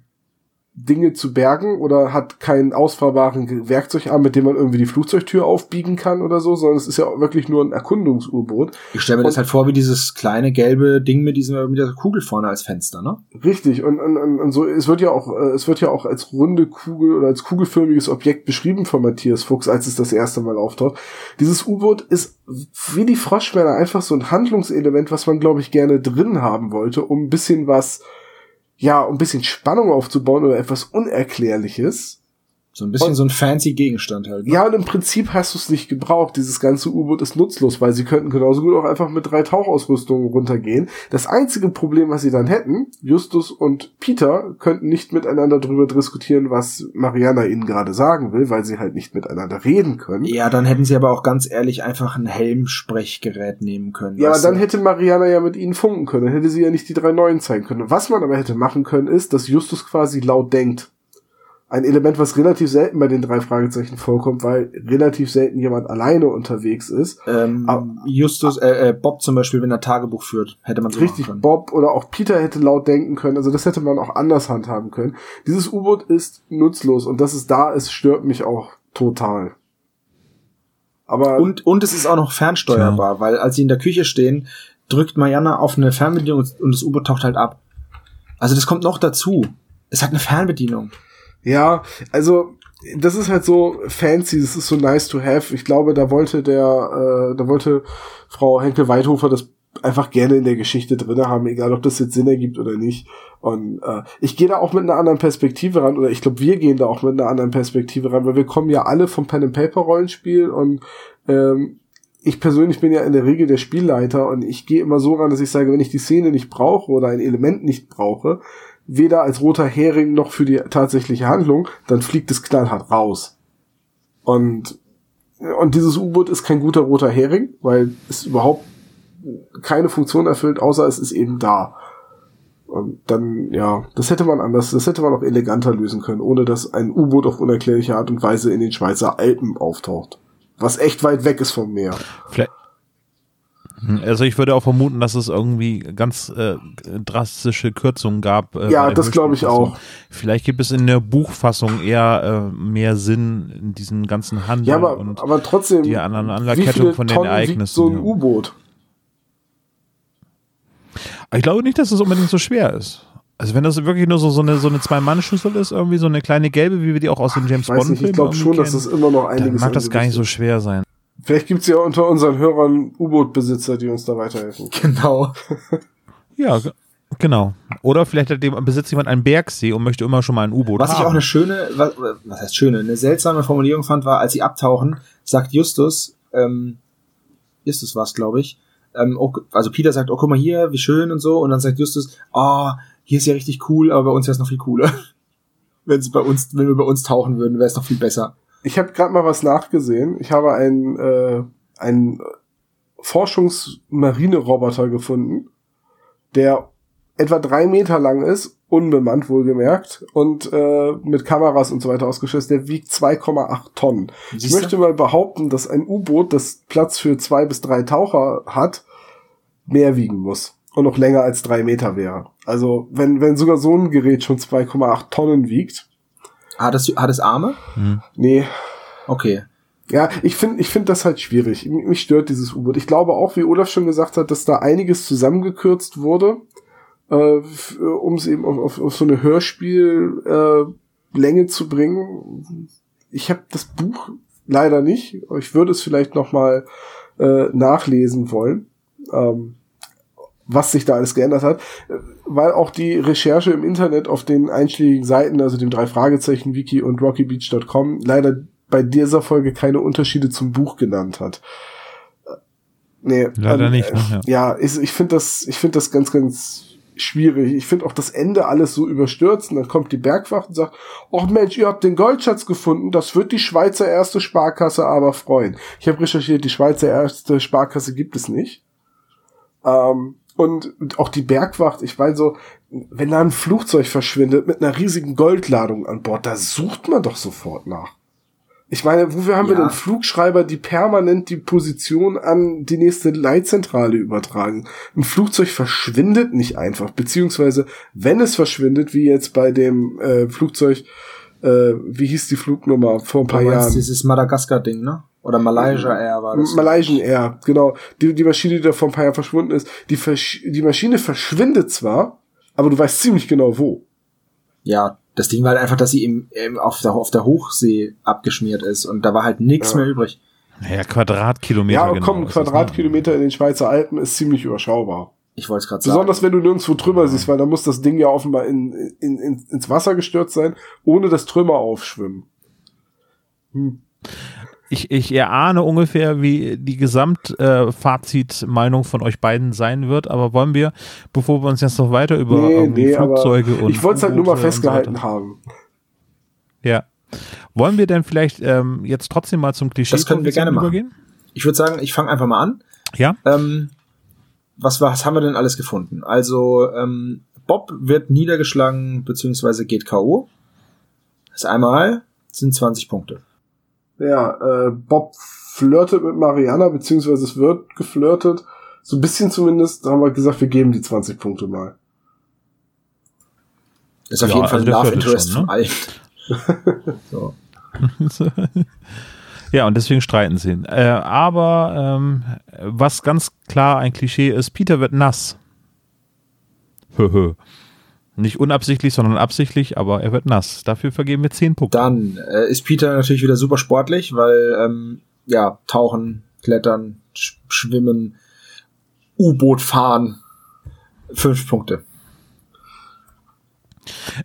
Dinge zu bergen oder hat keinen ausfahrbaren Ge- Werkzeugarm, mit dem man irgendwie die Flugzeugtür aufbiegen kann oder so, sondern es ist ja wirklich nur ein Erkundungs-U-Boot. ich stelle mir das Und- halt vor wie dieses kleine gelbe Ding mit diesem, mit der Kugel vorne als Fenster, ne? Richtig, und, und, und, und so, es wird ja auch, äh, es wird ja auch als runde Kugel oder als kugelförmiges Objekt beschrieben von Matthias Fuchs, als es das erste Mal auftaucht. Dieses U-Boot ist wie die Froschmänner einfach so ein Handlungselement, was man, glaube ich, gerne drin haben wollte, um ein bisschen was, ja, um ein bisschen Spannung aufzubauen oder etwas Unerklärliches. So ein bisschen Und- so ein fancy Gegenstand halt. Ne? Ja, und im Prinzip hast du es nicht gebraucht. Dieses ganze U-Boot ist nutzlos, weil sie könnten genauso gut auch einfach mit drei Tauchausrüstungen runtergehen. Das einzige Problem, was sie dann hätten, Justus und Peter könnten nicht miteinander darüber diskutieren, was Mariana ihnen gerade sagen will, weil sie halt nicht miteinander reden können. Ja, dann hätten sie aber auch ganz ehrlich einfach ein Helmsprechgerät nehmen können. Ja, dann du? hätte Mariana ja mit ihnen funken können. Dann hätte sie ja nicht die drei Neuen zeigen können. Was man aber hätte machen können, ist, dass Justus quasi laut denkt. Ein Element, was relativ selten bei den drei Fragezeichen vorkommt, weil relativ selten jemand alleine unterwegs ist. ähm, Aber- Justus, äh, äh, Bob zum Beispiel, wenn er Tagebuch führt, hätte man so Richtig, können. Bob oder auch Peter hätte laut denken können. Also das hätte man auch anders handhaben können. Dieses U-Boot ist nutzlos und dass es da ist, stört mich auch total. Aber Und, und es ist auch noch fernsteuerbar, weil als sie in der Küche stehen, drückt Mariana auf eine Fernbedienung und das U-Boot taucht halt ab. Also das kommt noch dazu. Es hat eine Fernbedienung. Ja, also das ist halt so fancy, das ist so nice to have. Ich glaube, da wollte der, äh, da wollte Frau Henkel Weidhofer das einfach gerne in der Geschichte drinne haben, egal ob das jetzt Sinn ergibt oder nicht. Und äh, ich gehe da auch mit einer anderen Perspektive ran, oder ich glaube, wir gehen da auch mit einer anderen Perspektive ran, weil wir kommen ja alle vom Pen and Paper Rollenspiel und ähm, ich persönlich bin ja in der Regel der Spielleiter und ich gehe immer so ran, dass ich sage, wenn ich die Szene nicht brauche oder ein Element nicht brauche, weder als roter Hering noch für die tatsächliche Handlung, dann fliegt es knallhart raus. Und, und dieses U-Boot ist kein guter roter Hering, weil es überhaupt keine Funktion erfüllt, außer es ist eben da. Und dann, ja, das hätte man anders, das hätte man auch eleganter lösen können, ohne dass ein U-Boot auf unerklärliche Art und Weise in den Schweizer Alpen auftaucht. Was echt weit weg ist vom Meer. Vielleicht, also ich würde auch vermuten, dass es irgendwie ganz äh, drastische Kürzungen gab. Äh, Ja, das glaube ich auch. Vielleicht gibt es in der Buchfassung eher äh, mehr Sinn in diesem ganzen Handel Ja, aber, und aber trotzdem, die An- wie Anerkettung viele von den Tonnen Ereignissen. so ein. U-Boot? ich glaube nicht, dass es unbedingt so schwer ist. Also wenn das wirklich nur so, so eine, so eine Zwei-Mann-Schüssel ist, irgendwie so eine kleine gelbe, wie wir die auch aus den James Ich Bond-Filmen ich glaube schon, irgendwie dass das kennen, immer noch dann einiges mag das gar nicht so schwer sein. Vielleicht gibt's ja unter unseren Hörern U-Boot-Besitzer, die uns da weiterhelfen. Genau. Ja, genau. Oder vielleicht hat dem, besitzt jemand einen Bergsee und möchte immer schon mal ein U-Boot Was haben. ich auch eine schöne, was, was heißt schöne, eine seltsame Formulierung fand, war, als sie abtauchen, sagt Justus, ähm, Justus war es, glaube ich, ähm, oh, also Peter sagt, oh, guck mal hier, wie schön und so, und dann sagt Justus, oh, hier ist ja richtig cool, aber bei uns wäre es noch viel cooler. wenn sie bei uns, wenn wir bei uns tauchen würden, wäre es noch viel besser. Ich habe gerade mal was nachgesehen. Ich habe einen, äh, einen Forschungsmarineroboter gefunden, der etwa drei Meter lang ist, unbemannt wohlgemerkt, und äh, mit Kameras und so weiter ausgestattet. Der wiegt 2,8 Tonnen. Ich Siehst du? möchte mal behaupten, dass ein U-Boot, das Platz für zwei bis drei Taucher hat, mehr wiegen muss. Und noch länger als drei Meter wäre. Also, wenn, wenn sogar so ein Gerät schon 2,8 Tonnen wiegt, Hat es, hat es Arme? Hm. nee, Okay. Ja, ich finde ich finde das halt schwierig. Mich stört dieses U-Boot. Ich glaube auch, wie Olaf schon gesagt hat, dass da einiges zusammengekürzt wurde, äh, um es eben auf, auf, auf so eine Hörspiellänge äh, Länge zu bringen. Ich habe das Buch leider nicht. Ich würde es vielleicht noch mal äh, nachlesen wollen. Ähm, was sich da alles geändert hat, weil auch die Recherche im Internet auf den einschlägigen Seiten, also dem drei Fragezeichen Wiki und rockybeach.com, leider bei dieser Folge keine Unterschiede zum Buch genannt hat. Nee, leider ähm, nicht. Ne? Ja, ja ich, ich finde das, ich finde das ganz, ganz schwierig. Ich finde auch das Ende alles so überstürzt. Und dann kommt die Bergwacht und sagt, ach Mensch, ihr habt den Goldschatz gefunden, das wird die Schweizer erste Sparkasse aber freuen. Ich habe recherchiert, die Schweizer erste Sparkasse gibt es nicht. Ähm, und auch die Bergwacht, ich weiß so, wenn da ein Flugzeug verschwindet mit einer riesigen Goldladung an Bord, da sucht man doch sofort nach. Ich meine, wofür haben ja. wir denn Flugschreiber, die permanent die Position an die nächste Leitzentrale übertragen? Ein Flugzeug verschwindet nicht einfach, beziehungsweise wenn es verschwindet, wie jetzt bei dem äh, Flugzeug, äh, wie hieß die Flugnummer vor ein paar Jahren? Dieses Madagaskar-Ding, ne? Oder Malaysia Air war das. Malaysian Air, genau. Die, die Maschine, die da vor ein paar Jahren verschwunden ist. Die, Versch die Maschine verschwindet zwar, aber du weißt ziemlich genau wo. Ja, das Ding war halt einfach, dass sie im, im, auf, der, auf der Hochsee abgeschmiert ist und da war halt nichts ja. mehr übrig. Naja, Quadratkilometer. Ja, genau, komm, Quadratkilometer in den Schweizer Alpen ist ziemlich überschaubar. Ich wollte es gerade sagen. Besonders wenn du nirgendwo Trümmer siehst, weil da muss das Ding ja offenbar in, in, in, ins Wasser gestürzt sein, ohne dass Trümmer aufschwimmen. Hm ich, ich erahne ungefähr, wie die Gesamtfazitmeinung äh, von euch beiden sein wird, aber wollen wir, bevor wir uns jetzt noch weiter über nee, nee, Flugzeuge und. Ich wollte es halt nur mal festgehalten so haben. Ja. Wollen wir denn vielleicht ähm, jetzt trotzdem mal zum Klischee das können wir gerne übergehen? Machen. Ich würde sagen, ich fange einfach mal an. Ja. Ähm, was, was haben wir denn alles gefunden? Also, ähm, Bob wird niedergeschlagen, beziehungsweise geht K.O. Das einmal sind 20 Punkte. Ja, äh, Bob flirtet mit Mariana, beziehungsweise es wird geflirtet. So ein bisschen zumindest, da haben wir gesagt, wir geben die 20 Punkte mal. Ist auf ja, jeden Fall also ein Love Interest schon, ne? von allen. ja, und deswegen streiten sie. Äh, aber ähm, was ganz klar ein Klischee ist, Peter wird nass. Höhö. Nicht unabsichtlich, sondern absichtlich, aber er wird nass. Dafür vergeben wir 10 Punkte. Dann äh, ist Peter natürlich wieder super sportlich, weil ähm, ja, tauchen, klettern, sch schwimmen, U-Boot fahren. Fünf Punkte.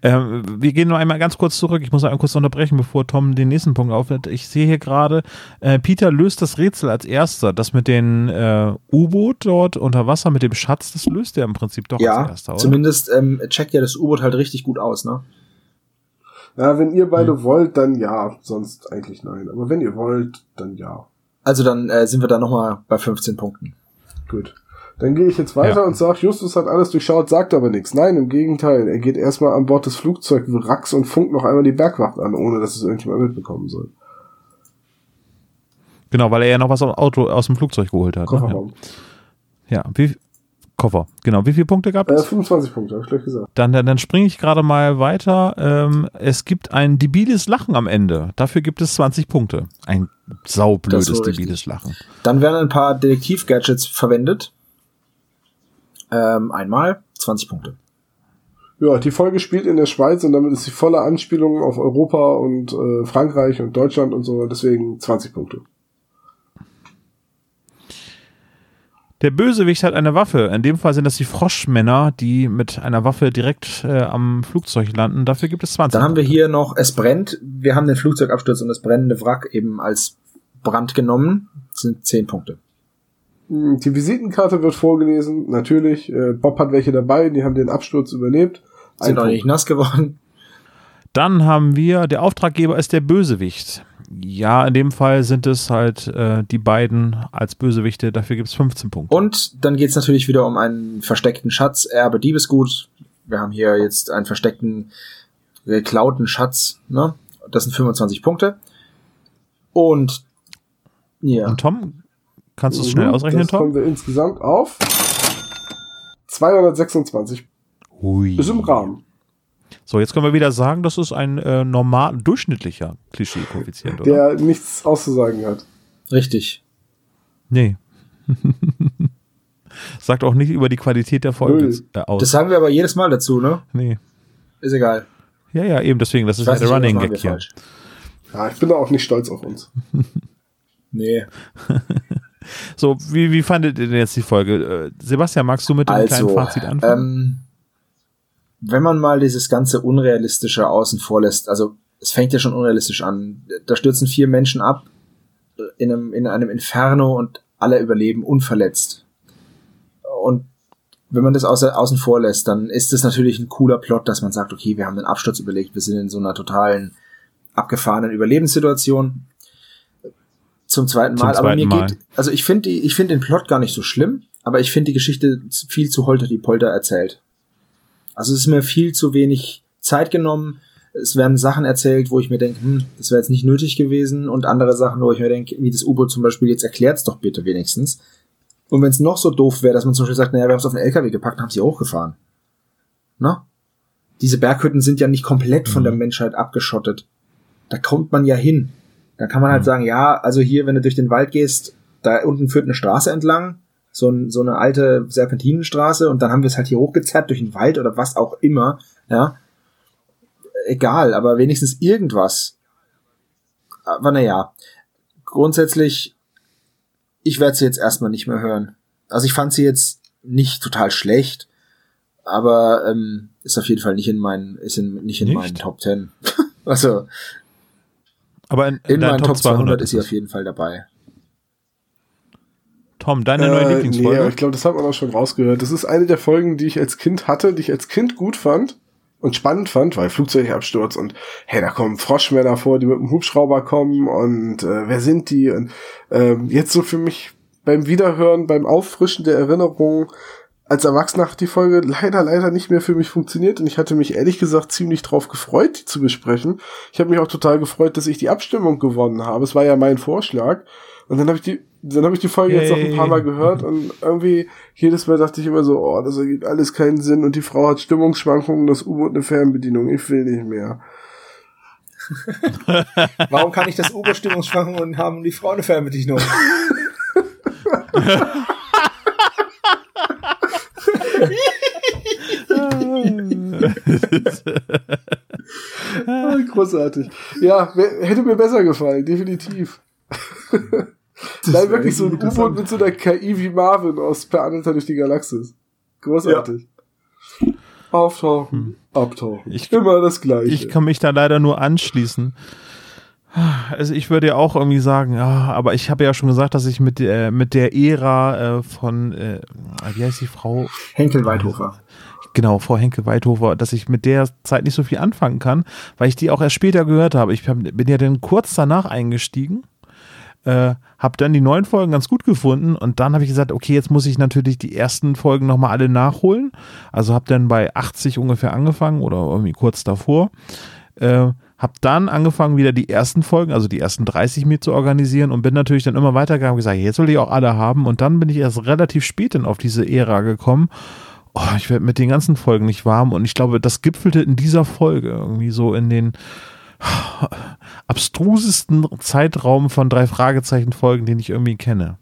Ähm, wir gehen noch einmal ganz kurz zurück. Ich muss einmal kurz unterbrechen, bevor Tom den nächsten Punkt aufhört. Ich sehe hier gerade, äh, Peter löst das Rätsel als erster. Das mit dem äh, U-Boot dort unter Wasser, mit dem Schatz, das löst er im Prinzip doch ja, als erster, oder? Zumindest ähm, checkt ja das U-Boot halt richtig gut aus, ne? Ja, wenn ihr beide hm. wollt, dann ja. Sonst eigentlich nein. Aber wenn ihr wollt, dann ja. Also dann äh, sind wir da nochmal bei 15 Punkten. Gut. Dann gehe ich jetzt weiter ja. und sage, Justus hat alles durchschaut, sagt aber nichts. Nein, im Gegenteil. Er geht erstmal an Bord des Flugzeugwracks und funkt noch einmal die Bergwacht an, ohne dass es irgendjemand mitbekommen soll. Genau, weil er ja noch was aus dem Auto aus dem Flugzeug geholt hat. Kofferraum. Ne? Ja. ja, wie Koffer. Genau, wie viele Punkte gab es? Äh, 25 Punkte, habe ich gleich gesagt. Dann, dann, dann springe ich gerade mal weiter. Ähm, es gibt ein debiles Lachen am Ende. Dafür gibt es 20 Punkte. Ein saublödes debiles Lachen. Dann werden ein paar Detektiv-Gadgets verwendet. Ähm, einmal 20 Punkte. Ja, die Folge spielt in der Schweiz und damit ist sie voller Anspielungen auf Europa und äh, Frankreich und Deutschland und so, deswegen 20 Punkte. Der Bösewicht hat eine Waffe. In dem Fall sind das die Froschmänner, die mit einer Waffe direkt äh, am Flugzeug landen. Dafür gibt es 20. Dann haben wir hier noch, es brennt. Wir haben den Flugzeugabsturz und das brennende Wrack eben als Brand genommen. Das sind 10 Punkte. Hm, die Visitenkarte wird vorgelesen, natürlich. Äh, Bob hat welche dabei, die haben den Absturz überlebt. Sind auch nicht nass geworden. Dann haben wir, der Auftraggeber ist der Bösewicht. Ja, in dem Fall sind es halt äh, die beiden als Bösewichte, dafür gibt es 15 Punkte. Und dann geht es natürlich wieder um einen versteckten Schatz, Erbe Diebesgut. Wir haben hier jetzt einen versteckten, geklauten Schatz, ne? Das sind 25 Punkte. Und ja. Und Tom, Kannst du es schnell mhm, ausrechnen, das Tom? kommen wir insgesamt auf 226. Hui. Ist im Rahmen. So, jetzt können wir wieder sagen, das ist ein äh, normal, durchschnittlicher Klischee-Koeffizient, oder? Der nichts auszusagen hat. Richtig. Nee. Sagt auch nicht über die Qualität der Folge äh, aus. Das sagen wir aber jedes Mal dazu, ne? Nee. Ist egal. Ja, ja, eben deswegen, das ist ja der Running Gag hier. Falsch. Ja, ich bin da auch nicht stolz auf uns. nee. so, wie, wie fandet ihr denn jetzt die Folge? Äh, Sebastian, magst du mit dem also, kleinen Fazit anfangen? Ähm, wenn man mal dieses ganze Unrealistische außen vor lässt, also es fängt ja schon unrealistisch an. Da stürzen vier Menschen ab in einem, in einem Inferno und alle überleben unverletzt. Und wenn man das außer, außen vor lässt, dann ist es natürlich ein cooler Plot, dass man sagt, okay, wir haben einen Absturz überlegt, wir sind in so einer totalen abgefahrenen Überlebenssituation. Zum zweiten Mal. Zum zweiten aber mir Mal. geht, also ich finde ich finde den Plot gar nicht so schlimm, aber ich finde die Geschichte viel zu holter die Polter erzählt. Also es ist mir viel zu wenig Zeit genommen. Es werden Sachen erzählt, wo ich mir denke, hm, das wäre jetzt nicht nötig gewesen und andere Sachen, wo ich mir denke, wie das U-Boot zum Beispiel, jetzt erklärt's doch bitte wenigstens. Und wenn es noch so doof wäre, dass man zum Beispiel sagt, naja, wir haben es auf den LKW gepackt und haben sie hochgefahren. Na? Diese Berghütten sind ja nicht komplett von mhm. der Menschheit abgeschottet. Da kommt man ja hin. Da kann man halt mhm. sagen, ja, also hier, wenn du durch den Wald gehst, da unten führt eine Straße entlang, so, ein, so eine alte Serpentinenstraße und dann haben wir es halt hier hochgezerrt durch den Wald oder was auch immer, ja. Egal, aber wenigstens irgendwas. Aber naja, grundsätzlich, ich werde sie jetzt erstmal nicht mehr hören. Also ich fand sie jetzt nicht total schlecht, aber ähm, ist auf jeden Fall nicht in meinen, ist in, nicht in nicht? meinen Top Ten. also aber in, in, in meinen Top 200, 200 ist sie auf jeden Fall dabei. Tom, deine neue äh, Lieblingsfolge? Nee, ich glaube, das hat man auch schon rausgehört. Das ist eine der Folgen, die ich als Kind hatte, die ich als Kind gut fand und spannend fand, weil Flugzeugabsturz und hey, da kommen Froschmänner vor, die mit dem Hubschrauber kommen und äh, wer sind die? Und äh, jetzt so für mich beim Wiederhören, beim Auffrischen der Erinnerung als Erwachsener hat die Folge leider, leider nicht mehr für mich funktioniert und ich hatte mich ehrlich gesagt ziemlich drauf gefreut, die zu besprechen. Ich habe mich auch total gefreut, dass ich die Abstimmung gewonnen habe. Es war ja mein Vorschlag. Und dann habe ich die, dann habe ich die Folge hey. jetzt noch ein paar Mal gehört und irgendwie jedes Mal dachte ich immer so, oh, das ergibt alles keinen Sinn und die Frau hat Stimmungsschwankungen, das U-Boot eine Fernbedienung, ich will nicht mehr. Warum kann ich das U-Boot Stimmungsschwankungen haben und die Frau eine Fernbedienung? ah, großartig. Ja, hätte mir besser gefallen, definitiv. Nein, wirklich so ein U-Boot mit so einer KI wie Marvin aus Per Anhalter durch die Galaxis. Großartig. Ja. Auftauchen, hm. abtauchen. Ich, Immer das Gleiche. Ich kann mich da leider nur anschließen. Also ich würde ja auch irgendwie sagen, ja, aber ich habe ja schon gesagt, dass ich mit, äh, mit der Ära äh, von, äh, wie heißt die Frau? Henkel Weidhofer. Genau, Frau Henkel Weidhofer, dass ich mit der Zeit nicht so viel anfangen kann, weil ich die auch erst später gehört habe. Ich bin ja dann kurz danach eingestiegen äh, habe dann die neuen Folgen ganz gut gefunden und dann habe ich gesagt, okay, jetzt muss ich natürlich die ersten Folgen nochmal alle nachholen. Also habe dann bei 80 ungefähr angefangen oder irgendwie kurz davor. Äh, habe dann angefangen, wieder die ersten Folgen, also die ersten 30 mir zu organisieren und bin natürlich dann immer weitergegangen und gesagt, jetzt will ich auch alle haben. Und dann bin ich erst relativ spät dann auf diese Ära gekommen. Oh, ich werde mit den ganzen Folgen nicht warm und ich glaube, das gipfelte in dieser Folge irgendwie so in den abstrusesten Zeitraum von drei Fragezeichen Folgen, den ich irgendwie kenne.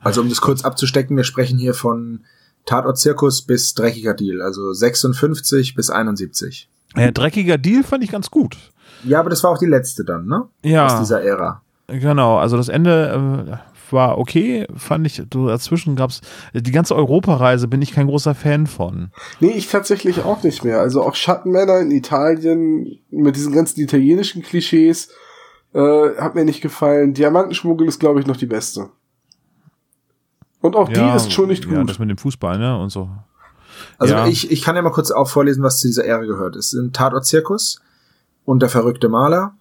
Also um das kurz abzustecken, wir sprechen hier von Tatort Zirkus bis Dreckiger Deal, also 56 bis 71. Ja, Dreckiger Deal fand ich ganz gut. Ja, aber das war auch die letzte dann, ne? Ja. Aus dieser Ära. Genau, also das Ende äh, war okay, fand ich, dazwischen gab's, die ganze Europareise bin ich kein großer Fan von. Nee, ich tatsächlich auch nicht mehr. Also auch Schattenmänner in Italien mit diesen ganzen italienischen Klischees äh, hat mir nicht gefallen. Diamantenschmuggel ist, glaube ich, noch die beste. Und auch ja, die ist schon nicht gut. Ja, das mit dem Fußball, ne, und so. Also ja. ich, ich kann ja mal kurz auch vorlesen, was zu dieser Ära gehört. Es sind Tatort Zirkus und der verrückte Maler,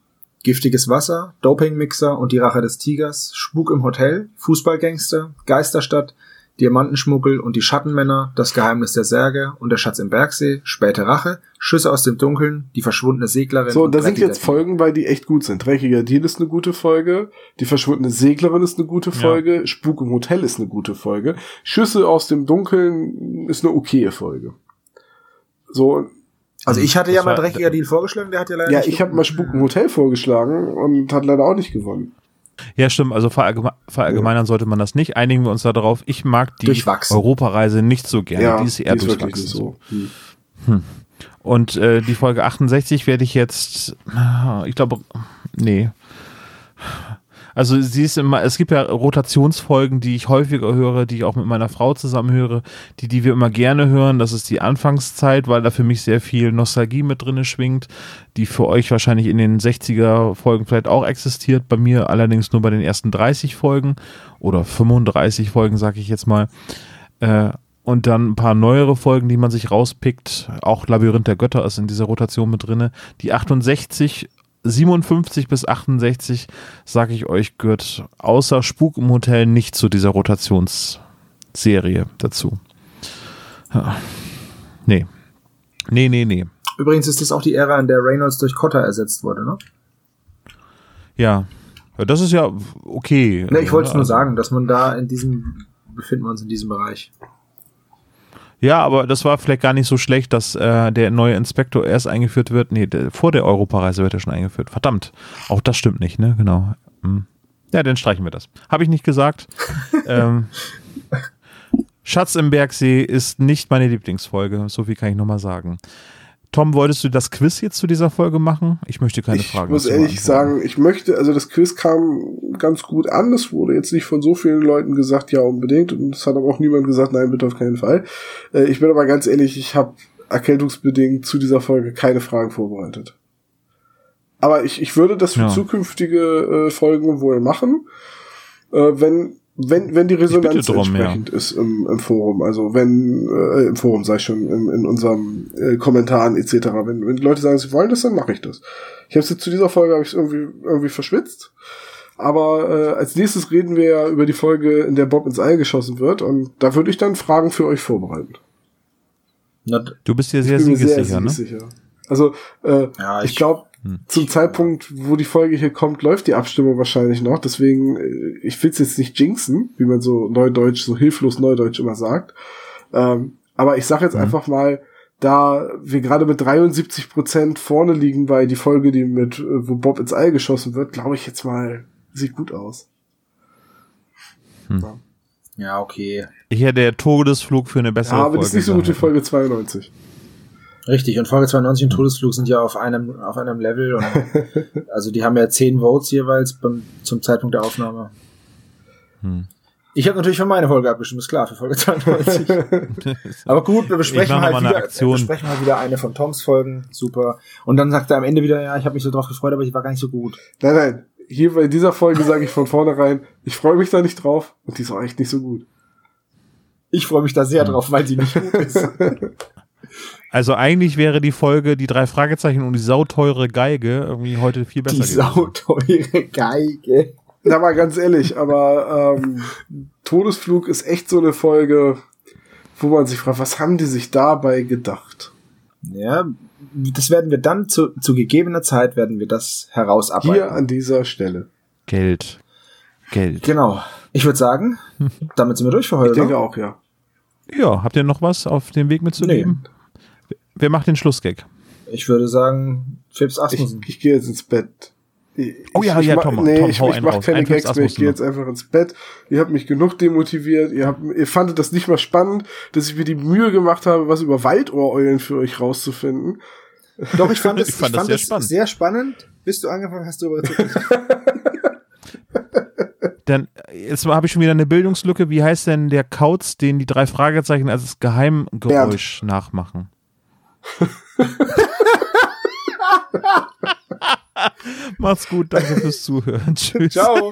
Giftiges Wasser, Dopingmixer und die Rache des Tigers, Spuk im Hotel, Fußballgangster, Geisterstadt, Diamantenschmuggel und die Schattenmänner, das Geheimnis der Särge und der Schatz im Bergsee, späte Rache, Schüsse aus dem Dunkeln, die verschwundene Seglerin. So, da sind jetzt Folgen bei, die echt gut sind. Dreckiger Deal ist eine gute Folge, die verschwundene Seglerin ist eine gute Folge, ja. Spuk im Hotel ist eine gute Folge, Schüsse aus dem Dunkeln ist eine okaye Folge. So, Also ich hatte ja mal dreckiger Deal vorgeschlagen, der hat ja leider Ja, nicht ich habe mal Spuk im Hotel vorgeschlagen und hat leider auch nicht gewonnen. Ja, stimmt. Also verallgeme verallgemeinern sollte man das nicht. Einigen wir uns da darauf. Ich mag die. Europareise nicht so gerne. Ja, die ist eher die ist wirklich durchwachsen. So. so. Hm. Und äh, die Folge 68 werde ich jetzt, ah, ich glaube, nee. Also sie ist immer, es gibt ja Rotationsfolgen, die ich häufiger höre, die ich auch mit meiner Frau zusammen höre, die, die wir immer gerne hören. Das ist die Anfangszeit, weil da für mich sehr viel Nostalgie mit drinne schwingt, die für euch wahrscheinlich in den 60er Folgen vielleicht auch existiert, bei mir allerdings nur bei den ersten 30 Folgen oder 35 Folgen, sag ich jetzt mal. Äh, und dann ein paar neuere Folgen, die man sich rauspickt. Auch Labyrinth der Götter ist in dieser Rotation mit drinne. Die 68, 57 bis 68, sage ich euch, gehört außer Spuk im Hotel nicht zu dieser Rotationsserie dazu. Nee. Nee, nee, nee. Übrigens ist das auch die Ära, in der Reynolds durch Cotter ersetzt wurde, ne? Ja. Ja, Das ist ja okay. Ne, ich wollte es nur Also- sagen, dass man da in diesem, befinden wir uns in diesem Bereich. Ja, aber das war vielleicht gar nicht so schlecht, dass äh, der neue Inspektor erst eingeführt wird. Nee, der, vor der Europareise wird er schon eingeführt. Verdammt. Auch das stimmt nicht, ne? Genau. Hm. Ja, dann streichen wir das. Habe ich nicht gesagt. ähm, Schatz im Bergsee ist nicht meine Lieblingsfolge. So viel kann ich nochmal sagen. Tom, wolltest du das Quiz jetzt zu dieser Folge machen? Ich möchte keine ich Fragen muss dazu ehrlich sagen, ich möchte, also das Quiz kam ganz gut an. Es wurde jetzt nicht von so vielen Leuten gesagt, ja unbedingt. Und es hat aber auch niemand gesagt, nein, bitte auf keinen Fall. Äh, ich bin aber ganz ehrlich, ich habe erkältungsbedingt zu dieser Folge keine Fragen vorbereitet. Aber ich, ich würde das für Ja. zukünftige äh, Folgen wohl machen, äh, wenn wenn wenn die Resonanz drum, ja. entsprechend ist im, im Forum, also wenn äh, im Forum sei ich schon im, in unserem äh, Kommentaren etc. Wenn, wenn die Leute sagen, sie wollen das, dann mache ich das. Ich habe jetzt zu dieser Folge habe ich irgendwie irgendwie verschwitzt. Aber äh, als nächstes reden wir ja über die Folge, in der Bob ins All geschossen wird und da würde ich dann Fragen für euch vorbereiten. Na, Du bist dir sehr mir siegessicher, ne? siegessicher. Also äh, Ja, ich ich- glaube, Hm. zum Zeitpunkt, wo die Folge hier kommt, läuft die Abstimmung wahrscheinlich noch. Deswegen, äh, ich will es jetzt nicht jinxen, wie man so neudeutsch, so hilflos neudeutsch immer sagt. Ähm, aber ich sage jetzt Mhm. einfach mal, da wir gerade mit 73 Prozent vorne liegen bei die Folge, die mit, äh, wo Bob ins All geschossen wird, glaube ich jetzt mal, sieht gut aus. ja, okay. Hier der Todesflug für eine bessere Ja, Folge. aber das ist nicht so gut wie. Folge 92. Richtig, und Folge 92 und Todesflug sind ja auf einem, auf einem Level. Und, also die haben ja zehn Votes jeweils beim, zum Zeitpunkt der Aufnahme. Hm. Ich habe natürlich für meine Folge abgestimmt, ist klar, für Folge 92. Aber gut, wir besprechen, halt mal eine wieder, Aktion. wir besprechen halt wieder eine von Toms Folgen. Super. Und dann sagt er am Ende wieder, ja, ich habe mich so drauf gefreut, aber ich war gar nicht so gut. Nein, nein. Hier bei dieser Folge sage ich von vornherein, ich freue mich da nicht drauf und die ist auch echt nicht so gut. Ich freue mich da sehr drauf, weil sie nicht gut ist. Also eigentlich wäre die Folge die drei Fragezeichen und die sauteure Geige irgendwie heute viel besser Die gewesen. sauteure Geige. Na mal ganz ehrlich, aber ähm, Todesflug ist echt so eine Folge, wo man sich fragt, was haben die sich dabei gedacht? Ja, das werden wir dann zu, zu gegebener Zeit werden wir das herausarbeiten. Hier an dieser Stelle. Geld. Geld. Genau. Ich würde sagen, damit sind wir durch für heute. Ich denke oder? auch, ja. Ja, habt ihr noch was auf den Weg mitzugeben? Wer macht den Schlussgag? Ich würde sagen, Phipps Ich, Asmussen. ich gehe jetzt ins Bett. Ich, Oh ja, ich ja, Tom, nee, Tom, ich, ich einen mach raus. keine Gags mehr, ich gehe jetzt einfach ins Bett. Ihr habt mich genug demotiviert, ihr, habt, ihr fandet das nicht mal spannend, dass ich mir die Mühe gemacht habe, was über Waldohreulen für euch rauszufinden. Doch, ich fand es Ich fand das sehr spannend. sehr spannend, bis du angefangen hast, darüber zu reden. Dann, jetzt habe ich schon wieder eine Bildungslücke. Wie heißt denn der Kauz, den die drei Fragezeichen als Geheimgeräusch nachmachen? Macht's gut, danke fürs Zuhören. Tschüss. Ciao.